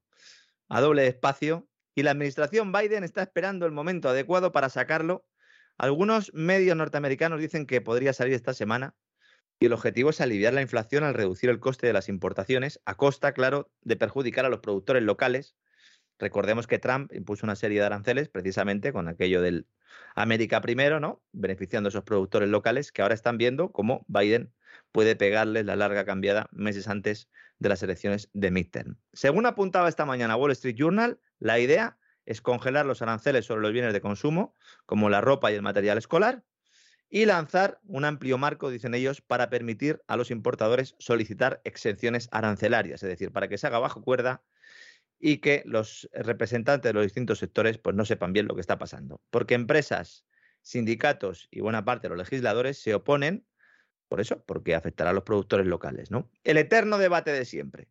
a doble espacio y la administración Biden está esperando el momento adecuado para sacarlo algunos medios norteamericanos dicen que podría salir esta semana y el objetivo es aliviar la inflación al reducir el coste de las importaciones, a costa, claro, de perjudicar a los productores locales. Recordemos que Trump impuso una serie de aranceles precisamente con aquello del América primero, ¿no? Beneficiando a esos productores locales que ahora están viendo cómo Biden puede pegarles la larga cambiada meses antes de las elecciones de midterm. Según apuntaba esta mañana Wall Street Journal, la idea es congelar los aranceles sobre los bienes de consumo, como la ropa y el material escolar, y lanzar un amplio marco, dicen ellos, para permitir a los importadores solicitar exenciones arancelarias, es decir, para que se haga bajo cuerda y que los representantes de los distintos sectores pues, no sepan bien lo que está pasando. Porque empresas, sindicatos y buena parte de los legisladores se oponen por eso, porque afectará a los productores locales. ¿no? El eterno debate de siempre.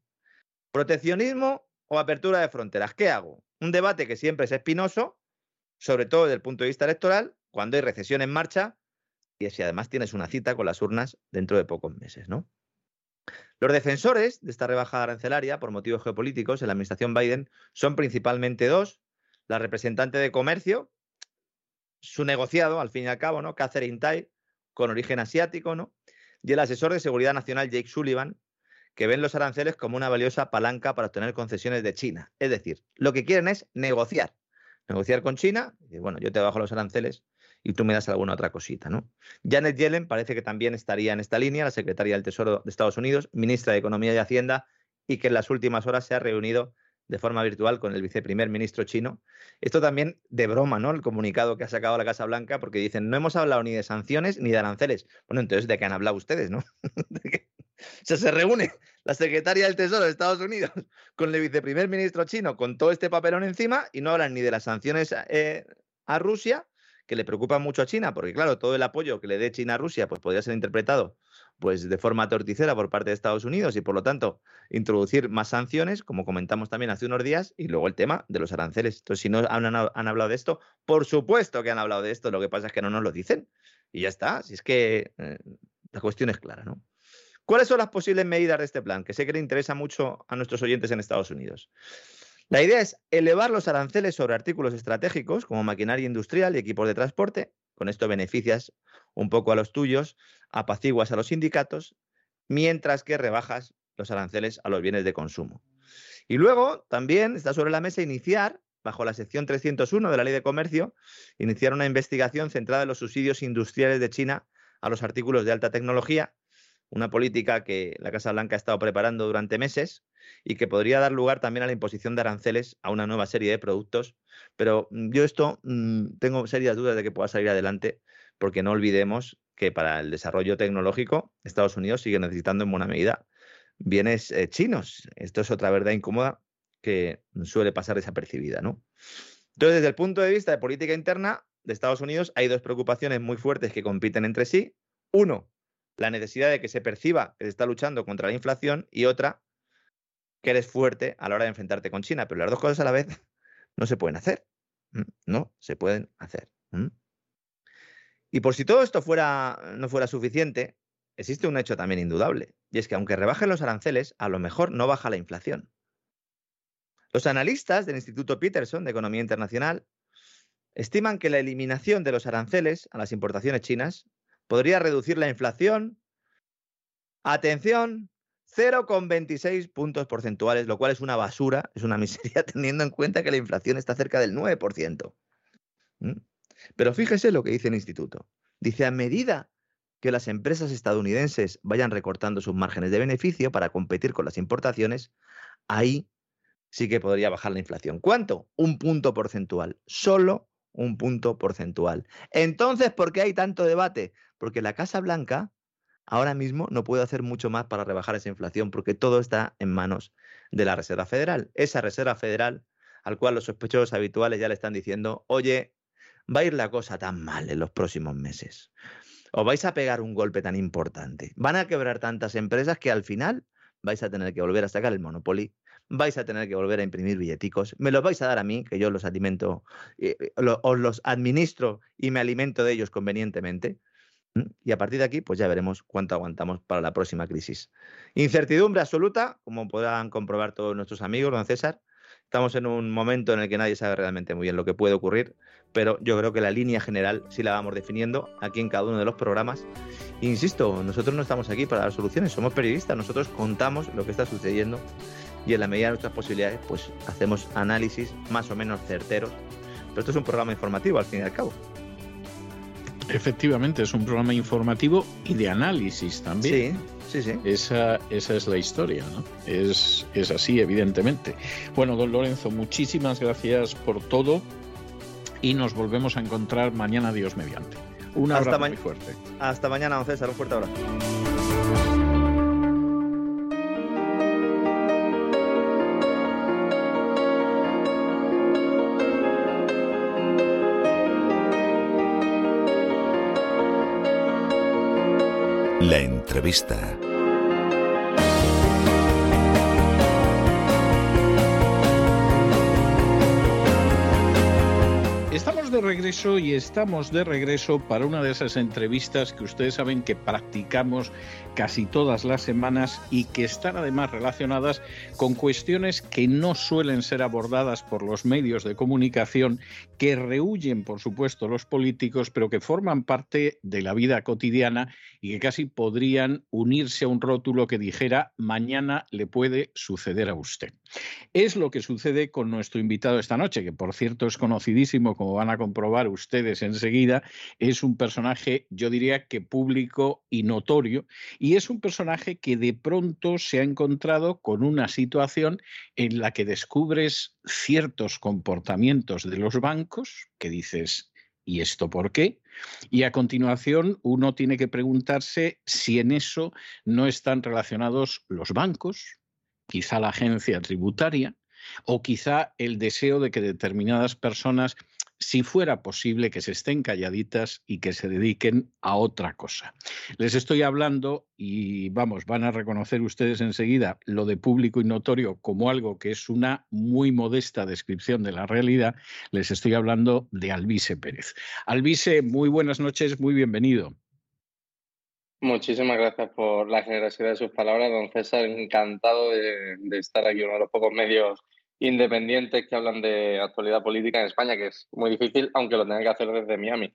Proteccionismo o apertura de fronteras. ¿Qué hago? Un debate que siempre es espinoso, sobre todo desde el punto de vista electoral, cuando hay recesión en marcha y si además tienes una cita con las urnas dentro de pocos meses, ¿no? Los defensores de esta rebajada arancelaria por motivos geopolíticos en la administración Biden son principalmente dos. La representante de comercio, su negociado, al fin y al cabo, ¿no? Catherine Tai, con origen asiático, ¿no? Y el asesor de seguridad nacional Jake Sullivan, que ven los aranceles como una valiosa palanca para obtener concesiones de China. Es decir, lo que quieren es negociar. Negociar con China, y bueno, yo te bajo los aranceles y tú me das alguna otra cosita, ¿no? Janet Yellen parece que también estaría en esta línea, la secretaria del Tesoro de Estados Unidos, ministra de Economía y Hacienda, y que en las últimas horas se ha reunido de forma virtual con el viceprimer ministro chino. Esto también de broma, ¿no? El comunicado que ha sacado la Casa Blanca, porque dicen, no hemos hablado ni de sanciones ni de aranceles. Bueno, entonces, ¿de qué han hablado ustedes, no? [laughs] [laughs] O sea, se reúne la secretaria del Tesoro de Estados Unidos [laughs] con el viceprimer ministro chino con todo este papelón encima y no hablan ni de las sanciones eh, a Rusia, que le preocupan mucho a China, porque claro, todo el apoyo que le dé China a Rusia pues podría ser interpretado pues de forma torticera por parte de Estados Unidos y por lo tanto introducir más sanciones, como comentamos también hace unos días, y luego el tema de los aranceles. Entonces, si no han, han hablado de esto, por supuesto que han hablado de esto, lo que pasa es que no nos lo dicen y ya está, si es que eh, la cuestión es clara, ¿no? ¿Cuáles son las posibles medidas de este plan? Que sé que le interesa mucho a nuestros oyentes en Estados Unidos. La idea es elevar los aranceles sobre artículos estratégicos como maquinaria industrial y equipos de transporte. Con esto beneficias un poco a los tuyos, apaciguas a los sindicatos, mientras que rebajas los aranceles a los bienes de consumo. Y luego también está sobre la mesa iniciar, bajo la sección 301 de la Ley de Comercio, iniciar una investigación centrada en los subsidios industriales de China a los artículos de alta tecnología una política que la Casa Blanca ha estado preparando durante meses y que podría dar lugar también a la imposición de aranceles a una nueva serie de productos. Pero mm, yo esto mm, tengo serias dudas de que pueda salir adelante porque no olvidemos que para el desarrollo tecnológico Estados Unidos sigue necesitando en buena medida bienes eh, chinos. Esto es otra verdad incómoda que suele pasar desapercibida, ¿no? Entonces, desde el punto de vista de política interna de Estados Unidos, hay dos preocupaciones muy fuertes que compiten entre sí. Uno, la necesidad de que se perciba que se está luchando contra la inflación y otra, que eres fuerte a la hora de enfrentarte con China, pero las dos cosas a la vez no se pueden hacer. No se pueden hacer. Y por si todo esto fuera, no fuera suficiente, existe un hecho también indudable, y es que aunque rebajen los aranceles, a lo mejor no baja la inflación. Los analistas del Instituto Peterson de Economía Internacional estiman que la eliminación de los aranceles a las importaciones chinas podría reducir la inflación, atención, 0,26 puntos porcentuales, lo cual es una basura, es una [laughs] miseria teniendo en cuenta que la inflación está cerca del 9%. Pero fíjese lo que dice el instituto. Dice, a medida que las empresas estadounidenses vayan recortando sus márgenes de beneficio para competir con las importaciones, ahí sí que podría bajar la inflación. ¿Cuánto? Un punto porcentual. Solo un punto porcentual. Entonces, ¿por qué hay tanto debate? Porque la Casa Blanca ahora mismo no puede hacer mucho más para rebajar esa inflación porque todo está en manos de la Reserva Federal. Esa Reserva Federal al cual los sospechosos habituales ya le están diciendo, oye, va a ir la cosa tan mal en los próximos meses. Os vais a pegar un golpe tan importante. Van a quebrar tantas empresas que al final vais a tener que volver a sacar el Monopoly, vais a tener que volver a imprimir billeticos, me los vais a dar a mí, que yo los alimento, eh, eh, os los administro y me alimento de ellos convenientemente. Y a partir de aquí, pues ya veremos cuánto aguantamos para la próxima crisis. Incertidumbre absoluta, como podrán comprobar todos nuestros amigos, don César. Estamos en un momento en el que nadie sabe realmente muy bien lo que puede ocurrir, pero yo creo que la línea general sí la vamos definiendo aquí en cada uno de los programas. insisto, nosotros no estamos aquí para dar soluciones, somos periodistas, nosotros contamos lo que está sucediendo y en la medida de nuestras posibilidades, pues hacemos análisis más o menos certeros. Pero esto es un programa informativo, al fin y al cabo. Efectivamente, es un programa informativo y de análisis también. Sí, sí, sí. Esa, esa es la historia, ¿no? Es, es así, evidentemente. Bueno, don Lorenzo, muchísimas gracias por todo y nos volvemos a encontrar mañana, Dios mediante. Un abrazo muy fuerte. Hasta mañana, don César. Un fuerte abrazo. Entrevista. Estamos de regreso y estamos de regreso para una de esas entrevistas que ustedes saben que practicamos casi todas las semanas y que están además relacionadas con cuestiones que no suelen ser abordadas por los medios de comunicación, que rehuyen, por supuesto, los políticos, pero que forman parte de la vida cotidiana y que casi podrían unirse a un rótulo que dijera mañana le puede suceder a usted. Es lo que sucede con nuestro invitado esta noche, que por cierto es conocidísimo, como van a comprobar ustedes enseguida, es un personaje, yo diría que público y notorio, y es un personaje que de pronto se ha encontrado con una situación en la que descubres ciertos comportamientos de los bancos que dices, ¿y esto por qué? Y a continuación uno tiene que preguntarse si en eso no están relacionados los bancos, quizá la agencia tributaria, o quizá el deseo de que determinadas personas si fuera posible que se estén calladitas y que se dediquen a otra cosa. Les estoy hablando y vamos, van a reconocer ustedes enseguida lo de público y notorio como algo que es una muy modesta descripción de la realidad. Les estoy hablando de Alvise Pérez. Alvise, muy buenas noches, muy bienvenido. Muchísimas gracias por la generosidad de sus palabras, don César. Encantado de, de estar aquí, uno de los pocos medios independientes que hablan de actualidad política en España, que es muy difícil, aunque lo tengan que hacer desde Miami.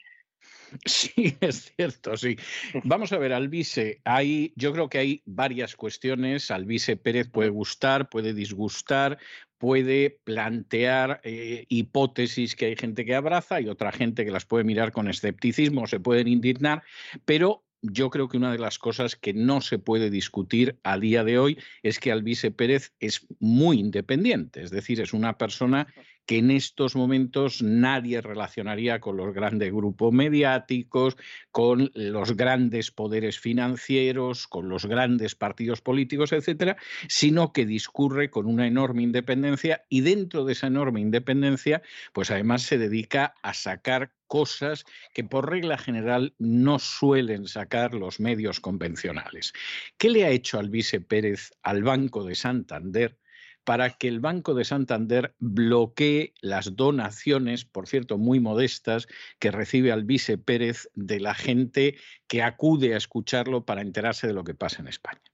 Sí, [laughs] es cierto, sí. Vamos a ver, Alvise, hay, yo creo que hay varias cuestiones. Alvise Pérez puede gustar, puede disgustar, puede plantear eh, hipótesis que hay gente que abraza y otra gente que las puede mirar con escepticismo, se pueden indignar, pero yo creo que una de las cosas que no se puede discutir a día de hoy es que Alvise Pérez es muy independiente, es decir, es una persona que en estos momentos nadie relacionaría con los grandes grupos mediáticos, con los grandes poderes financieros, con los grandes partidos políticos, etcétera, sino que discurre con una enorme independencia y dentro de esa enorme independencia, pues además se dedica a sacar cosas que por regla general no suelen sacar los medios convencionales. ¿Qué le ha hecho Alvise Pérez al Banco de Santander para que el Banco de Santander bloquee las donaciones, por cierto, muy modestas, que recibe Alvise Pérez de la gente que acude a escucharlo para enterarse de lo que pasa en España?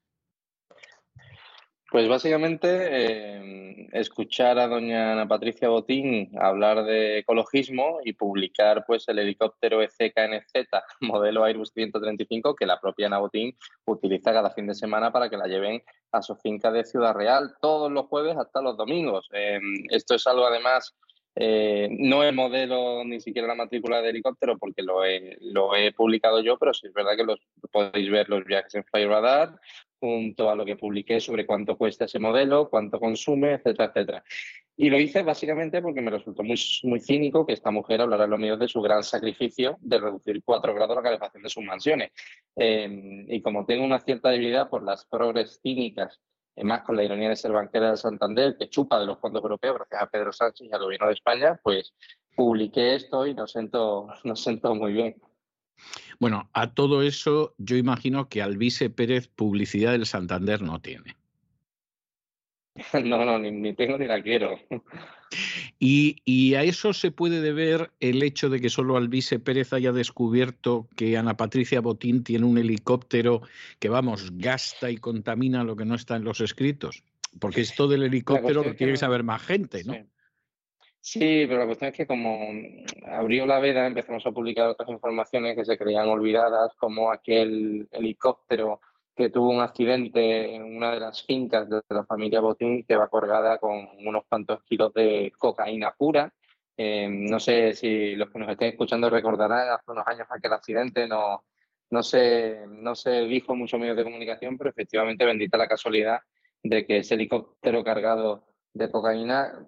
Pues básicamente eh, escuchar a doña Ana Patricia Botín hablar de ecologismo y publicar pues el helicóptero ECKNZ [laughs] modelo Airbus 135 que la propia Ana Botín utiliza cada fin de semana para que la lleven a su finca de Ciudad Real todos los jueves hasta los domingos. Eh, esto es algo además eh, no el modelo ni siquiera la matrícula de helicóptero porque lo he, lo he publicado yo, pero sí es verdad que los, podéis ver los viajes en Flyradar junto a lo que publiqué sobre cuánto cuesta ese modelo, cuánto consume, etcétera, etcétera. Y lo hice básicamente porque me resultó muy, muy cínico que esta mujer hablara en los medios de su gran sacrificio de reducir cuatro grados la calefacción de sus mansiones. Eh, y como tengo una cierta debilidad por las progres cínicas más con la ironía de ser banquera de Santander, que chupa de los fondos europeos gracias a Pedro Sánchez y al gobierno de España, pues publiqué esto y nos siento, nos siento muy bien. Bueno, a todo eso yo imagino que Alvise Pérez publicidad del Santander no tiene. [laughs] No, no, ni, tengo ni la quiero. [laughs] Y, a eso se puede deber el hecho de que solo Alvise Pérez haya descubierto que Ana Patricia Botín tiene un helicóptero que, vamos, gasta y contamina lo que no está en los escritos. Porque esto del helicóptero lo tiene que saber más gente, ¿no? Sí. pero la cuestión es que como abrió la veda empezamos a publicar otras informaciones que se creían olvidadas, como aquel helicóptero que tuvo un accidente en una de las fincas de la familia Botín que va colgada con unos cuantos kilos de cocaína pura. Eh, no sé si los que nos estén escuchando recordarán hace unos años aquel accidente, no, no, se, no se dijo en muchos medios de comunicación, pero efectivamente bendita la casualidad de que ese helicóptero cargado de cocaína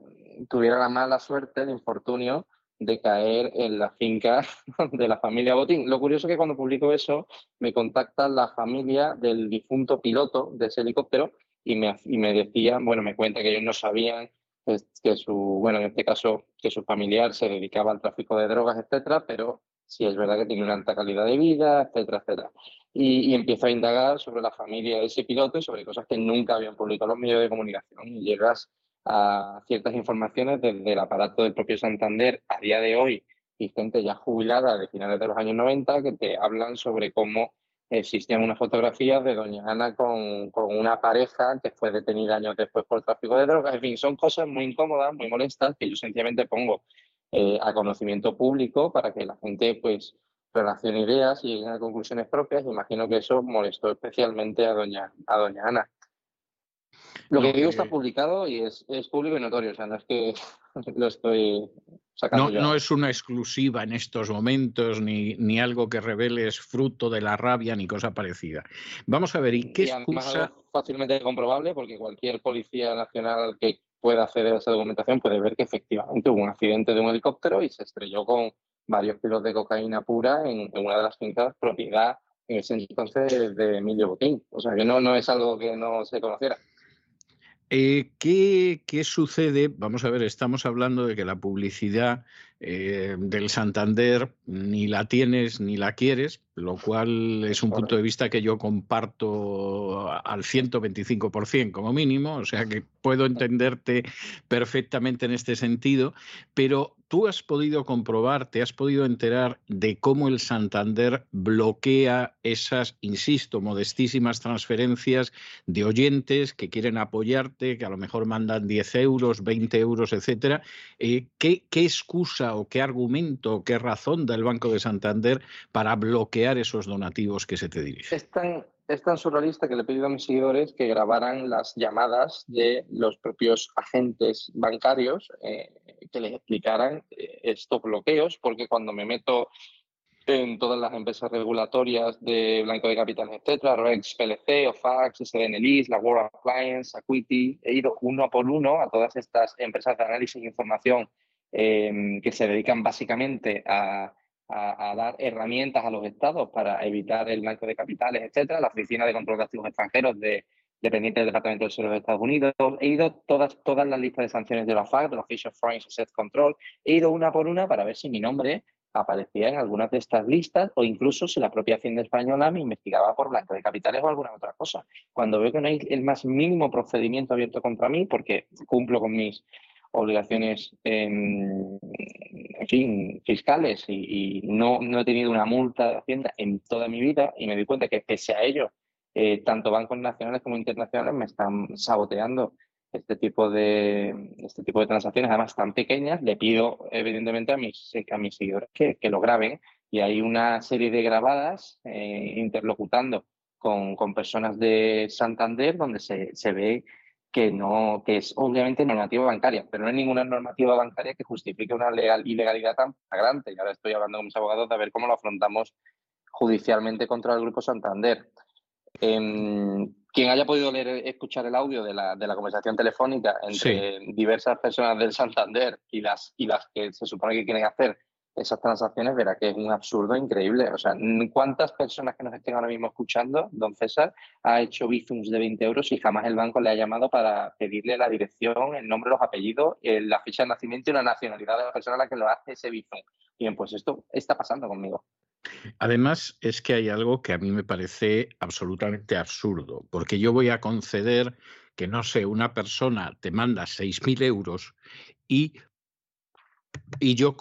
tuviera la mala suerte, el infortunio de caer en la finca [laughs] de la familia Botín. Lo curioso es que cuando publico eso me contacta la familia del difunto piloto de ese helicóptero y me, y me decían, bueno, me cuenta que ellos no sabían que su, bueno, en este caso, que su familiar se dedicaba al tráfico de drogas, etcétera, pero sí es verdad que tiene una alta calidad de vida, etcétera, etcétera. Y, y empiezo a indagar sobre la familia de ese piloto y sobre cosas que nunca habían publicado los medios de comunicación. Y llegas a ciertas informaciones desde el aparato del propio Santander a día de hoy y gente ya jubilada de finales de los años 90 que te hablan sobre cómo existían unas fotografías de doña Ana con, con, una pareja que fue detenida años después por tráfico de drogas. En fin, son cosas muy incómodas, muy molestas, que yo sencillamente pongo eh, a conocimiento público para que la gente pues relacione ideas y llegue a conclusiones propias. Imagino que eso molestó especialmente a doña, a doña Ana. Lo que digo está publicado y es, público y notorio, o sea, no es que [laughs] lo estoy sacando. No, no es una exclusiva en estos momentos, ni, ni algo que revele es fruto de la rabia, ni cosa parecida. Vamos a ver, ¿y qué excusa? fácilmente comprobable, porque cualquier policía nacional que pueda acceder a esa documentación puede ver que efectivamente hubo un accidente de un helicóptero y se estrelló con varios kilos de cocaína pura en, una de las fincas propiedad en ese entonces de Emilio Botín. O sea, que no, no es algo que no se conociera. Eh, ¿qué, ¿qué, sucede? Vamos a ver, estamos hablando de que la publicidad eh, del Santander ni la tienes ni la quieres, lo cual es un punto de vista que yo comparto al 125% como mínimo, o sea que puedo entenderte perfectamente en este sentido, pero tú has podido comprobar, te has podido enterar de cómo el Santander bloquea esas, insisto, modestísimas transferencias de oyentes que quieren apoyarte, que a lo mejor mandan 10 euros, 20 euros, etcétera. Eh, ¿qué, ¿Qué excusa o qué argumento qué razón da el Banco de Santander para bloquear esos donativos que se te dirigen? Es tan, es tan surrealista que le he pedido a mis seguidores que grabaran las llamadas de los propios agentes bancarios eh, que les explicaran eh, estos bloqueos, porque cuando me meto en todas las empresas regulatorias de Blanco de Capitales, etcétera, Rex PLC, OFAX, SDN la World Appliance, Acuity, he ido uno por uno a todas estas empresas de análisis e información Em, que se dedican básicamente a, dar herramientas a los estados para evitar el blanco de capitales, etcétera, la Oficina de Control de Activos Extranjeros de, dependiente del Departamento de Seguros de Estados Unidos. He ido todas, todas las listas de sanciones de la FAC, de la Official Foreign Asset Control. He ido una por una para ver si mi nombre aparecía en algunas de estas listas o incluso si la propia Hacienda Española me investigaba por blanco de capitales o alguna otra cosa. Cuando veo que no hay el más mínimo procedimiento abierto contra mí, porque cumplo con mis obligaciones en, fin, fiscales y, no, no, he tenido una multa de Hacienda en toda mi vida y me di cuenta que pese a ello, eh, tanto bancos nacionales como internacionales me están saboteando este tipo de este tipo de transacciones, además tan pequeñas, le pido evidentemente a mis, a mis seguidores que, que lo graben y hay una serie de grabadas eh, interlocutando con, con, personas de Santander donde se, se ve que no, que es obviamente normativa bancaria, pero no hay ninguna normativa bancaria que justifique una legal, ilegalidad tan flagrante. Y ahora estoy hablando con mis abogados de ver cómo lo afrontamos judicialmente contra el Grupo Santander. Em, quien haya podido leer, escuchar el audio de la, de la conversación telefónica entre diversas personas del Santander y las, y las que se supone que quieren hacer esas transacciones, verá que es un absurdo increíble. O sea, ¿cuántas personas que nos estén ahora mismo escuchando, don César, ha hecho bizums de 20 euros y jamás el banco le ha llamado para pedirle la dirección, el nombre, los apellidos, la fecha de nacimiento y la nacionalidad de la persona a la que lo hace ese bizum? Bien, pues esto está pasando conmigo. Además, es que hay algo que a mí me parece absolutamente absurdo, porque yo voy a conceder que, no sé, una persona te manda 6.000 euros y, y yo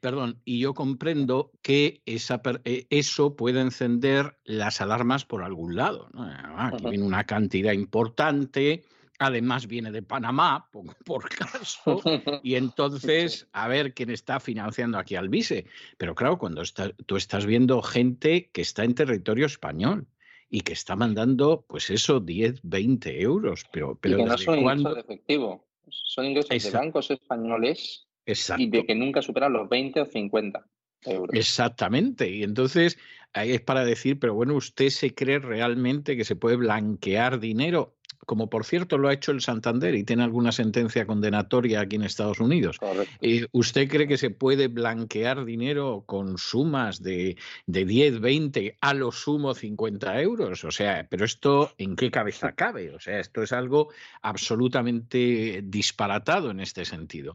Perdón, y yo comprendo que esa, eh, eso puede encender las alarmas por algún lado. Aquí viene una cantidad importante, además viene de Panamá, por, caso, [laughs] y entonces a ver quién está financiando aquí al vice. Pero claro, cuando tú estás viendo gente que está en territorio español y que está mandando, pues eso, 10, 20 euros. Pero, pero y que no son ingresos de efectivo, son ingresos de bancos españoles y de que nunca superan los 20 o 50 euros. Exactamente. Y entonces ahí es para decir, pero bueno, ¿usted se cree realmente que se puede blanquear dinero? Como por cierto lo ha hecho el Santander y tiene alguna sentencia condenatoria aquí en Estados Unidos. Eh, ¿Usted cree que se puede blanquear dinero con sumas de, de 10, 20, a lo sumo 50 euros? O sea, pero esto en qué cabeza cabe? O sea, esto es algo absolutamente disparatado en este sentido.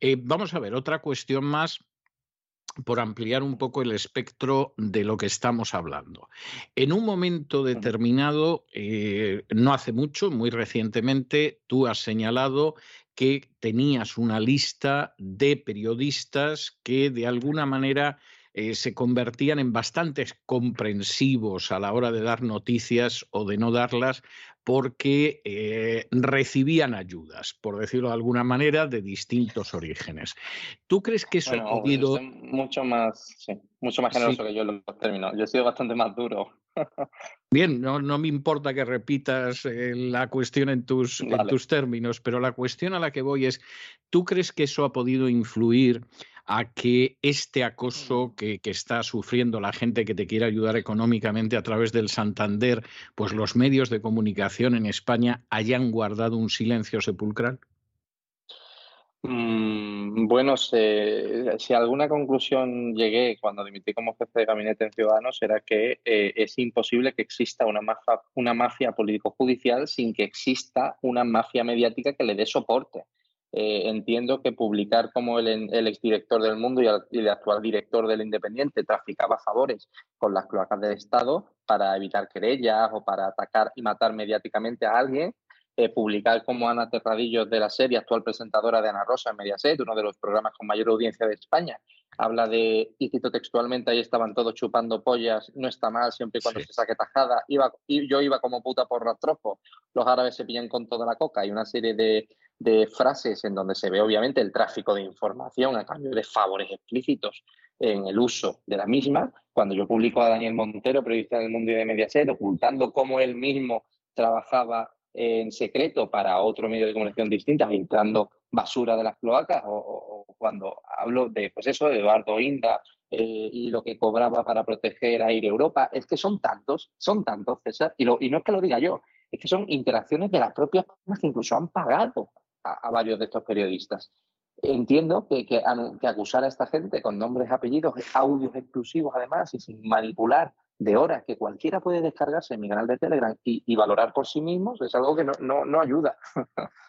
Eh, vamos a ver, otra cuestión más por ampliar un poco el espectro de lo que estamos hablando. En un momento determinado, eh, no hace mucho, muy recientemente, tú has señalado que tenías una lista de periodistas que de alguna manera eh, se convertían en bastantes comprensivos a la hora de dar noticias o de no darlas porque eh, recibían ayudas, por decirlo de alguna manera, de distintos orígenes. ¿Tú crees que eso ha podido...? Mucho más, sí, mucho más generoso que yo lo termino. Yo he sido bastante más duro. Bien, no, no, me importa que repitas eh, la cuestión en tus, en tus términos, pero la cuestión a la que voy es, ¿tú crees que eso ha podido influir a que este acoso que, está sufriendo la gente que te quiere ayudar económicamente a través del Santander, pues los medios de comunicación en España hayan guardado un silencio sepulcral? Mm, bueno, si alguna conclusión llegué cuando dimití como jefe de gabinete en Ciudadanos era que eh, es imposible que exista una mafia, una mafia político-judicial sin que exista una mafia mediática que le dé soporte. Eh, entiendo que publicar como el, exdirector del mundo y el, actual director del Independiente traficaba favores con las cloacas del Estado para evitar querellas o para atacar y matar mediáticamente a alguien, eh, publicar como Ana Terradillos de la serie, actual presentadora de Ana Rosa en Mediaset, uno de los programas con mayor audiencia de España, habla de, y cito textualmente, ahí estaban todos chupando pollas, no está mal siempre y cuando se saque tajada, iba, y yo iba como puta por rastrojo, los árabes se pillan con toda la coca. Y una serie de, de frases en donde se ve obviamente el tráfico de información a cambio de favores explícitos en el uso de la misma. Cuando yo publico a Daniel Montero, periodista del mundo y de Mediaset, ocultando cómo él mismo trabajaba en secreto para otro medio de comunicación distinta, filtrando basura de las cloacas, o, cuando hablo de, pues eso, de Eduardo Inda eh, y lo que cobraba para proteger a Aire Europa, es que son tantos, son tantos, César, y, y no es que lo diga yo, es que son interacciones de las propias personas que incluso han pagado a, varios de estos periodistas. Entiendo que, que, acusar a esta gente con nombres, apellidos, audios exclusivos además y sin manipular de horas que cualquiera puede descargarse en mi canal de Telegram y, valorar por sí mismo es algo que no, no, no ayuda. [laughs]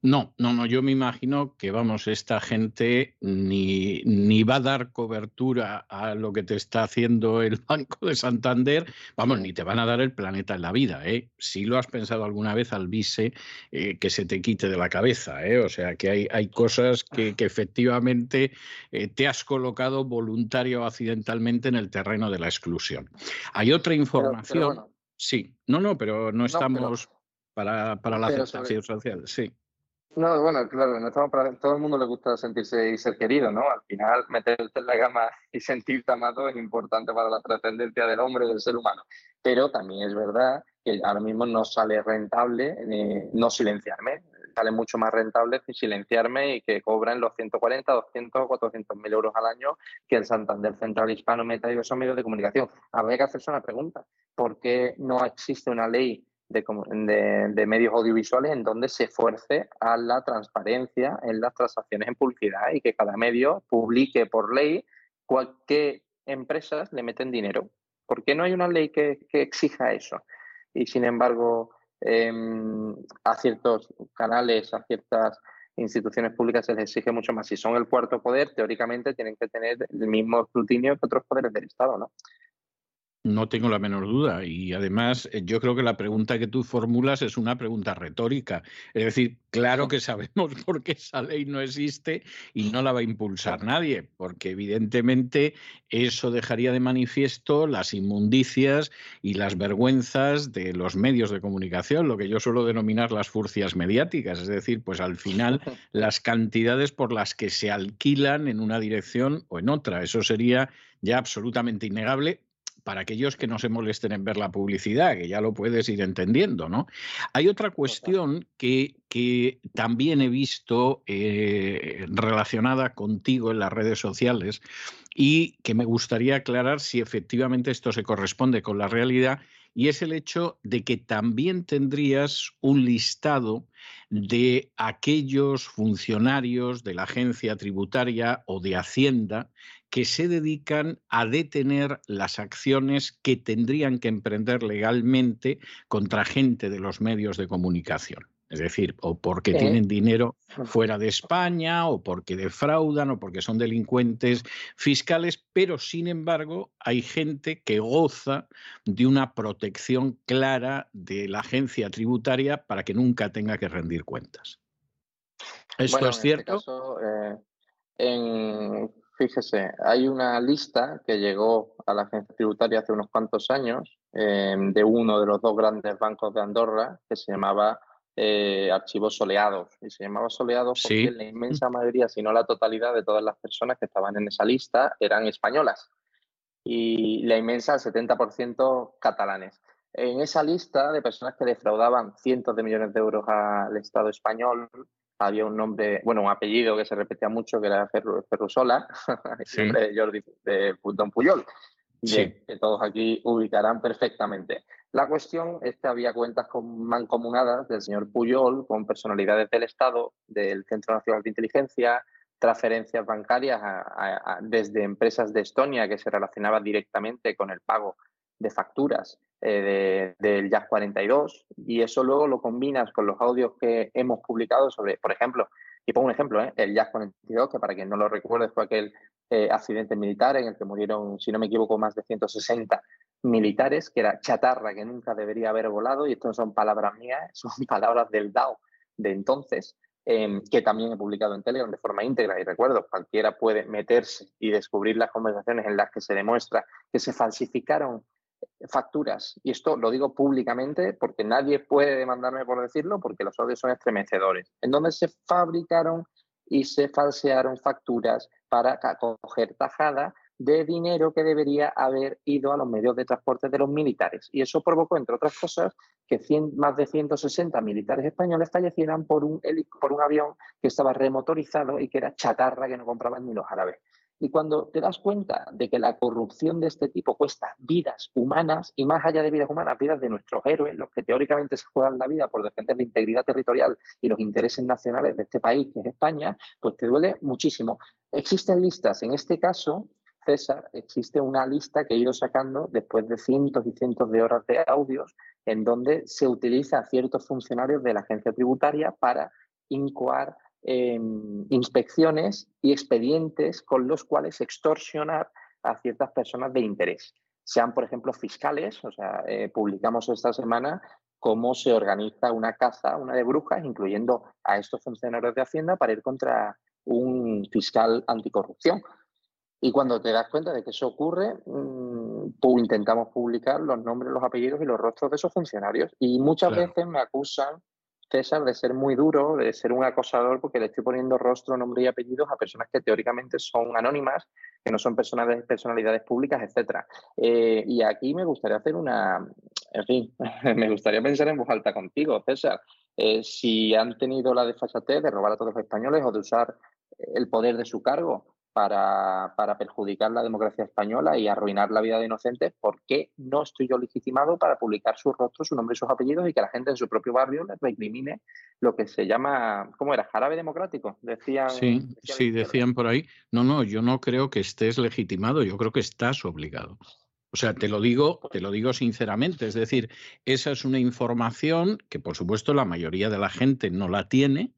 No, no, no, yo me imagino que, vamos, esta gente ni, ni va a dar cobertura a lo que te está haciendo el [laughs] Banco de Santander, vamos, ni te van a dar el planeta en la vida, ¿eh? Si lo has pensado alguna vez, Alvise, eh, que se te quite de la cabeza, ¿eh? O sea, que hay, hay cosas que, que efectivamente eh, te has colocado voluntario o accidentalmente en el terreno de la exclusión. Hay otra información. Sí, no, no, pero no estamos para, para, la aceptación social, sí. No, bueno, claro, no estamos para, todo el mundo le gusta sentirse y ser querido, ¿no? Al final, meterte en la gama [laughs] y sentirte amado es importante para la trascendencia del hombre, del ser humano. Pero también es verdad que ahora mismo no sale rentable eh, no silenciarme. Sale mucho más rentable silenciarme y que cobren los 140, 200, 400 mil euros al año que el Santander Central Hispano meta y esos medios de comunicación. Habría que hacerse una pregunta. ¿Por qué no existe una ley de, de, medios audiovisuales en donde se esfuerce a la transparencia en las transacciones en publicidad y que cada medio publique por ley qué empresas le meten dinero. ¿Por qué no hay una ley que, exija eso? Y sin embargo, em, a ciertos canales, a ciertas instituciones públicas se les exige mucho más. Si son el cuarto poder, teóricamente tienen que tener el mismo escrutinio que otros poderes del Estado, ¿no? No tengo la menor duda. Y además, eh, yo creo que la pregunta que tú formulas es una pregunta retórica. Es decir, claro que sabemos [laughs] por qué esa ley no existe y no la va a impulsar nadie, porque evidentemente eso dejaría de manifiesto las inmundicias y las vergüenzas de los medios de comunicación, lo que yo suelo denominar las furcias mediáticas. Es decir, pues al final [laughs] las cantidades por las que se alquilan en una dirección o en otra. Eso sería ya absolutamente innegable para aquellos que no se molesten en ver la publicidad, que ya lo puedes ir entendiendo, ¿no? Hay otra cuestión que, que también he visto eh, relacionada contigo en las redes sociales y que me gustaría aclarar si efectivamente esto se corresponde con la realidad y es el hecho de que también tendrías un listado de aquellos funcionarios de la agencia tributaria o de Hacienda que se dedican a detener las acciones que tendrían que emprender legalmente contra gente de los medios de comunicación. Es decir, o porque tienen dinero fuera de España, o porque defraudan, o porque son delincuentes fiscales, pero sin embargo hay gente que goza de una protección clara de la agencia tributaria para que nunca tenga que rendir cuentas. ¿Esto es este cierto? Eh, en Fíjese, hay una lista que llegó a la agencia tributaria hace unos cuantos años em, de uno de los dos grandes bancos de Andorra que se llamaba eh, Archivos Soleados. Y se llamaba Soleados porque la inmensa mayoría, si no la totalidad de todas las personas que estaban en esa lista eran españolas. Y la inmensa, el 70% catalanes. En esa lista de personas que defraudaban cientos de millones de euros al Estado español, había un nombre, bueno, un apellido que se repetía mucho, que era Ferrusola, [laughs] de Jordi de Don Puyol, que todos aquí ubicarán perfectamente. La cuestión es que había cuentas mancomunadas del señor Puyol con personalidades del Estado, del Centro Nacional de Inteligencia, transferencias bancarias desde empresas de Estonia que se relacionaban directamente con el pago de facturas eh, del Jazz 42 y eso luego lo combinas con los audios que hemos publicado sobre, por ejemplo, y pongo un ejemplo, ¿eh? el Jazz 42, que para quien no lo recuerde fue aquel eh, accidente militar en el que murieron, si no me equivoco, más de 160 militares, que era chatarra que nunca debería haber volado, y esto no son palabras mías, [laughs] son palabras del DAO de entonces, em, que también he publicado en Telegram de forma íntegra. Y recuerdo, cualquiera puede meterse y descubrir las conversaciones en las que se demuestra que se falsificaron facturas, y esto lo digo públicamente porque nadie puede demandarme por decirlo, porque los audios son estremecedores, en donde se fabricaron y se falsearon facturas para coger tajada de dinero que debería haber ido a los medios de transporte de los militares. Y eso provocó, entre otras cosas, que más de 160 militares españoles fallecieran por un, por un avión que estaba remotorizado y que era chatarra que no compraban ni los árabes. Y cuando te das cuenta de que la corrupción de este tipo cuesta vidas humanas y más allá de vidas humanas, vidas de nuestros héroes, los que teóricamente se juegan la vida por defender la integridad territorial y los intereses nacionales de este país, que es España, pues te duele muchísimo. Existen listas, en este caso, César, existe una lista que he ido sacando después de cientos y cientos de horas de audios en donde se utiliza a ciertos funcionarios de la agencia tributaria para incoar em, inspecciones y expedientes con los cuales extorsionar a ciertas personas de interés. Sean, por ejemplo, fiscales, o sea, eh, publicamos esta semana cómo se organiza una caza, una de brujas, incluyendo a estos funcionarios de Hacienda para ir contra un fiscal anticorrupción. Y cuando te das cuenta de que eso ocurre, mm, intentamos publicar los nombres, los apellidos y los rostros de esos funcionarios. Y muchas veces me acusan, César, de ser muy duro, de ser un acosador, porque le estoy poniendo rostro, nombre y apellidos a personas que teóricamente son anónimas, que no son personas, personalidades públicas, etc. Eh, y aquí me gustaría hacer una, en fin, [laughs] me gustaría pensar en voz alta contigo, César. Eh, si han tenido la desfachatez de robar a todos los españoles o de usar el poder de su cargo para, perjudicar la democracia española y arruinar la vida de inocentes, ¿por qué no estoy yo legitimado para publicar sus rostros, su nombre y sus apellidos y que la gente en su propio barrio les recrimine lo que se llama, ¿cómo era? Jarabe democrático, decían. Sí, sí, decían por ahí. No, no, yo no creo que estés legitimado, yo creo que estás obligado. O sea, te lo digo, te lo digo sinceramente, es decir, esa es una información que por supuesto la mayoría de la gente no la tiene,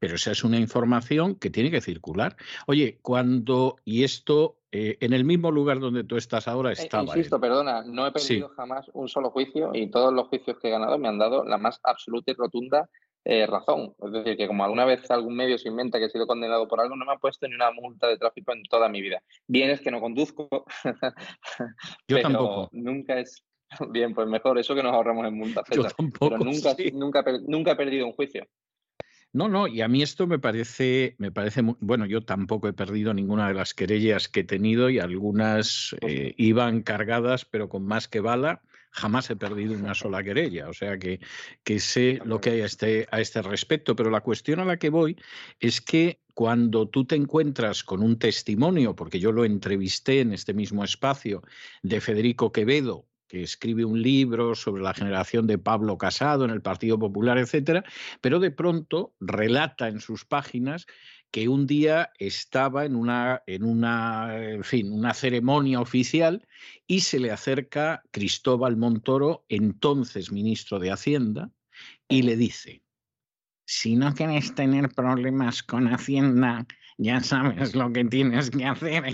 pero esa es una información que tiene que circular. Oye, cuando, y esto eh, en el mismo lugar donde tú estás ahora eh, estaba. insisto, perdona, no he perdido jamás un solo juicio y todos los juicios que he ganado me han dado la más absoluta y rotunda eh, razón. Es decir, que como alguna vez algún medio se inventa que he sido condenado por algo, no me ha puesto ni una multa de tráfico en toda mi vida. Bien es que no conduzco. [laughs] Yo tampoco. Nunca es. [laughs] Bien, pues mejor eso que nos ahorramos en multas. Yo tampoco. Pero [laughs] nunca, nunca, nunca he perdido un juicio. No, no, y a mí esto me parece, me parece muy, bueno, yo tampoco he perdido ninguna de las querellas que he tenido y algunas eh, iban cargadas, pero con más que bala. Jamás he [laughs] perdido una sola querella, o sea que, que sé lo que hay a este, a este respecto. Pero la cuestión a la que voy es que cuando tú te encuentras con un testimonio, porque yo lo entrevisté en este mismo espacio, de Federico Quevedo, que escribe un libro sobre la generación de Pablo Casado en el Partido Popular, etcétera, pero de pronto relata en sus páginas que un día estaba en una, en una, en fin, una ceremonia oficial y se le acerca Cristóbal Montoro, entonces ministro de Hacienda, y le dice, si no quieres tener problemas con Hacienda, ya sabes lo que tienes que hacer.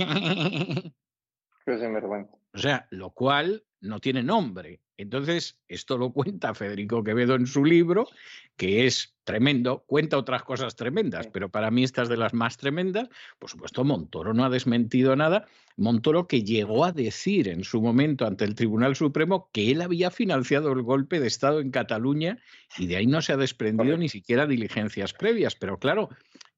O sea, lo cual no tiene nombre. Entonces, esto lo cuenta Federico Quevedo en su libro, que es tremendo, cuenta otras cosas tremendas, pero para mí estas de las más tremendas, por supuesto, Montoro no ha desmentido nada. Montoro que llegó a decir en su momento ante el Tribunal Supremo que él había financiado el golpe de Estado en Cataluña y de ahí no se ha desprendido ni siquiera diligencias previas. Pero claro,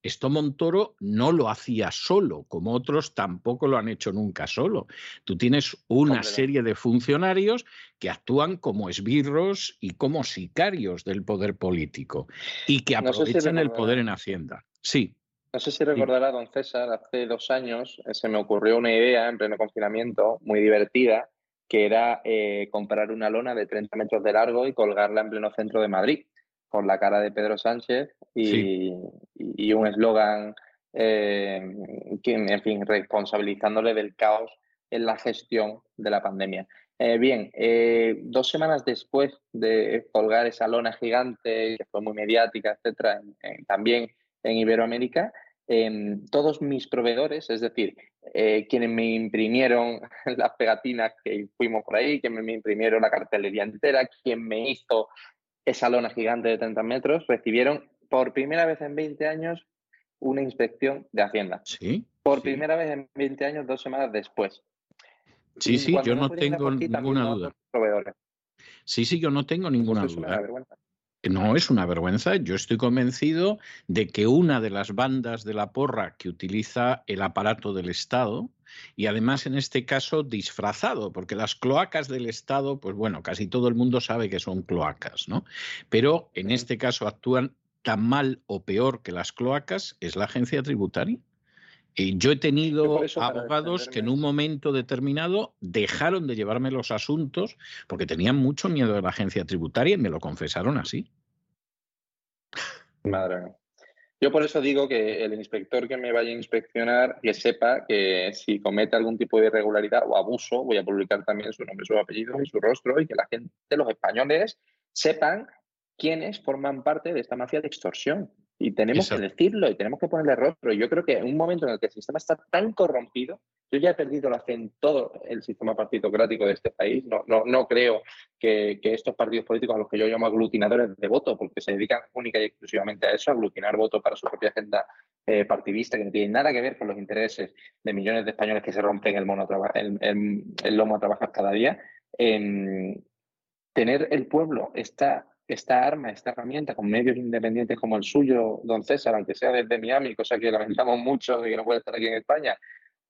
esto Montoro no lo hacía solo, como otros tampoco lo han hecho nunca solo. Tú tienes una serie de funcionarios que actúan como esbirros y como sicarios del poder político y que aprovechan el poder en Hacienda. Sí. No sé si recordará, don César, hace dos años eh, se me ocurrió una idea en pleno confinamiento muy divertida, que era eh, comprar una lona de 30 metros de largo y colgarla en pleno centro de Madrid con la cara de Pedro Sánchez y, un eslogan, eh, en fin, responsabilizándole del caos en la gestión de la pandemia. Eh, bien, eh, dos semanas después de colgar esa lona gigante, que fue muy mediática, etcétera, también en Iberoamérica, em, todos mis proveedores, es decir, quienes me imprimieron [laughs] las pegatinas que fuimos por ahí, quienes me imprimieron la cartelería entera, quien me hizo esa lona gigante de 30 metros, recibieron por primera vez en 20 años una inspección de Hacienda. Sí. Por primera vez en 20 años, dos semanas después. Sí, sí, yo no tengo ninguna duda. Sí, sí, yo no tengo ninguna duda. No es una vergüenza. Yo estoy convencido de que una de las bandas de la porra que utiliza el aparato del Estado, y además en este caso disfrazado, porque las cloacas del Estado, pues bueno, casi todo el mundo sabe que son cloacas, ¿no? Pero en este caso actúan tan mal o peor que las cloacas, es la agencia tributaria. Y yo he tenido abogados que en un momento determinado dejaron de llevarme los asuntos porque tenían mucho miedo de la agencia tributaria y me lo confesaron así. Madre mía. Yo por eso digo que el inspector que me vaya a inspeccionar, que sepa que si comete algún tipo de irregularidad o abuso, voy a publicar también su nombre, su apellido y su rostro y que la gente, los españoles, sepan quiénes forman parte de esta mafia de extorsión Y tenemos que decirlo y tenemos que ponerle rostro. Yo creo que en un momento en el que el sistema está tan corrompido, yo ya he perdido la fe en todo el sistema partitocrático de este país. No, no, no creo que, estos partidos políticos, a los que yo llamo aglutinadores de voto, porque se dedican única y exclusivamente a eso, a aglutinar votos para su propia agenda eh, partidista, que no tiene nada que ver con los intereses de millones de españoles que se rompen el, mono el, el, lomo a trabajar cada día. tener el pueblo esta esta arma, esta herramienta con medios independientes como el suyo, don César, aunque sea desde Miami, cosa que lamentamos mucho de que no puede estar aquí en España,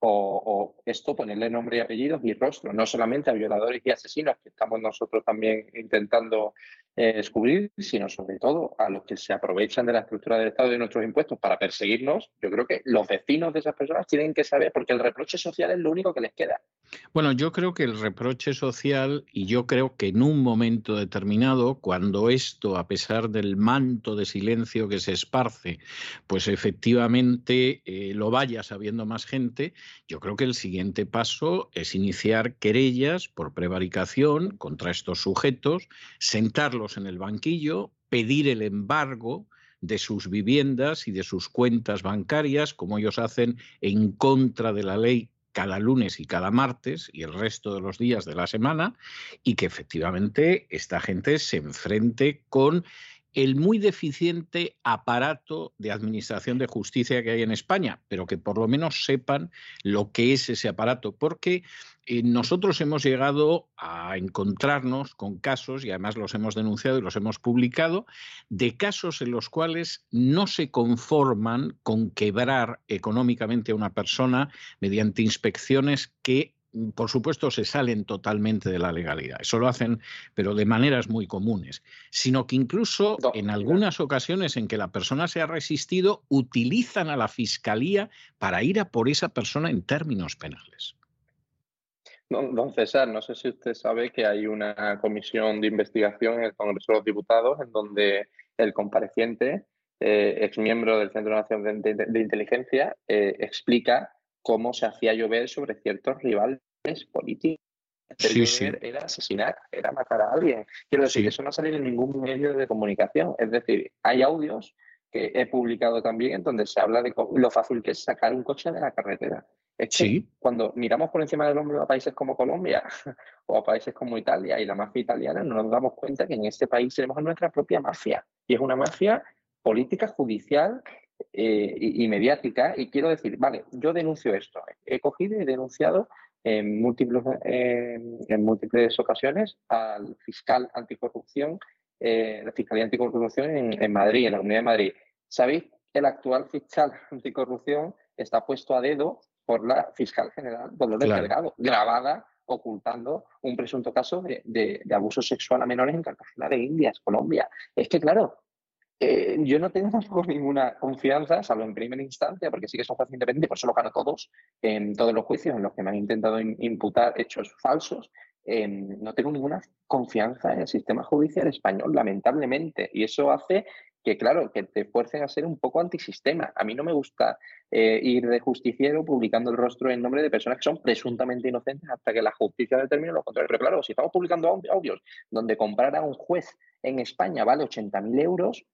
o, esto ponerle nombre y apellidos y rostro, no solamente a violadores y asesinos que estamos nosotros también intentando eh, descubrir, sino sobre todo a los que se aprovechan de la estructura del Estado y de nuestros impuestos para perseguirnos. Yo creo que los vecinos de esas personas tienen que saber, porque el reproche social es lo único que les queda. Bueno, yo creo que el reproche social, y yo creo que en un momento determinado, cuando esto, a pesar del manto de silencio que se esparce, pues efectivamente eh, lo vaya sabiendo más gente, yo creo que el siguiente paso es iniciar querellas por prevaricación contra estos sujetos, sentarlos en el banquillo, pedir el embargo de sus viviendas y de sus cuentas bancarias, como ellos hacen en contra de la ley cada lunes y cada martes y el resto de los días de la semana, y que efectivamente esta gente se enfrente con el muy deficiente aparato de administración de justicia que hay en España, pero que por lo menos sepan lo que es ese aparato, porque eh, nosotros hemos llegado a encontrarnos con casos, y además los hemos denunciado y los hemos publicado, de casos en los cuales no se conforman con quebrar económicamente a una persona mediante inspecciones que por supuesto, se salen totalmente de la legalidad. Eso lo hacen, pero de maneras muy comunes. Sino que incluso en algunas ocasiones en que la persona se ha resistido, utilizan a la fiscalía para ir a por esa persona en términos penales. Don, César, no sé si usted sabe que hay una comisión de investigación en el Congreso de los Diputados en donde el compareciente, eh, ex miembro del Centro Nacional de, Inteligencia, eh, explica cómo se hacía llover sobre ciertos rivales políticos. Sí, Era asesinar, era matar a alguien. Quiero decir, eso no ha salido en ningún medio de comunicación. Es decir, hay audios que he publicado también en donde se habla de lo fácil que es sacar un coche de la carretera. Es que cuando miramos por encima del hombro a países como Colombia [laughs] o a países como Italia y la mafia italiana, no nos damos cuenta que en este país tenemos nuestra propia mafia. Y es una mafia política, judicial eh, y, mediática. Y quiero decir, vale, yo denuncio esto. He cogido y denunciado en múltiples, en múltiples ocasiones al fiscal anticorrupción, eh, la Fiscalía Anticorrupción en, Madrid, en la Comunidad de Madrid. ¿Sabéis? El actual fiscal [laughs] anticorrupción está puesto a dedo por la fiscal general Dolores Delgado, grabada ocultando un presunto caso de, de, abuso sexual a menores en Cartagena de Indias, Colombia. Es que, claro, eh, yo no tengo [laughs] ninguna confianza, salvo en primera instancia, porque sí que son jueces independientes, por eso lo gano todos en todos los juicios en los que me han intentado imputar hechos falsos. no tengo ninguna confianza en el sistema judicial español, lamentablemente, y eso hace que, claro, que te fuercen a ser un poco antisistema. A mí no me gusta eh, ir de justiciero publicando el rostro en nombre de personas que son presuntamente inocentes hasta que la justicia determine lo contrario. Pero claro, si estamos publicando audios donde comprar a un juez en España vale 80.000 euros,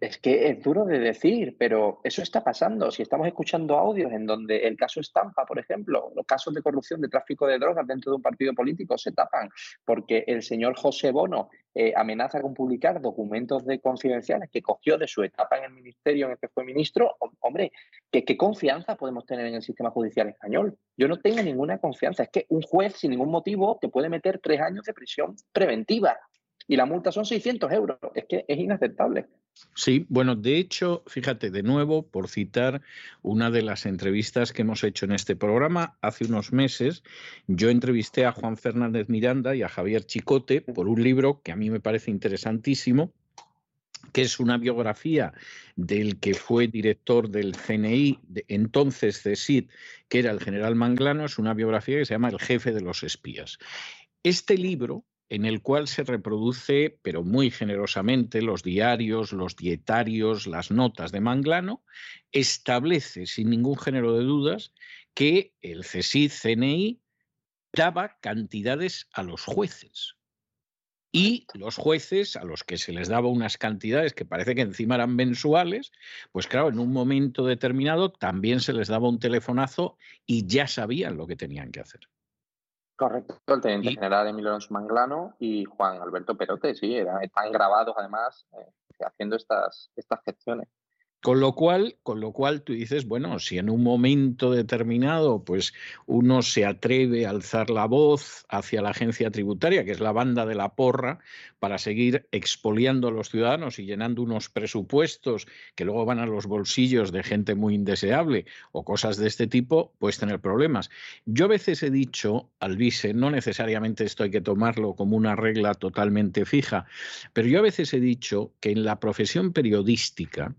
es que es duro de decir, pero eso está pasando. Si estamos escuchando audios en donde el caso Estampa, por ejemplo, los casos de corrupción, de tráfico de drogas dentro de un partido político se tapan porque el señor José Bono eh, amenaza con publicar documentos de confidenciales que cogió de su etapa en el ministerio en el que fue ministro, hombre, ¿qué, ¿qué confianza podemos tener en el sistema judicial español? Yo no tengo ninguna confianza. Es que un juez sin ningún motivo te puede meter tres años de prisión preventiva y la multa son 600 euros. Es que es inaceptable. Sí, bueno, de hecho, fíjate, de nuevo, por citar una de las entrevistas que hemos hecho en este programa, hace unos meses yo entrevisté a Juan Fernández Miranda y a Javier Chicote por un libro que a mí me parece interesantísimo, que es una biografía del que fue director del CNI, de, entonces CSID, que era el general Manglano, es una biografía que se llama El jefe de los espías. Este libro en el cual se reproduce, pero muy generosamente, los diarios, los dietarios, las notas de Manglano, establece sin ningún género de dudas que el CSIC CNI daba cantidades a los jueces. Y los jueces, a los que se les daba unas cantidades que parece que encima eran mensuales, pues claro, en un momento determinado también se les daba un telefonazo y ya sabían lo que tenían que hacer. Correcto, el teniente general Emilio Alonso Manglano y Juan Alberto Perote, sí, están grabados además eh, haciendo estas, estas gestiones. Con lo cual, con lo cual tú dices, bueno, si en un momento determinado, pues uno se atreve a alzar la voz hacia la agencia tributaria, que es la banda de la porra, para seguir expoliando a los ciudadanos y llenando unos presupuestos que luego van a los bolsillos de gente muy indeseable o cosas de este tipo, pues tener problemas. Yo a veces he dicho, al vice, no necesariamente esto hay que tomarlo como una regla totalmente fija, pero yo a veces he dicho que en la profesión periodística,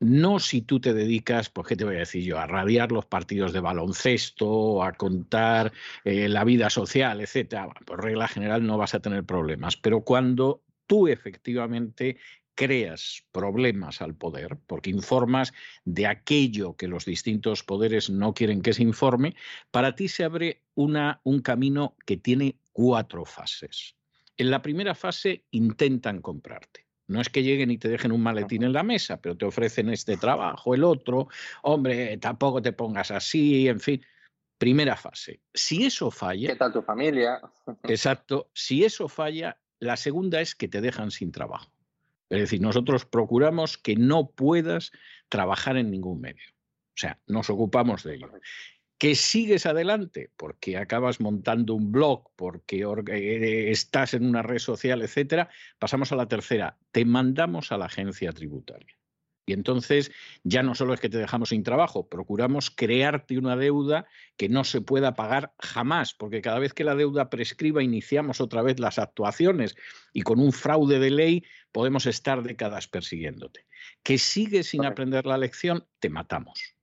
no si tú te dedicas, pues qué te voy a decir yo, a radiar los partidos de baloncesto, a contar eh, la vida social, etcétera. Por regla general no vas a tener problemas. Pero cuando tú efectivamente creas problemas al poder, porque informas de aquello que los distintos poderes no quieren que se informe, para ti se abre una, un camino que tiene cuatro fases. En la primera fase intentan comprarte. No es que lleguen y te dejen un maletín en la mesa, pero te ofrecen este trabajo, el otro, hombre, tampoco te pongas así, en fin. Primera fase. Si eso falla. ¿Qué tal tu familia? Exacto. Si eso falla, la segunda es que te dejan sin trabajo. Es decir, nosotros procuramos que no puedas trabajar en ningún medio. O sea, nos ocupamos de ello que sigues adelante porque acabas montando un blog, porque eh, estás en una red social, etcétera, pasamos a la tercera, te mandamos a la agencia tributaria. Y entonces ya no solo es que te dejamos sin trabajo, procuramos crearte una deuda que no se pueda pagar jamás, porque cada vez que la deuda prescriba iniciamos otra vez las actuaciones y con un fraude de ley podemos estar décadas persiguiéndote. Que sigues sin aprender la lección, te matamos.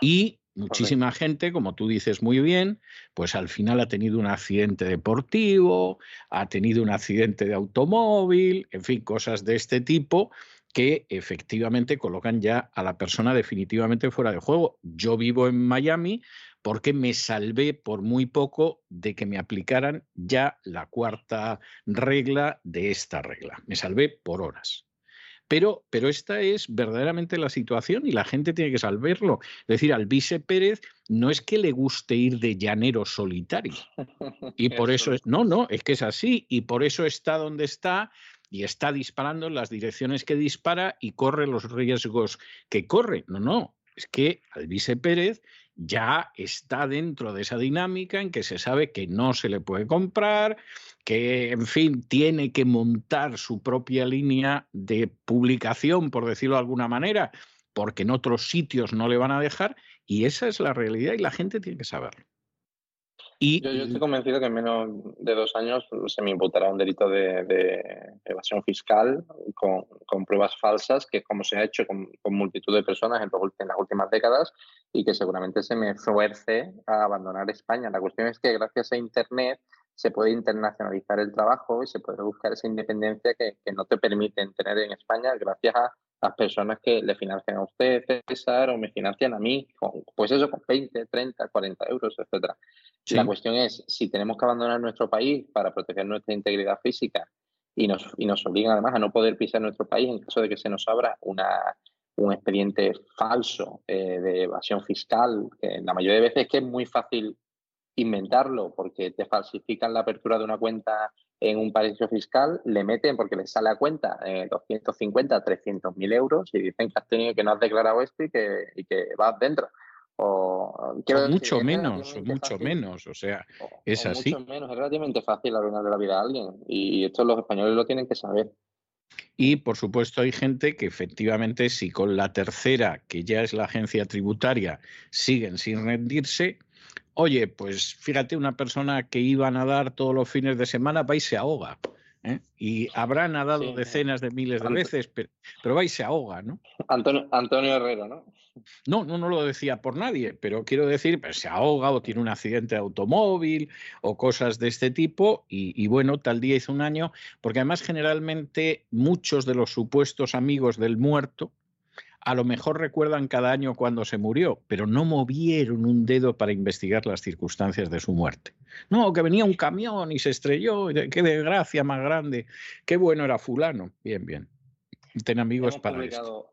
Y Muchísima gente, como tú dices muy bien, pues al final ha tenido un accidente deportivo, ha tenido un accidente de automóvil, en fin, cosas de este tipo que efectivamente colocan ya a la persona definitivamente fuera de juego. Yo vivo en Miami porque me salvé por muy poco de que me aplicaran ya la cuarta regla de esta regla. Me salvé por horas. Pero, pero esta es verdaderamente la situación y la gente tiene que saberlo. Es decir, al vice Pérez no es que le guste ir de llanero solitario. Y por eso es, no, no, es que es así. Y por eso está donde está y está disparando en las direcciones que dispara y corre los riesgos que corre. No, no, es que al vice Pérez ya está dentro de esa dinámica en que se sabe que no se le puede comprar, que, en fin, tiene que montar su propia línea de publicación, por decirlo de alguna manera, porque en otros sitios no le van a dejar, y esa es la realidad y la gente tiene que saberlo. Y, yo, estoy convencido que en menos de dos años se me imputará un delito de, evasión fiscal con, pruebas falsas, que como se ha hecho con, multitud de personas en, en, las últimas décadas y que seguramente se me fuerce a abandonar España. La cuestión es que gracias a Internet se puede internacionalizar el trabajo y se puede buscar esa independencia que, que no te permiten tener en España gracias a las personas que le financian a usted, César, o me financian a mí, pues eso, con 20, 30, 40 euros, etcétera. La cuestión es, si tenemos que abandonar nuestro país para proteger nuestra integridad física y nos, y nos obligan además a no poder pisar nuestro país en caso de que se nos abra una, un expediente falso eh, de evasión fiscal, que la mayoría de veces es que es muy fácil inventarlo porque te falsifican la apertura de una cuenta en un paraíso fiscal, le meten porque les sale a cuenta eh, 250, 300 mil euros y dicen que has tenido que no has declarado esto y que, y que vas dentro. O, mucho menos, o mucho menos, o sea, es así. Mucho menos, es relativamente fácil arruinarle la vida a alguien y esto los españoles lo tienen que saber. Y por supuesto hay gente que efectivamente si con la tercera, que ya es la agencia tributaria, siguen sin rendirse, Oye, pues fíjate, una persona que iba a nadar todos los fines de semana va y se ahoga. ¿eh? Y habrá nadado decenas de miles de veces, pero, va y se ahoga, ¿no? Antonio, Antonio Herrero, ¿no? No, no, no lo decía por nadie, pero quiero decir, pues se ahoga o tiene un accidente de automóvil o cosas de este tipo y, y, bueno, tal día hizo un año, porque además generalmente muchos de los supuestos amigos del muerto a lo mejor recuerdan cada año cuando se murió, pero no movieron un dedo para investigar las circunstancias de su muerte. No, que venía un camión y se estrelló, qué desgracia más grande, qué bueno era fulano. Bien, bien. Ten amigos para esto.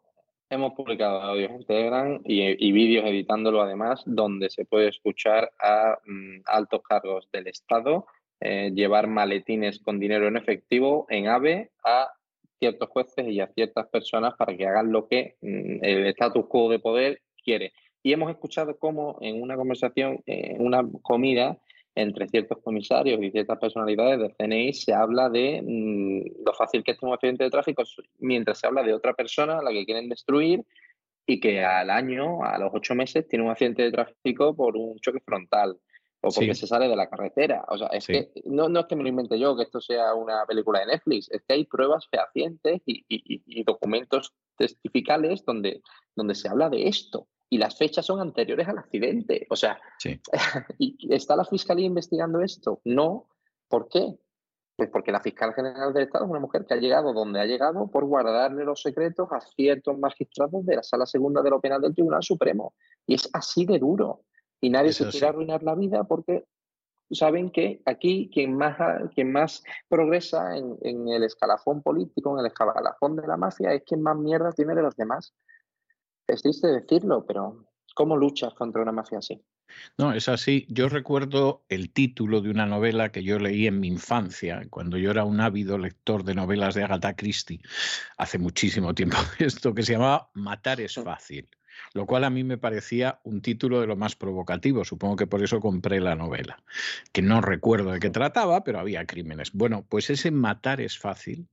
Hemos publicado audios en Telegram y, vídeos editándolo además, donde se puede escuchar a mm, altos cargos del Estado eh, llevar maletines con dinero en efectivo en AVE a ciertos jueces y a ciertas personas para que hagan lo que mm, el status quo de poder quiere. Y hemos escuchado cómo en una conversación, en una comida, entre ciertos comisarios y ciertas personalidades del CNI se habla de mm, lo fácil que es un accidente de tráfico, mientras se habla de otra persona a la que quieren destruir y que al año, a los ocho meses, tiene un accidente de tráfico por un choque frontal o porque se sale de la carretera. O sea, es que no, no, es que me lo invente yo, que esto sea una película de Netflix, es que hay pruebas fehacientes y, y documentos testificales donde, donde se habla de esto y las fechas son anteriores al accidente. O sea, [laughs] ¿y ¿está la Fiscalía investigando esto? No. ¿Por qué? Pues porque la fiscal general del Estado es una mujer que ha llegado donde ha llegado por guardarle los secretos a ciertos magistrados de la Sala Segunda de lo Penal del Tribunal Supremo. Y es así de duro. Y nadie se quiere arruinar la vida porque saben que aquí quien más, quien más progresa en, en, el escalafón político, en el escalafón de la mafia, es quien más mierda tiene de los demás. Es triste decirlo, pero ¿cómo luchas contra una mafia así? No, es así. Yo recuerdo el título de una novela que yo leí en mi infancia, cuando yo era un ávido lector de novelas de Agatha Christie, hace muchísimo tiempo, [laughs] esto que se llamaba Matar es fácil, lo cual a mí me parecía un título de lo más provocativo. Supongo que por eso compré la novela, que no recuerdo de qué trataba, pero había crímenes. Bueno, pues ese Matar es fácil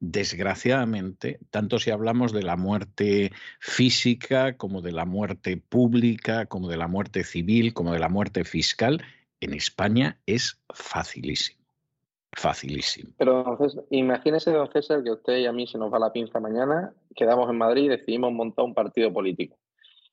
desgraciadamente, tanto si hablamos de la muerte física como de la muerte pública, como de la muerte civil, como de la muerte fiscal, en España es facilísimo. Facilísimo. Pero entonces, imagínese, don César, que usted y a mí se nos va la pinza mañana, quedamos en Madrid y decidimos montar un partido político.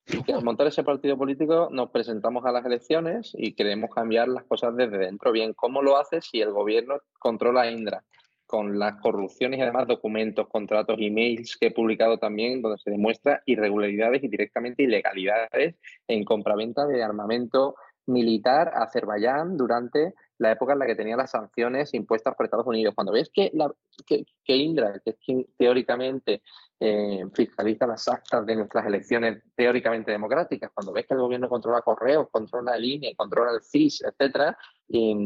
Y que al montar ese partido político nos presentamos a las elecciones y queremos cambiar las cosas desde dentro. Bien, ¿cómo lo hace si el gobierno controla Indra? con las corrupciones y además documentos, contratos, emails que he publicado también, donde se demuestra irregularidades y directamente ilegalidades en compraventa de armamento militar a Azerbaiyán durante la época en la que tenía las sanciones impuestas por Estados Unidos. Cuando ves que, la, que, Indra, que es quien teóricamente eh, fiscaliza las actas de nuestras elecciones teóricamente democráticas, cuando ves que el gobierno controla correos, controla el INE, controla el CIS, etcétera,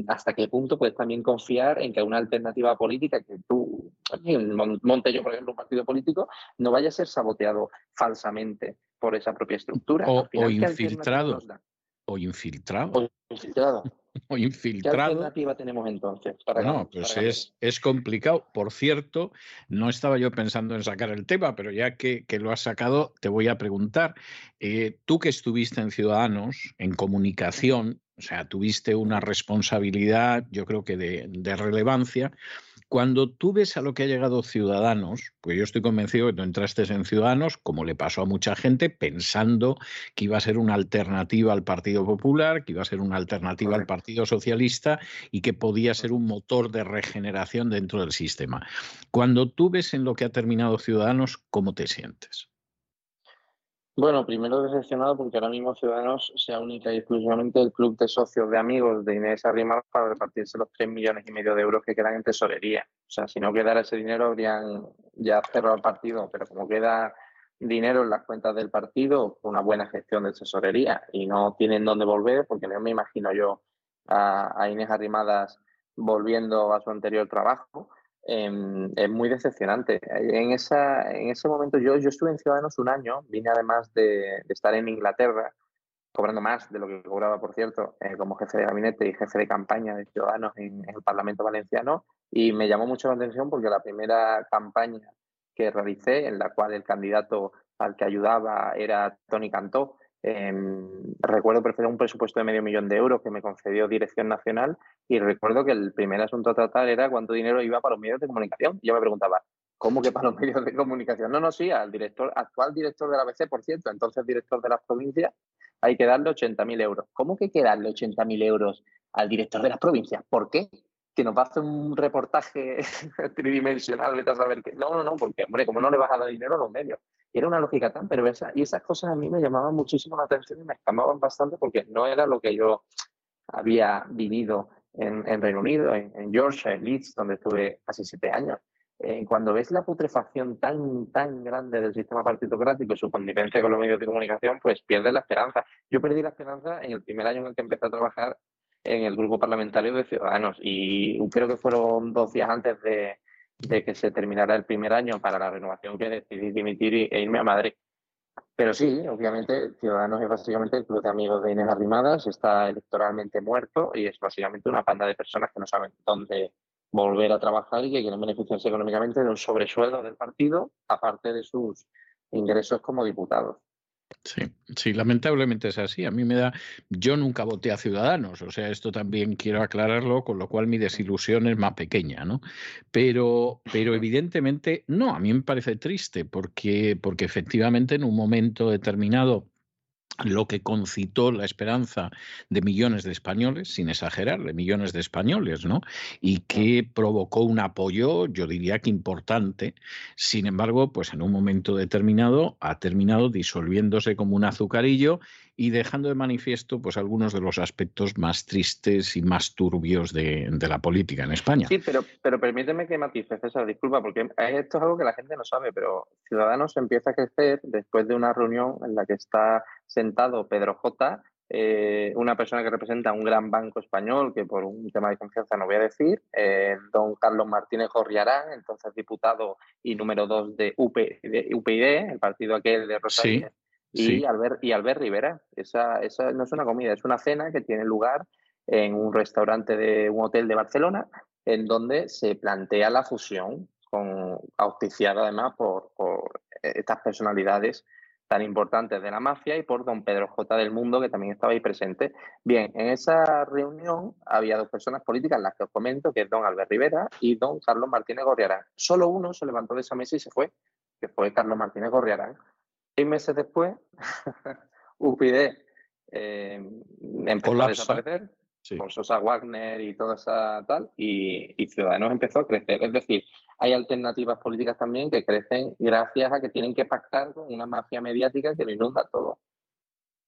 hasta qué punto puedes también confiar en que una alternativa política que tú monte yo, por ejemplo, un partido político, no vaya a ser saboteado falsamente por esa propia estructura. O, infiltrado. O infiltrado. O infiltrado. [laughs] o infiltrado. ¿Qué alternativa tenemos entonces? no, pues es, es, complicado. Por cierto, no estaba yo pensando en sacar el tema, pero ya que, que lo has sacado, te voy a preguntar. Eh, tú que estuviste en Ciudadanos, en comunicación, o sea, tuviste una responsabilidad, yo creo que de, de relevancia. Cuando tú ves a lo que ha llegado Ciudadanos, pues yo estoy convencido que tú entraste en Ciudadanos, como le pasó a mucha gente, pensando que iba a ser una alternativa al Partido Popular, que iba a ser una alternativa al Partido Socialista y que podía ser un motor de regeneración dentro del sistema. Cuando tú ves en lo que ha terminado Ciudadanos, ¿cómo te sientes? Bueno, primero decepcionado porque ahora mismo Ciudadanos sea única y exclusivamente el club de socios de amigos de Inés Arrimadas para repartirse los 3 millones y medio de euros que quedan en tesorería. O sea, si no quedara ese dinero habrían ya cerrado el partido, pero como queda dinero en las cuentas del partido, una buena gestión de tesorería y no tienen dónde volver, porque no me imagino yo a, a Inés Arrimadas volviendo a su anterior trabajo, Em, es muy decepcionante. En, esa, en ese momento yo, yo estuve en Ciudadanos un año, vine además de, estar en Inglaterra, cobrando más de lo que cobraba, por cierto, eh, como jefe de gabinete y jefe de campaña de Ciudadanos en, el Parlamento Valenciano, y me llamó mucho la atención porque la primera campaña que realicé, en la cual el candidato al que ayudaba era Tony Cantó, Em, recuerdo preferir un presupuesto de medio millón de euros que me concedió Dirección Nacional y recuerdo que el primer asunto a tratar era cuánto dinero iba para los medios de comunicación. yo me preguntaba, ¿cómo que para los [laughs] medios de comunicación? No, no, sí, al director, actual director de la ABC, por cierto, entonces director de las provincias, hay que darle 80.000 euros. ¿Cómo que hay que darle 80.000 euros al director de las provincias? ¿Por qué? que nos va a hacer un reportaje [laughs] tridimensional, vete a saber que. No, no, no, porque, hombre, como no le vas a dar dinero a los medios? Era una lógica tan perversa y esas cosas a mí me llamaban muchísimo la atención y me escamaban bastante porque no era lo que yo había vivido en, Reino Unido, en, en Yorkshire, Leeds, donde estuve casi siete años. Eh, cuando ves la putrefacción tan, tan grande del sistema partitocrático y su connivencia con los medios de comunicación, pues pierdes la esperanza. Yo perdí la esperanza en el primer año en el que empecé a trabajar en el grupo parlamentario de Ciudadanos y creo que fueron dos días antes de, de que se terminara el primer año para la renovación que decidí dimitir e irme a Madrid. Pero sí, obviamente, Ciudadanos es básicamente el club de amigos de Inés Arrimadas, está electoralmente muerto y es básicamente una panda de personas que no saben dónde volver a trabajar y que quieren beneficiarse económicamente de un sobresueldo del partido, aparte de sus ingresos como diputados. Sí, sí, lamentablemente es así. A mí me da, yo nunca voté a Ciudadanos, o sea, esto también quiero aclararlo, con lo cual mi desilusión es más pequeña, ¿no? Pero, pero evidentemente no, a mí me parece triste porque, porque efectivamente en un momento determinado lo que concitó la esperanza de millones de españoles, sin exagerar, de millones de españoles, ¿no? Y que provocó un apoyo, yo diría que importante. Sin embargo, pues en un momento determinado ha terminado disolviéndose como un azucarillo y dejando de manifiesto pues algunos de los aspectos más tristes y más turbios de, la política en España. Sí, pero, pero permíteme que matice, César, disculpa, porque esto es algo que la gente no sabe, pero Ciudadanos empieza a crecer después de una reunión en la que está sentado Pedro J., eh, una persona que representa un gran banco español, que por un tema de confianza no voy a decir, eh, don Carlos Martínez Gorriarán, entonces diputado y número dos de, UPyD, el partido aquel de Rosario, y, Albert, y Albert Rivera. Esa, esa no es una comida, es una cena que tiene lugar en un restaurante de un hotel de Barcelona, en donde se plantea la fusión, con, auspiciada además por, por estas personalidades tan importantes de la mafia y por don Pedro J. del Mundo, que también estaba ahí presente. Bien, en esa reunión había dos personas políticas, las que os comento, que es don Albert Rivera y don Carlos Martínez Gorriarán. Solo uno se levantó de esa mesa y se fue, que fue Carlos Martínez Gorriarán. Seis meses después, [laughs] UPyD eh, empezó a desaparecer por Sosa Wagner y toda esa tal, y, y, Ciudadanos empezó a crecer. Es decir, hay alternativas políticas también que crecen gracias a que tienen que pactar con una mafia mediática que lo inunda todo.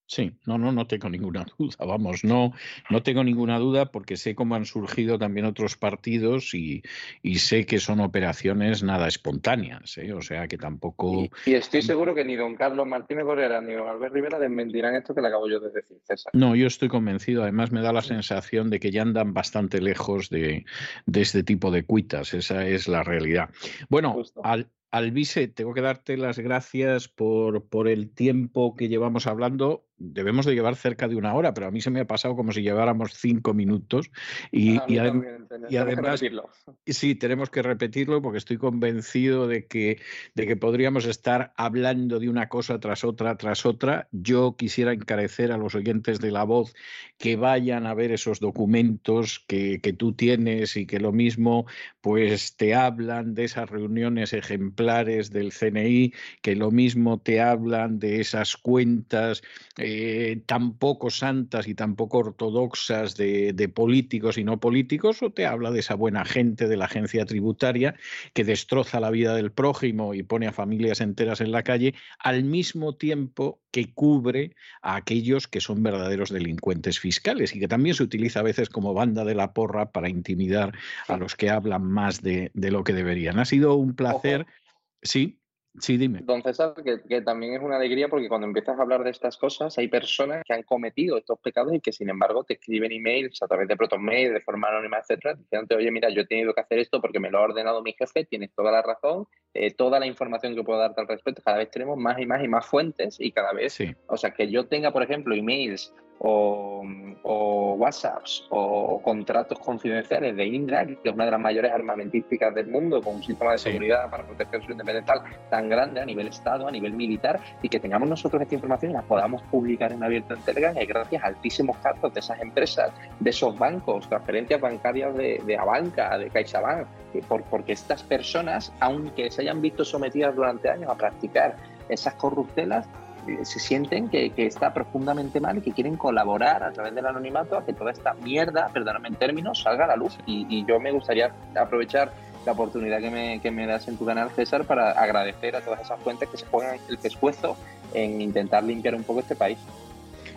Sí, no, no, no tengo ninguna [laughs] duda. Vamos, no, no tengo ninguna duda porque sé cómo han surgido también otros partidos y, y sé que son operaciones nada espontáneas, ¿eh? o sea que tampoco. Y, estoy seguro que ni don Carlos Martínez Correa ni don Albert Rivera desmentirán esto que le acabo yo de decir, César. No, yo estoy convencido. Además, me da la sensación de que ya andan bastante lejos de, de este tipo de cuitas. Esa es la realidad. Bueno, al, Alvise, tengo que darte las gracias por, por el tiempo que llevamos hablando debemos de llevar cerca de una hora, pero a mí se me ha pasado como si lleváramos cinco minutos. Y, y, además, [laughs] sí, tenemos que repetirlo porque estoy convencido de que, de que podríamos estar hablando de una cosa tras otra, tras otra. Yo quisiera encarecer a los oyentes de la voz que vayan a ver esos documentos que, que tú tienes y que lo mismo pues te hablan de esas reuniones ejemplares del CNI, que lo mismo te hablan de esas cuentas eh, tan poco santas y tan poco ortodoxas de, políticos y no políticos, o te habla de esa buena gente de la agencia tributaria que destroza la vida del prójimo y pone a familias enteras en la calle, al mismo tiempo que cubre a aquellos que son verdaderos delincuentes fiscales y que también se utiliza a veces como banda de la porra para intimidar a los que hablan más de, lo que deberían. Ha sido un placer. Sí. Sí, dime. Don César, que, también es una alegría porque cuando empiezas a hablar de estas cosas hay personas que han cometido estos pecados y que sin embargo te escriben emails a través de ProtonMail, de forma anónima, etcétera, diciéndote, oye, mira, yo he tenido que hacer esto porque me lo ha ordenado mi jefe, tienes toda la razón, eh, toda la información que puedo darte al respecto, cada vez tenemos más y más y más fuentes y cada vez, o sea, que yo tenga, por ejemplo, emails o, o, WhatsApps o contratos confidenciales de Indra, que es una de las mayores armamentísticas del mundo, con un sistema de seguridad para proteger su independencia tan grande a nivel Estado, a nivel militar, y que tengamos nosotros esta información y la podamos publicar en abierto en Telegram, y gracias a altísimos cargos de esas empresas, de esos bancos, transferencias bancarias de, de Abanca, de CaixaBank, por, porque estas personas, aunque se hayan visto sometidas durante años a practicar esas corruptelas, se sienten que, está profundamente mal y que quieren colaborar a través del anonimato a que toda esta mierda, perdóname en términos, salga a la luz. Y, yo me gustaría aprovechar la oportunidad que me, que me das en tu canal, César, para agradecer a todas esas fuentes que se juegan el pescuezo en intentar limpiar un poco este país.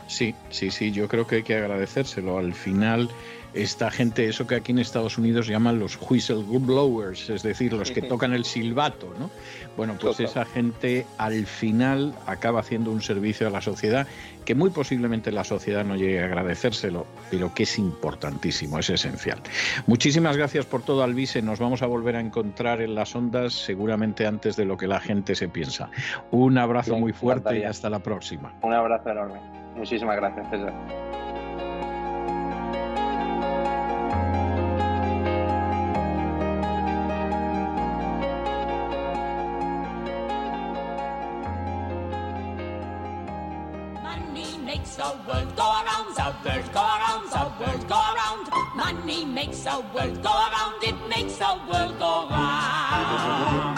Sí, sí, sí, yo creo que hay que agradecérselo. Al final, esta gente, eso que aquí en Estados Unidos llaman los whistleblowers, es decir, los que tocan el silbato, ¿no? Bueno, pues esa gente al final acaba haciendo un servicio a la sociedad que muy posiblemente la sociedad no llegue a agradecérselo, pero que es importantísimo, es esencial. Muchísimas gracias por todo, Alvise. Nos vamos a volver a encontrar en las ondas seguramente antes de lo que la gente se piensa. Un abrazo muy fuerte y hasta la próxima. Un abrazo enorme. Muchísimas gracias, César. Makes world go around, it makes world go round.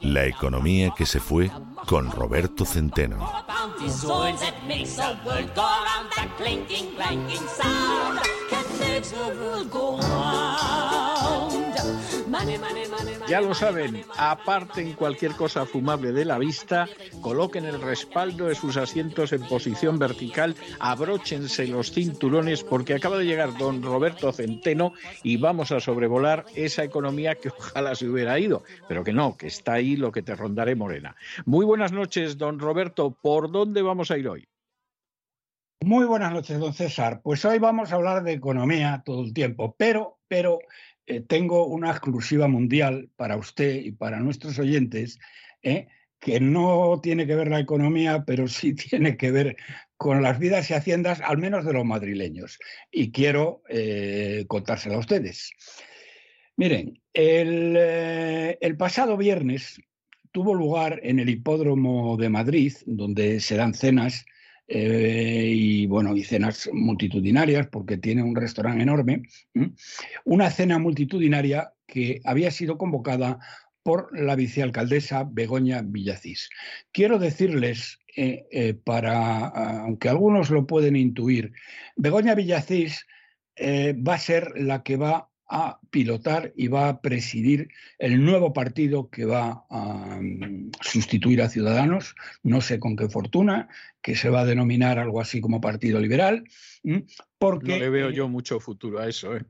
La economía que se fue con Roberto Centeno. Ya lo saben, aparten cualquier cosa fumable de la vista, coloquen el respaldo de sus asientos en posición vertical, abróchense los cinturones porque acaba de llegar don Roberto Centeno y vamos a sobrevolar esa economía que [laughs] ojalá se hubiera ido, pero que no, que está ahí lo que te rondaré morena. Muy buenas noches, don Roberto. ¿Por dónde vamos a ir hoy? Muy buenas noches, don César. Pues hoy vamos a hablar de economía todo el tiempo, pero, pero eh, tengo una exclusiva mundial para usted y para nuestros oyentes, eh, que no tiene que ver la economía, pero sí [laughs] tiene que ver con las vidas y haciendas, al menos de los madrileños. Y quiero eh, contársela a ustedes. Miren, el, eh, el pasado viernes tuvo lugar en el hipódromo de Madrid, donde se dan cenas eh, y bueno, y cenas multitudinarias, porque tiene un restaurante enorme, una cena multitudinaria que había sido convocada por la vicealcaldesa Begoña Villacís. Quiero decirles, eh, eh, para, aunque algunos lo pueden intuir, Begoña Villacís va a ser la que va a pilotar y va a presidir el nuevo partido que va a mm, sustituir a Ciudadanos, no sé con qué fortuna, que se va a denominar algo así como Partido Liberal, porque No le veo yo mucho futuro a eso. ¿eh?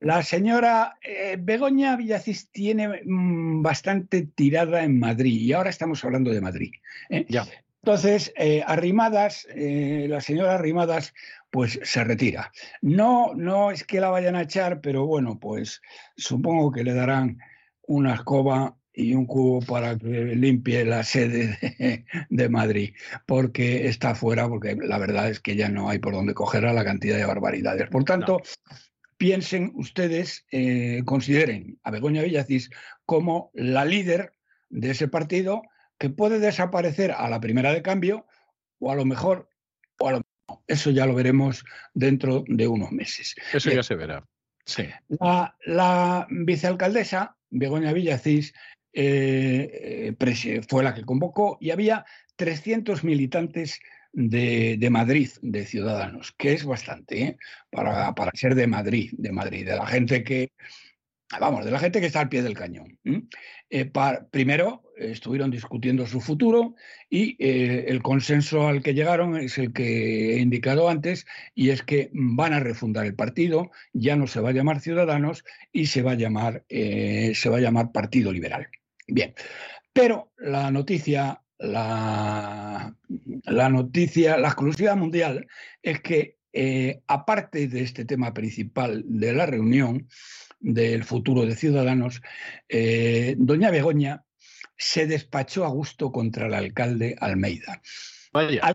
la señora eh, Begoña Villacís tiene mm, bastante tirada en Madrid y ahora estamos hablando de Madrid. ¿eh? Ya. Entonces, eh, Arrimadas, eh, la señora Arrimadas, pues se retira. No, no es que la vayan a echar, pero bueno, pues supongo que le darán una escoba y un cubo para que limpie la sede de, de Madrid, porque está fuera, porque la verdad es que ya no hay por dónde coger a la cantidad de barbaridades. Por tanto, piensen ustedes, eh, consideren a Begoña Villacís como la líder de ese partido que puede desaparecer a la primera de cambio o a lo mejor o a lo no. Eso ya lo veremos dentro de unos meses. Eso ya se verá. Sí. La, la vicealcaldesa, Begoña Villacís, eh, fue la que convocó y había 300 militantes de, de Madrid, de Ciudadanos, que es bastante, ¿eh? para, para ser de Madrid, de Madrid, de la gente que, vamos, de la gente que está al pie del cañón. Eh, primero estuvieron discutiendo su futuro y eh, el consenso al que llegaron es el que he indicado antes y es que van a refundar el partido, ya no se va a llamar Ciudadanos y se va a llamar, eh, se va a llamar Partido Liberal. Bien, pero la noticia, la, la noticia, la exclusiva mundial es que aparte de este tema principal de la reunión del futuro de Ciudadanos, eh, doña Begoña se despachó a gusto contra el alcalde Almeida Vaya. Al-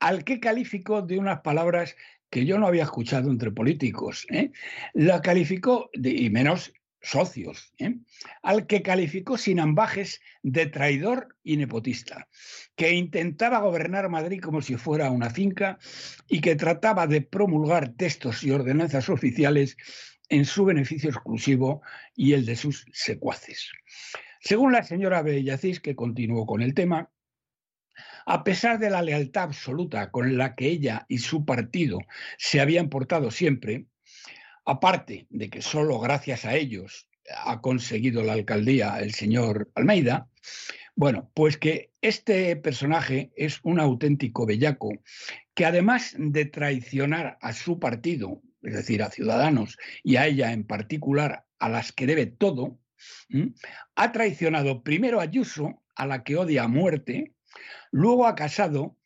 al que calificó de unas palabras que yo no había escuchado entre políticos. ¿eh? La calificó, de- y menos socios, ¿eh? al que calificó sin ambajes de traidor y nepotista, que intentaba gobernar Madrid como si fuera una finca y que trataba de promulgar textos y ordenanzas oficiales en su beneficio exclusivo y el de sus secuaces. Según la señora Bellacís, que continuó con el tema, a pesar de la lealtad absoluta con la que ella y su partido se habían portado siempre, aparte de que solo gracias a ellos ha conseguido la alcaldía el señor Almeida, bueno, pues que este personaje es un auténtico bellaco que además de traicionar a su partido, es decir, a Ciudadanos y a ella en particular, a las que debe todo, ha traicionado primero a Ayuso, a la que odia a muerte, luego a Casado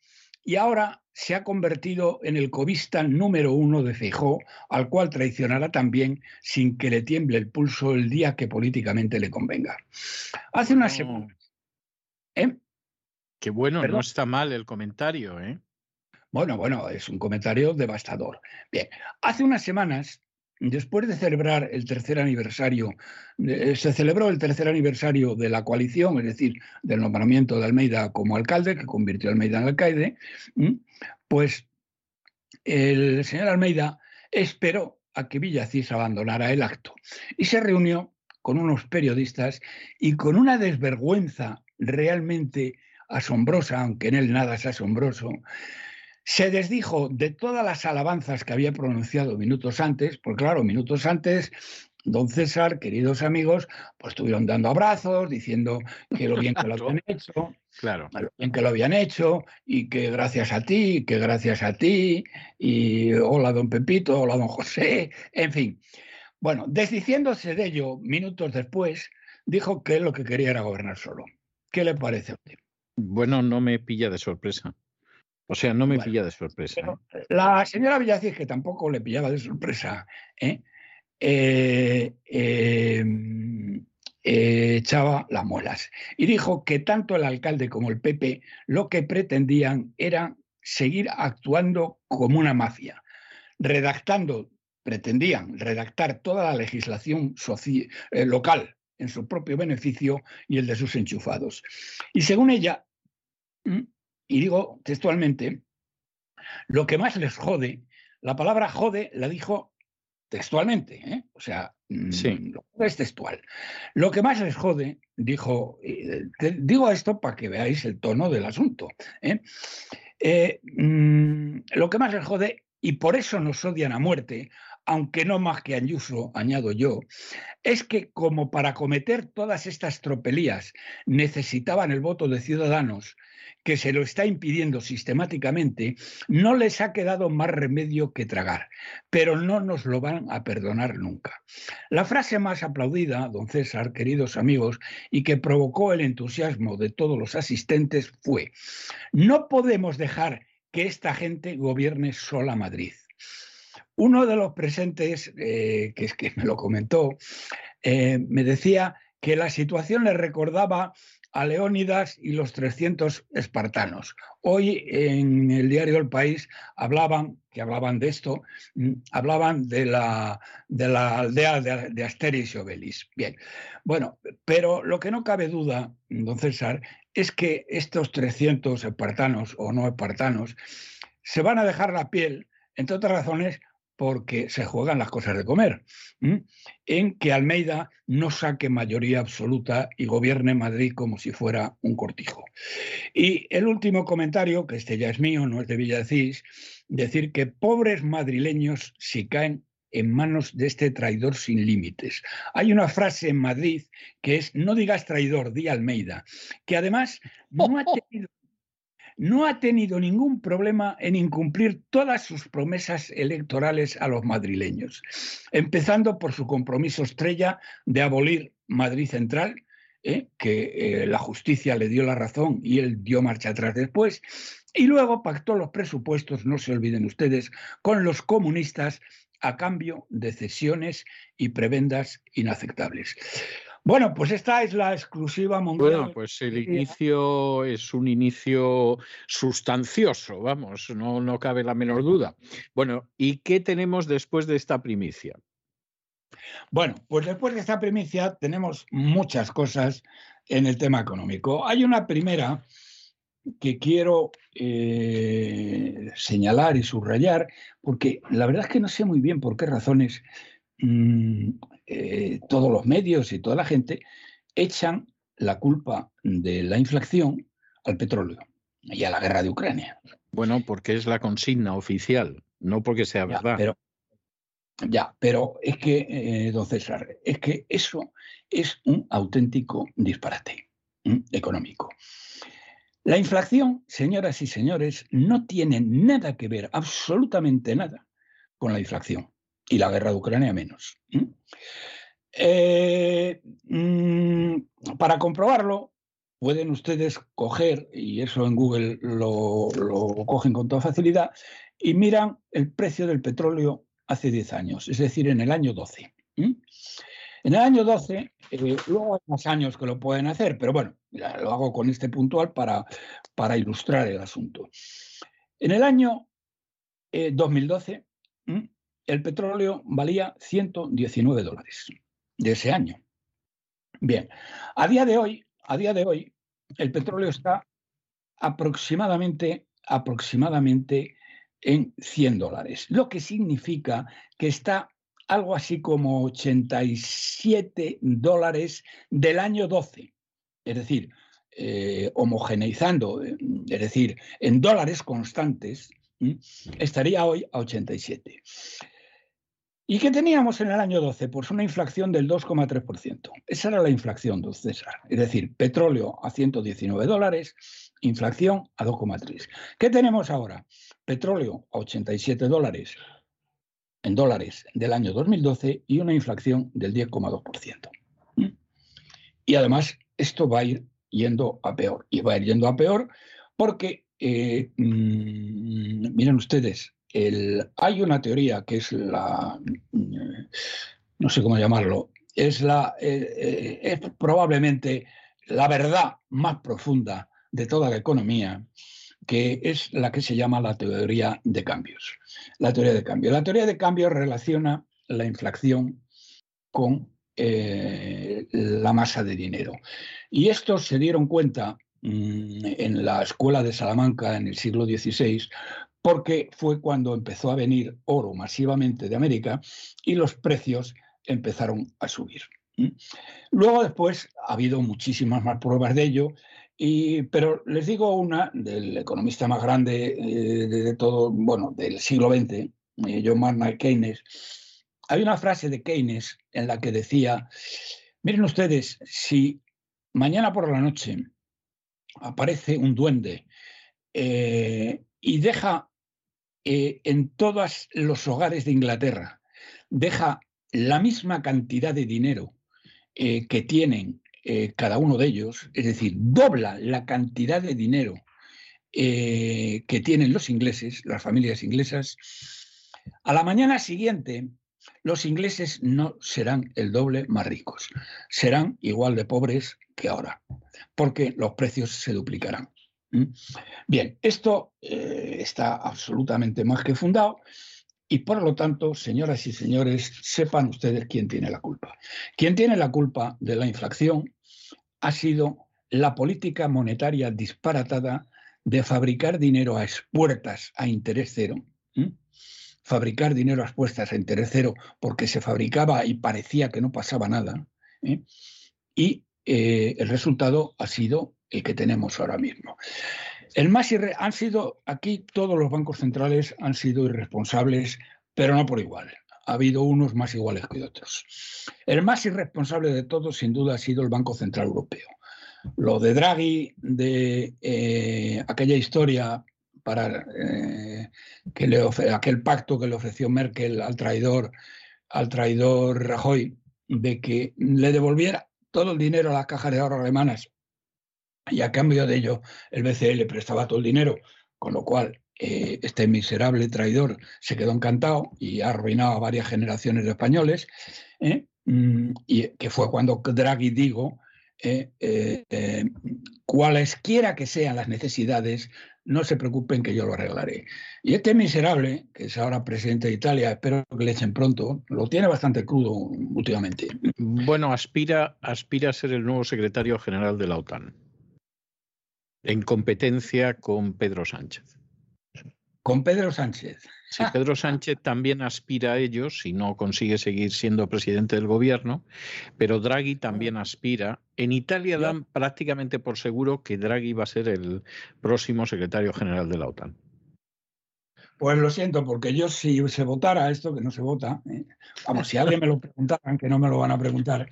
y ahora se ha convertido en el covista número uno de Feijó, al cual traicionará también sin que le tiemble el pulso el día que políticamente le convenga. Hace una semana. ¿eh? Qué bueno, no está mal el comentario, ¿eh? Bueno, bueno, es un comentario devastador. Bien, hace unas semanas Después de celebrar el tercer aniversario, eh, se celebró el tercer aniversario de la coalición, es decir, del nombramiento de Almeida como alcalde, que convirtió a Almeida en alcalde, pues el señor Almeida esperó a que Villacís abandonara el acto y se reunió con unos periodistas y con una desvergüenza realmente asombrosa, aunque en él nada es asombroso, se desdijo de todas las alabanzas que había pronunciado minutos antes, porque claro, minutos antes Don César, queridos amigos, pues estuvieron dando abrazos, diciendo que lo bien que lo habían [laughs] hecho, claro. lo bien que lo habían hecho, y que gracias a ti, que gracias a ti, y hola don Pepito, hola don José, en fin. Bueno, desdiciéndose de ello minutos después, dijo que lo que quería era gobernar solo. ¿Qué le parece a usted? Bueno, no me pilla de sorpresa. O sea, no me pilla de sorpresa. ¿eh? La señora Villacís, que tampoco le pillaba de sorpresa, ¿eh? Eh, em, echaba las muelas y dijo que tanto el alcalde como el PP lo que pretendían era seguir actuando como una mafia, redactando, pretendían redactar toda la legislación local en su propio beneficio y el de sus enchufados. Y según ella, y digo textualmente, lo que más les jode, la palabra jode la dijo textualmente, ¿eh? o sea, mm, sí. es textual. Lo que más les jode, dijo, eh, digo esto para que veáis el tono del asunto, ¿eh? Mm, lo que más les jode, y por eso nos odian a muerte, aunque no más que Ayuso, añado yo, es que como para cometer todas estas tropelías necesitaban el voto de ciudadanos, que se lo está impidiendo sistemáticamente, no les ha quedado más remedio que tragar, pero no nos lo van a perdonar nunca. La frase más aplaudida, don César, queridos amigos, y que provocó el entusiasmo de todos los asistentes fue, no podemos dejar que esta gente gobierne sola Madrid. Uno de los presentes, eh, que es que me lo comentó, eh, me decía que la situación le recordaba a Leónidas y los 300 espartanos. Hoy en el diario El País hablaban, que hablaban de esto, mm, hablaban de la, de la aldea de, de Asteris y Obelis. Bien, bueno, pero lo que no cabe duda, don César, es que estos 300 espartanos o no espartanos se van a dejar la piel, entre otras razones, porque se juegan las cosas de comer, en que Almeida no saque mayoría absoluta y gobierne Madrid como si fuera un cortijo. Y el último comentario, que este ya es mío, no es de Villacís, decir que pobres madrileños si caen en manos de este traidor sin límites. Hay una frase en Madrid que es, no digas traidor, di Almeida, que además no ha [laughs] tenido no ha tenido ningún problema en incumplir todas sus promesas electorales a los madrileños, empezando por su compromiso estrella de abolir Madrid Central, ¿eh? que eh, la justicia le dio la razón y él dio marcha atrás después, y luego pactó los presupuestos, no se olviden ustedes, con los comunistas a cambio de cesiones y prebendas inaceptables. Bueno, pues esta es la exclusiva mundial. Bueno, pues el inicio es un inicio sustancioso, vamos, no, no cabe la menor duda. Bueno, ¿y qué tenemos después de esta primicia? Bueno, pues después de esta primicia tenemos muchas cosas en el tema económico. Hay una primera que quiero eh, señalar y subrayar, porque la verdad es que no sé muy bien por qué razones mm, eh, todos los medios y toda la gente echan la culpa de la inflación al petróleo y a la guerra de Ucrania. Bueno, porque es la consigna oficial, no porque sea verdad. Pero, Ya, pero es que, eh, don César, es que eso es un auténtico disparate económico. La inflación, señoras y señores, no tiene nada que ver, absolutamente nada, con la inflación. Y la guerra de Ucrania menos. Eh, mm, para comprobarlo, pueden ustedes coger, y eso en Google lo, cogen con toda facilidad, y miran el precio del petróleo hace 10 años, es decir, en el año 12. En el año 12, eh, luego hay más años que lo pueden hacer, pero bueno, lo hago con este puntual para, para ilustrar el asunto. En el año 2012, eh, el petróleo valía 119 dólares de ese año. Bien, a día de hoy, a día de hoy, el petróleo está aproximadamente, aproximadamente en 100 dólares, lo que significa que está algo así como 87 dólares del año 12. Es decir, eh, homogeneizando, eh, es decir, en dólares constantes, estaría hoy a 87. ¿Y qué teníamos en el año 12? Pues una inflación del 2,3%. Esa era la inflación, don César. Es decir, petróleo a 119 dólares, inflación a 2,3. ¿Qué tenemos ahora? Petróleo a 87 dólares, en dólares del año 2012 y una inflación del 10,2%. ¿Mm? Y además esto va a ir yendo a peor. Y va a ir yendo a peor porque, eh, mm, miren ustedes, hay una teoría que es la, no sé cómo llamarlo, es, la, eh, eh, probablemente la verdad más profunda de toda la economía, que es la que se llama la teoría de cambios. La teoría de cambios. La teoría de cambios relaciona la inflación con eh, la masa de dinero. Y estos se dieron cuenta mm, en la escuela de Salamanca en el siglo XVI, porque fue cuando empezó a venir oro masivamente de América y los precios empezaron a subir. Luego después ha habido muchísimas más pruebas de ello pero les digo una del economista más grande eh, de, todo, bueno, del siglo XX, eh, John Maynard Keynes. Hay una frase de Keynes en la que decía, miren ustedes, si mañana por la noche aparece un duende eh, y deja en todos los hogares de Inglaterra, deja la misma cantidad de dinero que tienen eh, cada uno de ellos, es decir, dobla la cantidad de dinero eh, que tienen los ingleses, las familias inglesas, a la mañana siguiente los ingleses no serán el doble más ricos, serán igual de pobres que ahora, porque los precios se duplicarán. Bien, esto eh, está absolutamente más que fundado y por lo tanto, señoras y señores, sepan ustedes quién tiene la culpa. Quién tiene la culpa de la inflación ha sido la política monetaria disparatada de fabricar dinero a expuertas a interés cero. Fabricar dinero a expuestas a interés cero porque se fabricaba y parecía que no pasaba nada. ¿eh? Y eh, el resultado ha sido el que tenemos ahora mismo. El más han sido aquí todos los bancos centrales han sido irresponsables, pero no por igual ha habido unos más iguales que otros. El más irresponsable de todos, sin duda, ha sido el Banco Central Europeo. Lo de Draghi, de eh, aquella historia para eh, que le aquel pacto que le ofreció Merkel al traidor, al traidor Rajoy, de que le devolviera todo el dinero a las cajas de ahorro alemanas y a cambio de ello el BCE le prestaba todo el dinero, con lo cual eh, este miserable traidor se quedó encantado y ha arruinado a varias generaciones de españoles, ¿eh? mm, y que fue cuando Draghi digo, eh, cualesquiera que sean las necesidades, no se preocupen que yo lo arreglaré. Y este miserable, que es ahora presidente de Italia, espero que le echen pronto, lo tiene bastante crudo últimamente. Bueno, aspira, aspira a ser el nuevo secretario general de la OTAN, en competencia con Pedro Sánchez. Con Pedro Sánchez. Sí, Pedro Sánchez también aspira a ello si no consigue seguir siendo presidente del gobierno, pero Draghi también aspira. En Italia dan prácticamente por seguro que Draghi va a ser el próximo secretario general de la OTAN. Pues lo siento, porque yo si se votara esto, que no se vota, ¿eh? vamos, si alguien me lo preguntaran, que no me lo van a preguntar,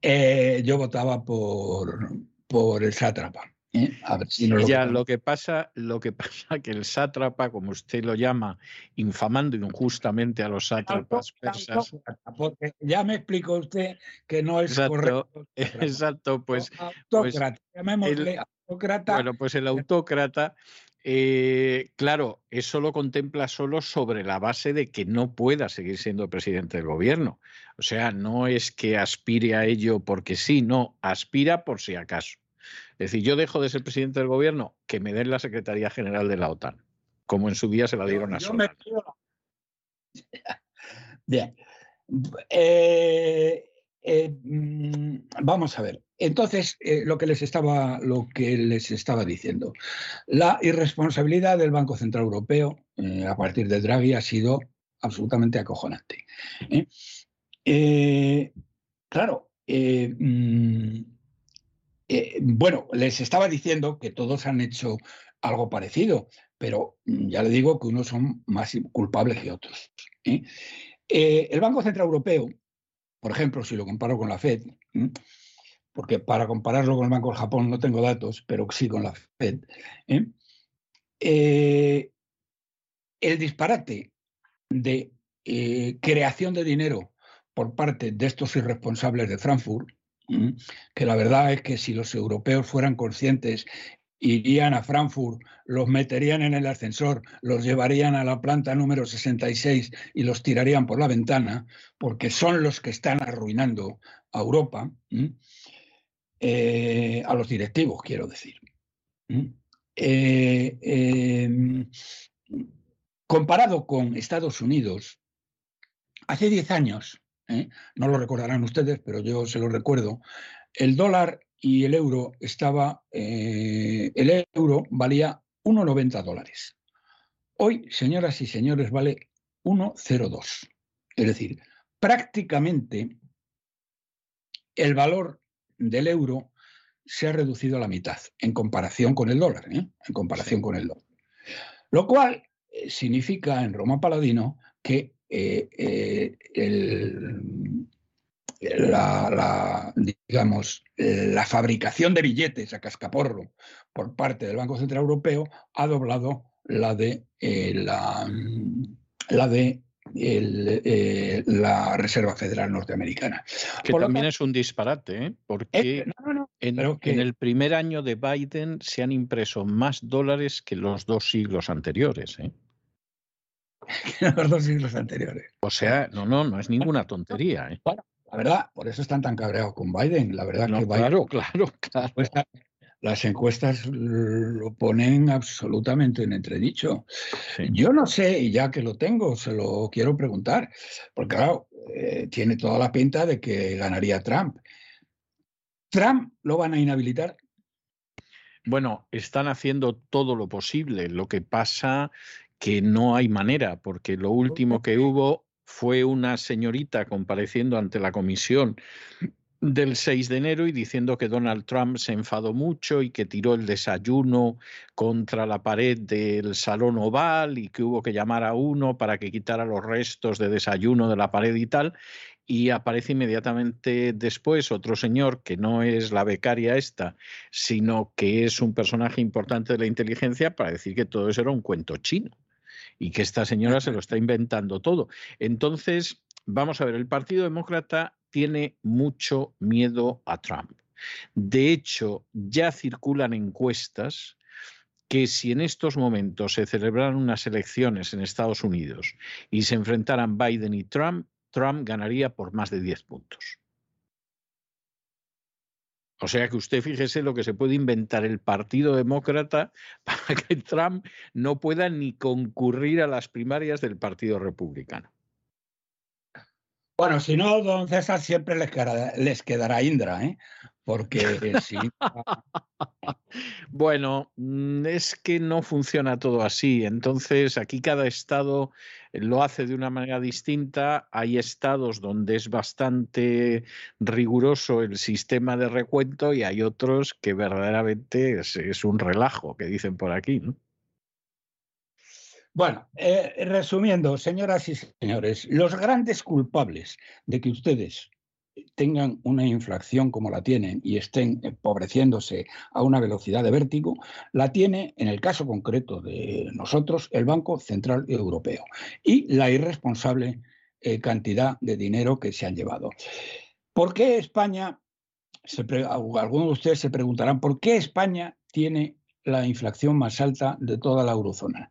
eh, yo votaba por, por el sátrapa. ¿eh? A ver si no lo ya, lo que pasa, lo que [laughs] pasa que el sátrapa, como usted lo llama, infamando injustamente a los sátrapas persas. Porque ya me explicó usted que no es Exacto, correcto. [laughs] Exacto, pues autócrata, llamémosle autócrata. Bueno, pues el autócrata, eh, claro, eso lo contempla solo sobre la base de que no pueda seguir siendo presidente del gobierno. O sea, no es que aspire a ello porque sí, no, aspira por si acaso. Es decir, yo dejo de ser presidente del gobierno, que me den la Secretaría General de la OTAN, como en su día se la dieron a Solana. Bien. [laughs] Eh, eh, mm, vamos a ver. Entonces, eh, lo que les estaba, lo que les estaba diciendo, la irresponsabilidad del Banco Central Europeo eh, a partir de Draghi ha sido absolutamente acojonante. ¿eh? Claro, mm, bueno, les estaba diciendo que todos han hecho algo parecido, pero mm, ya le digo que unos son más culpables que otros. el Banco Central Europeo, por ejemplo, si lo comparo con la Fed. Porque para compararlo con el Banco de Japón no tengo datos, pero sí con la Fed, ¿eh? Eh, el disparate de eh, creación de dinero por parte de estos irresponsables de Frankfurt, que la verdad es que si los europeos fueran conscientes irían a Frankfurt, los meterían en el ascensor, los llevarían a la planta número 66 y los tirarían por la ventana, porque son los que están arruinando a Europa. Eh, a los directivos, quiero decir. ¿m? Eh, eh, comparado con Estados Unidos, hace 10 años, ¿eh? no lo recordarán ustedes, pero yo se lo recuerdo, el dólar y el euro estaba, el euro valía 1,90 dólares. Hoy, señoras y señores, vale 1,02. Es decir, prácticamente el valor del euro se ha reducido a la mitad en comparación con el dólar, ¿eh? en comparación con el dólar. Lo cual eh, significa en Roma Paladino que eh, el, la, la, digamos, la fabricación de billetes a cascaporro por parte del Banco Central Europeo ha doblado la de la, la de el, eh, la Reserva Federal Norteamericana. Que Por también tanto- es un disparate, ¿eh? Eh, porque no, no, en, que- el primer año de Biden se han impreso más dólares que los dos siglos anteriores. ¿eh? [laughs] los dos siglos anteriores. O sea, no, no, no es ninguna tontería. ¿eh? La verdad, por eso están tan cabreados con Biden. La verdad No, que Biden, claro, claro, [laughs] claro. encuesta- las encuestas lo ponen absolutamente en entredicho. Sí. Yo no sé, y ya que lo tengo, se lo quiero preguntar, porque claro, eh, tiene toda la pinta de que ganaría Trump. ¿Trump lo van a inhabilitar? Bueno, están haciendo todo lo posible. Lo que pasa que no hay manera, porque lo último que hubo fue una señorita compareciendo ante la comisión del 6 de enero y diciendo que Donald Trump se enfadó mucho y que tiró el desayuno contra la pared del salón oval y que hubo que llamar a uno para que quitara los restos de desayuno de la pared y tal. Y aparece inmediatamente después otro señor que no es la becaria esta, sino que es un personaje importante de la inteligencia para decir que todo eso era un cuento chino y que esta señora se lo está inventando todo. Entonces, vamos a ver, el Partido Demócrata tiene mucho miedo a Trump. De hecho, ya circulan encuestas que si en estos momentos se celebraran unas elecciones en Estados Unidos y se enfrentaran Biden y Trump, Trump ganaría por más de 10 puntos. O sea que usted fíjese lo que se puede inventar el Partido Demócrata [laughs] para que Trump no pueda ni concurrir a las primarias del Partido Republicano. Bueno, si no, don César siempre les quedará, Indra, ¿eh? porque eh, si [laughs] Bueno, mm, es que no funciona todo así. Entonces, aquí cada estado lo hace de una manera distinta. Hay estados donde es bastante riguroso el sistema de recuento y hay otros que verdaderamente es, es un relajo, que dicen por aquí. ¿no? Bueno, eh, resumiendo, señoras y señores, los grandes culpables de que ustedes tengan una inflación como la tienen y estén empobreciéndose a una velocidad de vértigo, la tiene, en el caso concreto de nosotros, el Banco Central Europeo y la irresponsable eh, cantidad de dinero que se han llevado. ¿Por qué España, algunos de ustedes se preguntarán, ¿por qué España tiene la inflación más alta de toda la eurozona?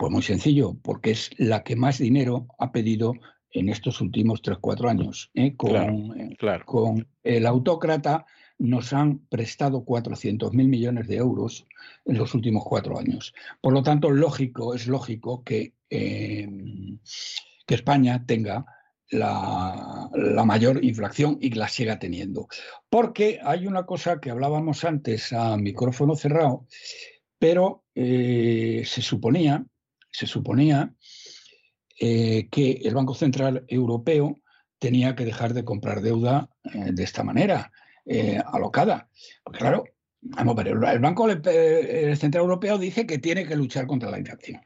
Pues muy sencillo, porque es la que más dinero ha pedido en estos últimos 3-4 años. ¿eh? Eh, con, el autócrata nos han prestado 400.000 millones de euros en los últimos cuatro años. Por lo tanto, lógico, es lógico que, em, que España tenga la, la, mayor inflación y la siga teniendo. Porque hay una cosa que hablábamos antes a micrófono cerrado, pero eh, se suponía, se suponía eh, que el Banco Central Europeo tenía que dejar de comprar deuda eh, de esta manera, eh, alocada. Claro, vamos a ver, el Banco Central Europeo dice que tiene que luchar contra la inflación.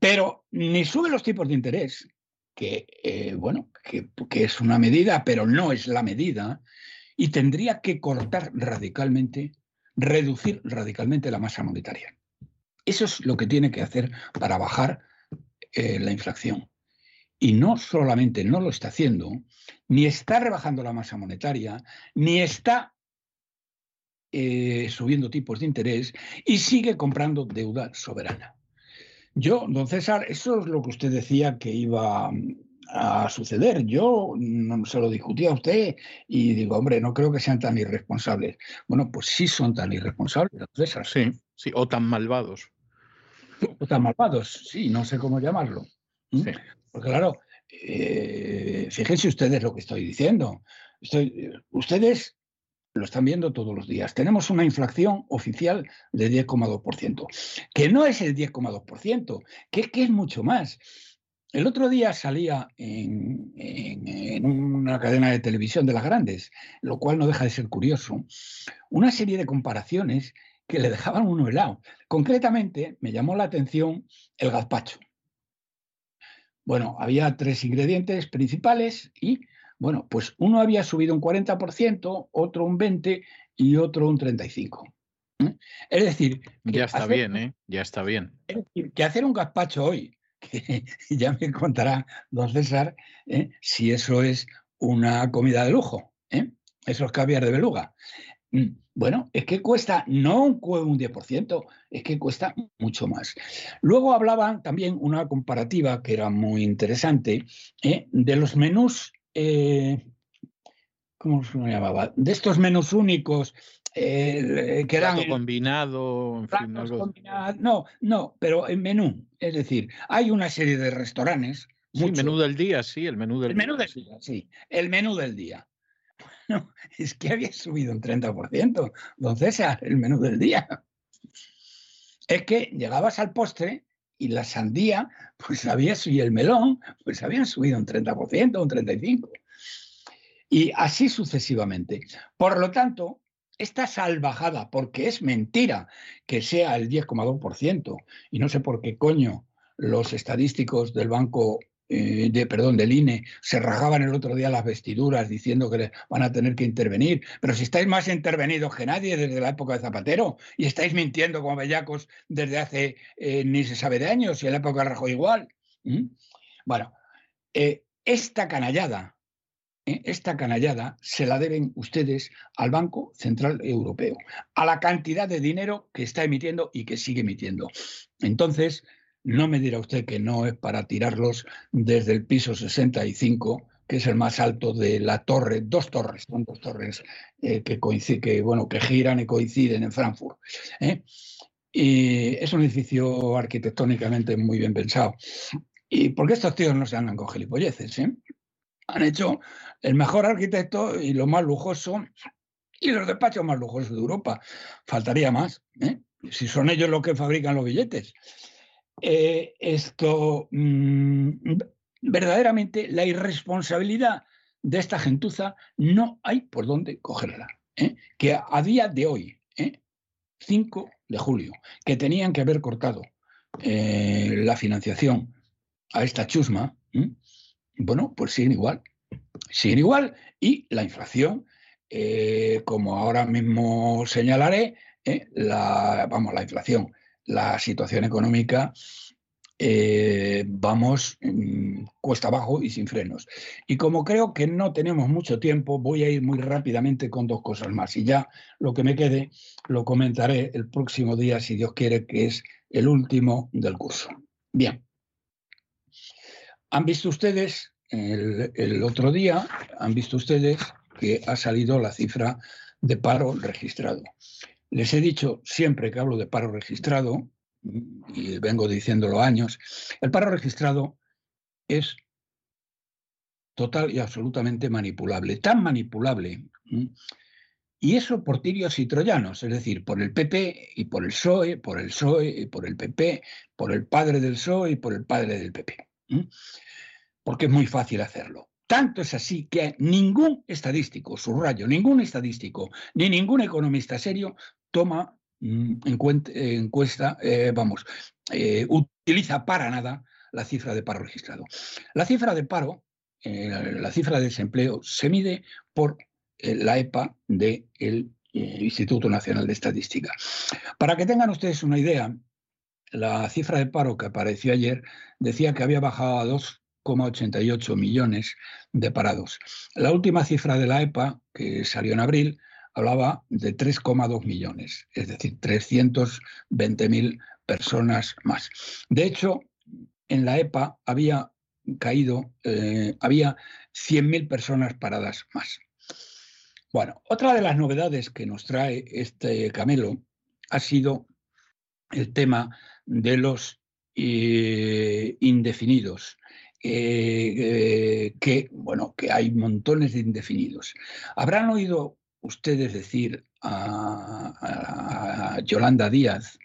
Pero ni sube los tipos de interés, que, bueno, que es una medida, pero no es la medida, y tendría que cortar radicalmente, reducir radicalmente la masa monetaria. Eso es lo que tiene que hacer para bajar eh, la inflación. Y no solamente no lo está haciendo, ni está rebajando la masa monetaria, ni está eh, subiendo tipos de interés y sigue comprando deuda soberana. Yo, don César, eso es lo que usted decía que iba mm, a suceder. Yo no se lo discutía a usted y digo, hombre, no creo que sean tan irresponsables. Bueno, pues sí son tan irresponsables, don César. Sí, sí, o tan malvados están malvados, sí, no sé cómo llamarlo. Porque claro, eh, fíjense ustedes lo que estoy diciendo. ustedes lo están viendo todos los días. Tenemos una inflación oficial de 10,2%, que no es el 10,2%, que, que es mucho más. El otro día salía en, en, una cadena de televisión de las grandes, lo cual no deja de ser curioso, una serie de comparaciones que le dejaban uno helado. Concretamente, me llamó la atención el gazpacho. Bueno, había tres ingredientes principales y, bueno, pues uno había subido un 40%, otro un 20% y otro un 35%. ¿eh? Es decir... Ya está bien, ¿eh? Ya está bien. Es decir, que hacer un gazpacho hoy, que [laughs] ya me contará don César ¿eh? si eso es una comida de lujo, ¿eh? eso es caviar de beluga. Mm, bueno, es que cuesta no un 10%, es que cuesta mucho más. Luego hablaban también una comparativa que era muy interesante ¿eh? de los menús, eh, ¿cómo se llamaba? De estos menús únicos eh, que eran... combinado, en fin, No, no, el menú. Es decir, hay una serie de restaurantes. Sí, menú del día, sí, el menú del el menú del día, sí, el menú del día. No, [laughs] es que había subido un 30%, don César, el menú del día. Es que llegabas al postre y la sandía, pues había y el melón, pues habían subido un 30%, un 35%. Y así sucesivamente. Por lo tanto, esta salvajada, porque es mentira que sea el 10,2%, y no sé por qué coño los estadísticos del Banco eh, de, perdón, del INE, se rajaban el otro día las vestiduras diciendo que van a tener que intervenir. Pero si estáis más intervenidos que nadie desde la época de Zapatero y estáis mintiendo como bellacos desde hace eh, ni se sabe de años y en la época de Rajoy igual. Bueno, eh, esta canallada, esta canallada se la deben ustedes al Banco Central Europeo, a la cantidad de dinero que está emitiendo y que sigue emitiendo. Entonces, no me dirá usted que no es para tirarlos desde el piso 65, que es el más alto de la torre, dos torres, son dos torres eh, que, coinciden, que, bueno, que giran y coinciden en Frankfurt. ¿eh? Y es un edificio arquitectónicamente muy bien pensado. Y porque estos tíos no se andan con gilipolleces, ¿eh? Han hecho el mejor arquitecto y lo más lujoso y los despachos más lujosos de Europa. Faltaría más, si son ellos los que fabrican los billetes. Eh, esto, mm, verdaderamente la irresponsabilidad de esta gentuza no hay por dónde cogerla. ¿eh? Que a, día de hoy, 5 ¿eh? de julio, que tenían que haber cortado la financiación a esta chusma, bueno, pues siguen igual. Siguen igual y la inflación, como ahora mismo señalaré, la, vamos, la inflación, la situación económica eh, vamos mm, cuesta abajo y sin frenos. Y como creo que no tenemos mucho tiempo, voy a ir muy rápidamente con dos cosas más. Y ya lo que me quede lo comentaré el próximo día, si Dios quiere, que es el último del curso. Bien. Han visto ustedes el, el otro día, han visto ustedes que ha salido la cifra de paro registrado. Les he dicho siempre que hablo de paro registrado, y vengo diciéndolo años, el paro registrado es total y absolutamente manipulable, tan manipulable. Y eso por tirios y troyanos, es decir, por el PP y por el PSOE, por el PSOE y por el PP, por el padre del PSOE y por el padre del PP. Porque es muy fácil hacerlo. Tanto es así que ningún estadístico, subrayo, ningún estadístico, ni ningún economista serio toma Mm, encuesta, eh, vamos, eh, utiliza para nada la cifra de paro registrado. La cifra de paro, eh, la cifra de desempleo, se mide por la EPA del Instituto Nacional de Estadística. Para que tengan ustedes una idea, la cifra de paro que apareció ayer decía que había bajado a 2,88 millones de parados. La última cifra de la EPA, que salió en abril, hablaba de 3,2 millones, es decir, 320.000 personas más. De hecho, en la EPA había caído, eh, había 100.000 personas paradas más. Bueno, otra de las novedades que nos trae este camelo ha sido el tema de los eh, indefinidos. Eh, que, bueno, que hay montones de indefinidos. Habrán oído ustedes decir a, Yolanda Díaz,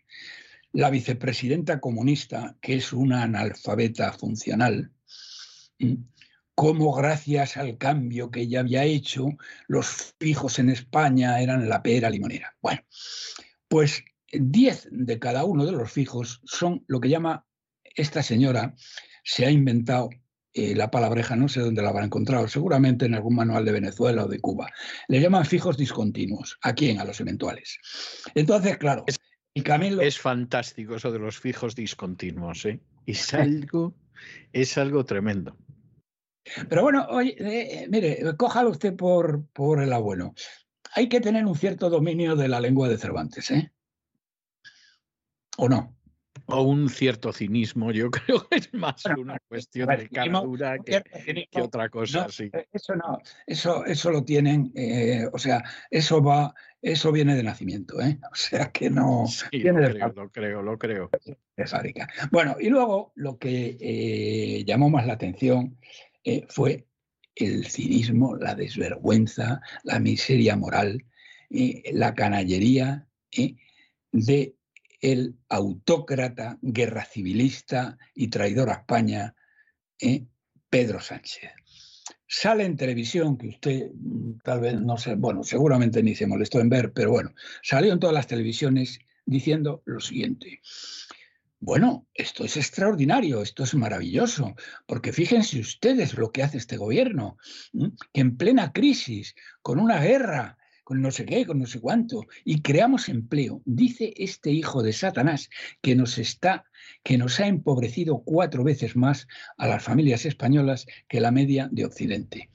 la vicepresidenta comunista, que es una analfabeta funcional, cómo gracias al cambio que ella había hecho, los fijos en España eran la pera limonera. Bueno, pues 10 de cada uno de los fijos son lo que llama esta señora, se ha inventado eh, la palabreja no sé dónde la habrá encontrado, seguramente en algún manual de Venezuela o de Cuba. Le llaman fijos discontinuos. ¿A quién? A los eventuales. Entonces, claro, es, Camilo... Es fantástico eso de los fijos discontinuos, ¿eh? Es algo, es algo tremendo. Pero bueno, oye, eh, mire, cójalo usted por, por el abuelo. Hay que tener un cierto dominio de la lengua de Cervantes, ¿eh? ¿O no? O un cierto cinismo, yo [laughs] creo que es más una cuestión de cara dura que, otra cosa. sí. Eh, eso no, eso, eso lo tienen, eh, o sea, eso va, eso viene de nacimiento, ¿eh? [laughs] O sea que no. viene lo, creo, lo creo, lo creo. De fábrica. Bueno, y luego lo que eh, llamó más la atención fue el cinismo, la desvergüenza, la miseria moral, la canallería de el autócrata, guerra civilista y traidor a España, ¿eh? Pedro Sánchez. Sale en televisión, que usted mm, tal vez no sé, bueno, seguramente ni se molestó en ver, pero bueno, salió en todas las televisiones diciendo lo siguiente. Bueno, esto es extraordinario, esto es maravilloso, porque fíjense ustedes lo que hace este gobierno, que en plena crisis, con una guerra, con no sé qué, con no sé cuánto, y creamos empleo. Dice este hijo de Satanás que nos está, que nos ha empobrecido cuatro veces más a las familias españolas que la media de Occidente.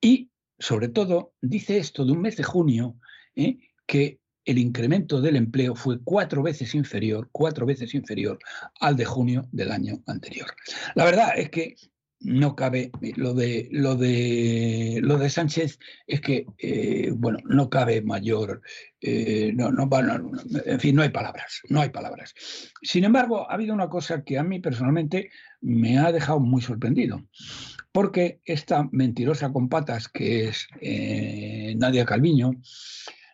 Y sobre todo dice esto de un mes de junio, ¿eh? que el incremento del empleo fue cuatro veces inferior, cuatro veces inferior al de junio del año anterior. La verdad es que no cabe lo de lo de lo de Sánchez es que eh, bueno no cabe mayor eh, no, no, en fin no hay palabras no hay palabras. Sin embargo ha habido una cosa que a mí personalmente me ha dejado muy sorprendido porque esta mentirosa con patas que es eh, Nadia Calviño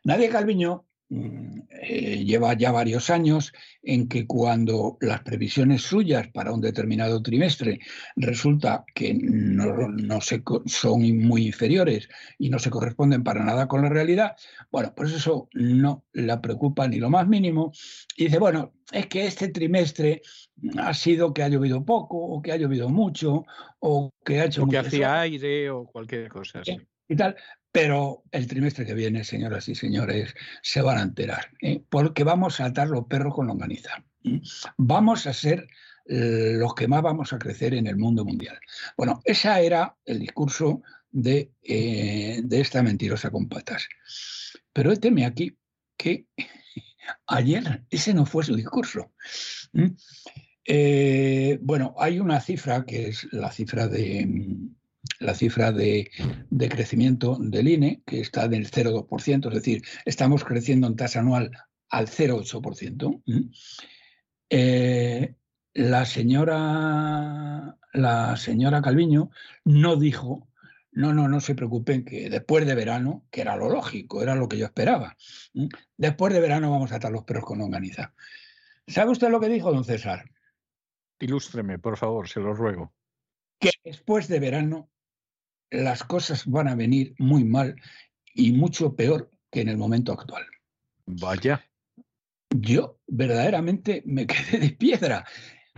Nadia Calviño eh, lleva ya varios años en que cuando las previsiones suyas para un determinado trimestre resulta que no, no se, son muy inferiores y no se corresponden para nada con la realidad, bueno, pues eso no la preocupa ni lo más mínimo. Y dice, bueno, es que este trimestre ha sido que ha llovido poco o que ha llovido mucho o que ha hecho... O que hacía aire o cualquier cosa así. Y tal, pero el trimestre que viene, señoras y señores, se van a enterar, ¿eh? porque vamos a atar los perros con longaniza. Vamos a ser eh, los que más vamos a crecer en el mundo mundial. Bueno, ese era el discurso de, eh, de esta mentirosa con patas. Pero teme aquí que [laughs] ayer ese no fue su discurso. bueno, hay una cifra que es la cifra de, la cifra de, crecimiento del INE, que está del 0,2%, es decir, estamos creciendo en tasa anual al 0,8%. Eh, la, señora, la señora Calviño no dijo, no, no, no se preocupen, que después de verano, que era lo lógico, era lo que yo esperaba, después de verano vamos a atar los perros con longaniza. ¿Sabe usted lo que dijo, don César? Ilústreme, por favor, se lo ruego. Que después de verano las cosas van a venir muy mal y mucho peor que en el momento actual. Vaya. Yo verdaderamente me [laughs] quedé de piedra.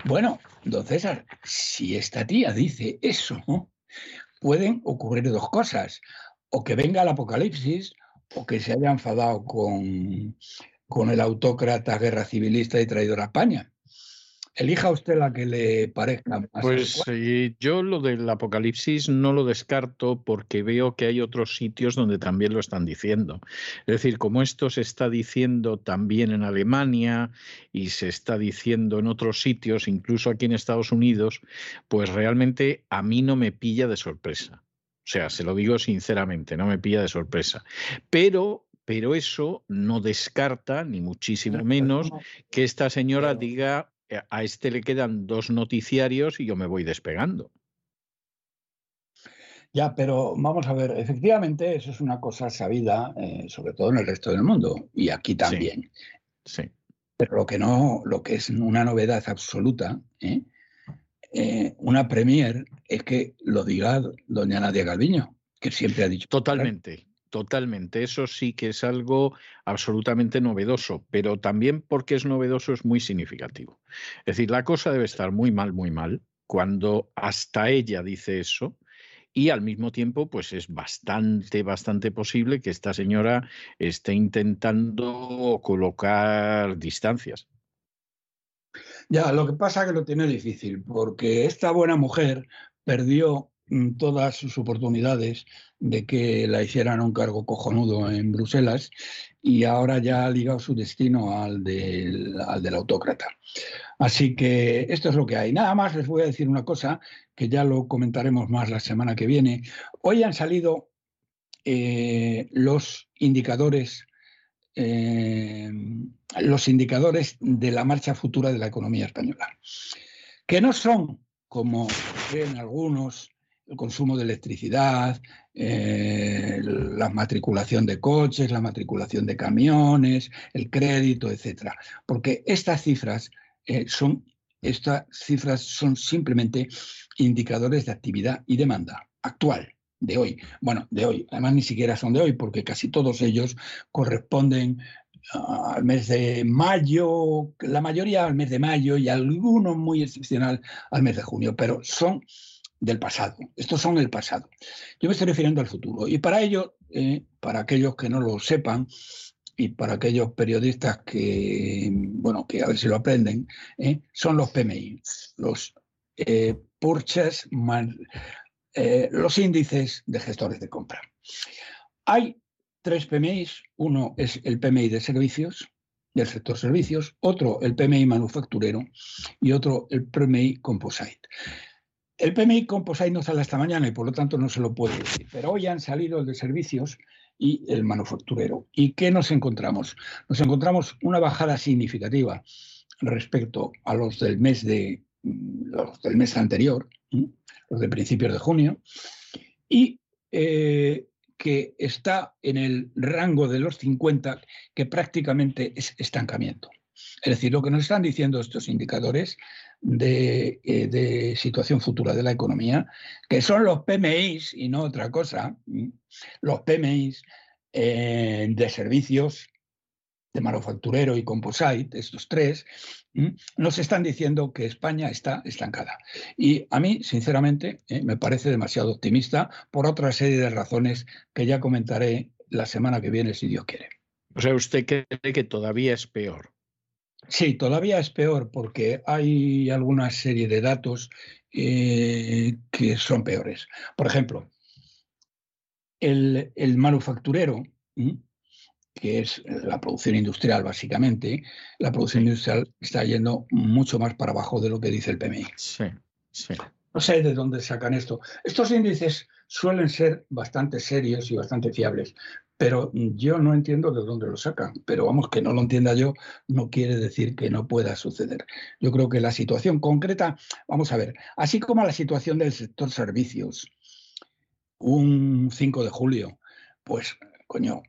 Bueno, don César, si esta tía dice eso, pueden ocurrir dos cosas. O que venga el apocalipsis, o que se haya enfadado con, con el autócrata guerra civilista y traidor a España. Elija usted la que le parezca más. Pues eh, yo lo del apocalipsis no lo descarto porque veo que hay otros sitios donde también lo están diciendo. Es decir, como esto se está diciendo también en Alemania y se está diciendo en otros sitios, incluso aquí en Estados Unidos, pues realmente a mí no me pilla de sorpresa. O sea, se lo digo sinceramente, no me pilla de sorpresa. Pero pero eso no descarta, ni muchísimo menos, que esta señora diga a este le quedan dos noticiarios y yo me voy despegando. Ya, pero vamos a ver, efectivamente eso es una cosa sabida, eh, sobre todo en el resto del mundo y aquí también. Sí. Pero lo que no, lo que es una novedad absoluta, ¿eh? una premier, es que lo diga doña Nadia Galviño, que siempre ha dicho. Totalmente. Totalmente, eso sí que es algo absolutamente novedoso, pero también porque es novedoso es muy significativo. Es decir, la cosa debe estar muy mal, muy mal, cuando hasta ella dice eso, y al mismo tiempo, pues es bastante, bastante posible que esta señora esté intentando colocar distancias. Ya, lo que pasa es que lo tiene difícil, porque esta buena mujer perdió todas sus oportunidades de que la hicieran un cargo cojonudo en Bruselas y ahora ya ha ligado su destino al del, al del autócrata. Así que esto es lo que hay. Nada más les voy a decir una cosa que ya lo comentaremos más la semana que viene. Hoy han salido eh, los indicadores eh, los indicadores de la marcha futura de la economía española, que no son, como creen algunos, el consumo de electricidad, eh, la matriculación de coches, la matriculación de camiones, el crédito, etcétera. Porque estas cifras eh, son estas cifras son simplemente indicadores de actividad y demanda actual de hoy. Bueno, de hoy. Además ni siquiera son de hoy porque casi todos ellos corresponden al mes de mayo, la mayoría al mes de mayo y algunos muy excepcional al mes de junio, pero son del pasado. Estos son el pasado. Yo me estoy refiriendo al futuro. Y para ello, eh, para aquellos que no lo sepan, y para aquellos periodistas que, bueno, que a ver si lo aprenden, eh, son los PMI, los eh, Purchase, los índices de gestores de compra. Hay tres PMI, uno es el PMI de servicios, del sector servicios, otro el PMI manufacturero y otro el PMI composite. El PMI Composite no sale esta mañana y por lo tanto no se lo puede decir, pero hoy han salido el de servicios y el manufacturero. ¿Y qué nos encontramos? Nos encontramos una bajada significativa respecto a los del mes de los del mes anterior, los de principios de junio, y eh, que está en el rango de los 50, que prácticamente es estancamiento. Es decir, lo que nos están diciendo estos indicadores de, eh, de, situación futura de la economía, que son los PMIs y no otra cosa, los PMIs eh, de servicios, de manufacturero y composite, estos tres, nos están diciendo que España está estancada. Y a mí, sinceramente, eh, me parece demasiado optimista por otra serie de razones que ya comentaré la semana que viene, si Dios quiere. O sea, ¿usted cree que todavía es peor? Sí, todavía es peor porque hay alguna serie de datos eh, que son peores. Por ejemplo, el, el manufacturero, que es la producción industrial básicamente, la producción industrial está yendo mucho más para abajo de lo que dice el PMI. Sí, sí. No sé de dónde sacan esto. Estos índices suelen ser bastante serios y bastante fiables, pero yo no entiendo de dónde lo sacan. Pero vamos, que no lo entienda yo no quiere decir que no pueda suceder. Yo creo que la situación concreta, vamos a ver, así como la situación del sector servicios, un 5 de julio, pues coño,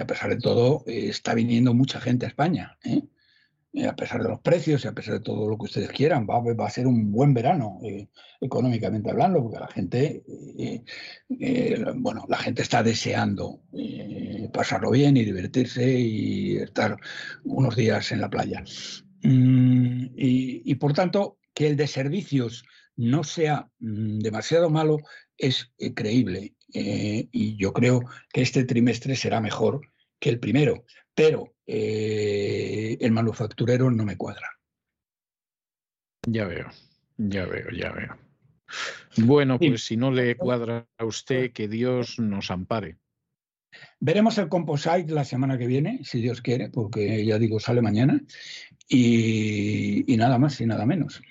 a pesar de todo, está viniendo mucha gente a España. ¿eh? A pesar de los precios y a pesar de todo lo que ustedes quieran, va, a ser un buen verano eh, económicamente hablando, porque la gente, eh, bueno, la gente está deseando pasarlo bien y divertirse y estar unos días en la playa. Mm, y, por tanto, que el de servicios no sea mm, demasiado malo es creíble eh, y yo creo que este trimestre será mejor que el primero, pero eh, el manufacturero no me cuadra. Ya veo, ya veo, ya veo. Bueno, pues si no le cuadra a usted, que Dios nos ampare. Veremos el Composite la semana que viene, si Dios quiere, porque ya digo, sale mañana. y nada más y nada menos.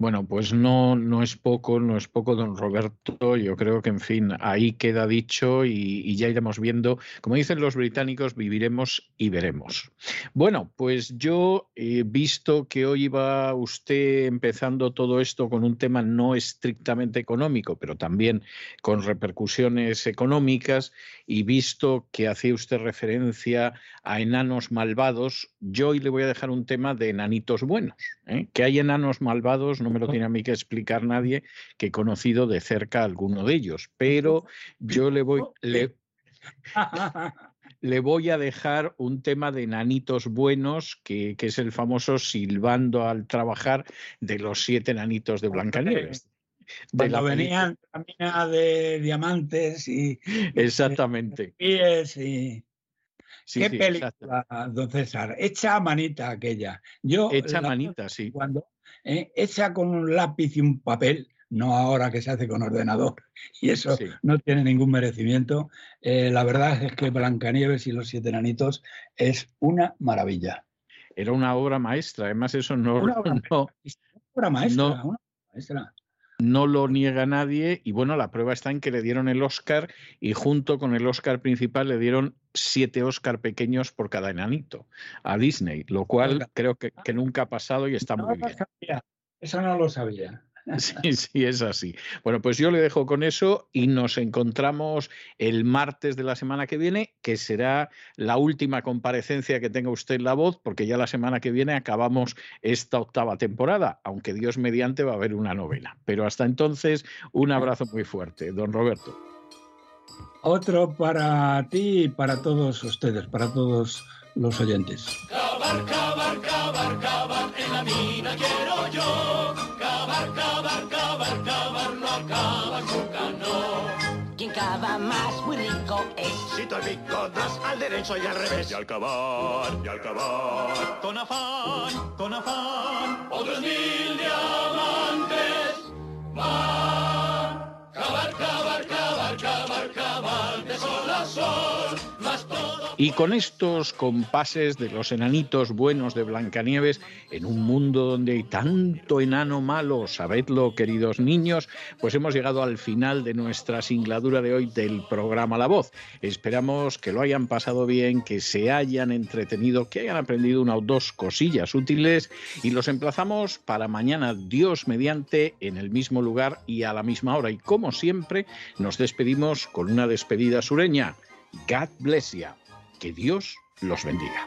Bueno, pues no, no es poco, no es poco, don Roberto. Yo creo que, en fin, ahí queda dicho y, ya iremos viendo. Como dicen los británicos, viviremos y veremos. Bueno, pues yo visto que hoy iba usted empezando todo esto con un tema no estrictamente económico, pero también con repercusiones económicas, y visto que hacía usted referencia a enanos malvados, yo hoy le voy a dejar un tema de enanitos buenos. ¿eh? Que hay enanos malvados, no me lo tiene a mí que explicar nadie, que he conocido de cerca a alguno de ellos, pero yo le voy... Le, [laughs] le voy a dejar un tema de nanitos buenos, que, que, es el famoso silbando al trabajar de los siete nanitos de Blancanieves. De la venían camina de diamantes y exactamente. y qué película don César echa manita aquella. Yo echa manita sí. cuando ¿eh? hecha con un lápiz y un papel, no ahora que se hace con ordenador, y eso no tiene ningún merecimiento. Eh, la verdad es que Blancanieves y los siete enanitos es una maravilla. Era una obra maestra, además eso no... Una obra, [laughs] maestra, una maestra no lo niega nadie y bueno, la prueba está en que le dieron el Oscar y junto con el Oscar principal le dieron siete Oscar pequeños por cada enanito a Disney, lo cual creo que, nunca ha pasado y está muy bien. Eso no lo sabía. [laughs] Sí, sí, es así. Bueno, pues yo le dejo con eso y nos encontramos el martes de la semana que viene, que será la última comparecencia que tenga usted en la voz, porque ya la semana que viene acabamos esta octava temporada, aunque Dios mediante va a haber una novena. Pero hasta entonces, un abrazo muy fuerte, don Roberto. Otro para ti y para todos ustedes, para todos los oyentes. Cabar, cabar, cabar, cabar, en la mina quiero yo. Rico es. Si tú el pico das al derecho y al revés. Y al cavar, y al cavar. Con afán, con afán. Otros mil diamantes Y con estos compases de los enanitos buenos de Blancanieves, en un mundo donde hay tanto enano malo, sabedlo, queridos niños, pues hemos llegado al final de nuestra singladura de hoy del programa La Voz. Esperamos que lo hayan pasado bien, que se hayan entretenido, que hayan aprendido una o dos cosillas útiles y los emplazamos para mañana, Dios mediante, en el mismo lugar y a la misma hora. Y como siempre, nos despedimos con una despedida sureña. God bless you. Que Dios los bendiga.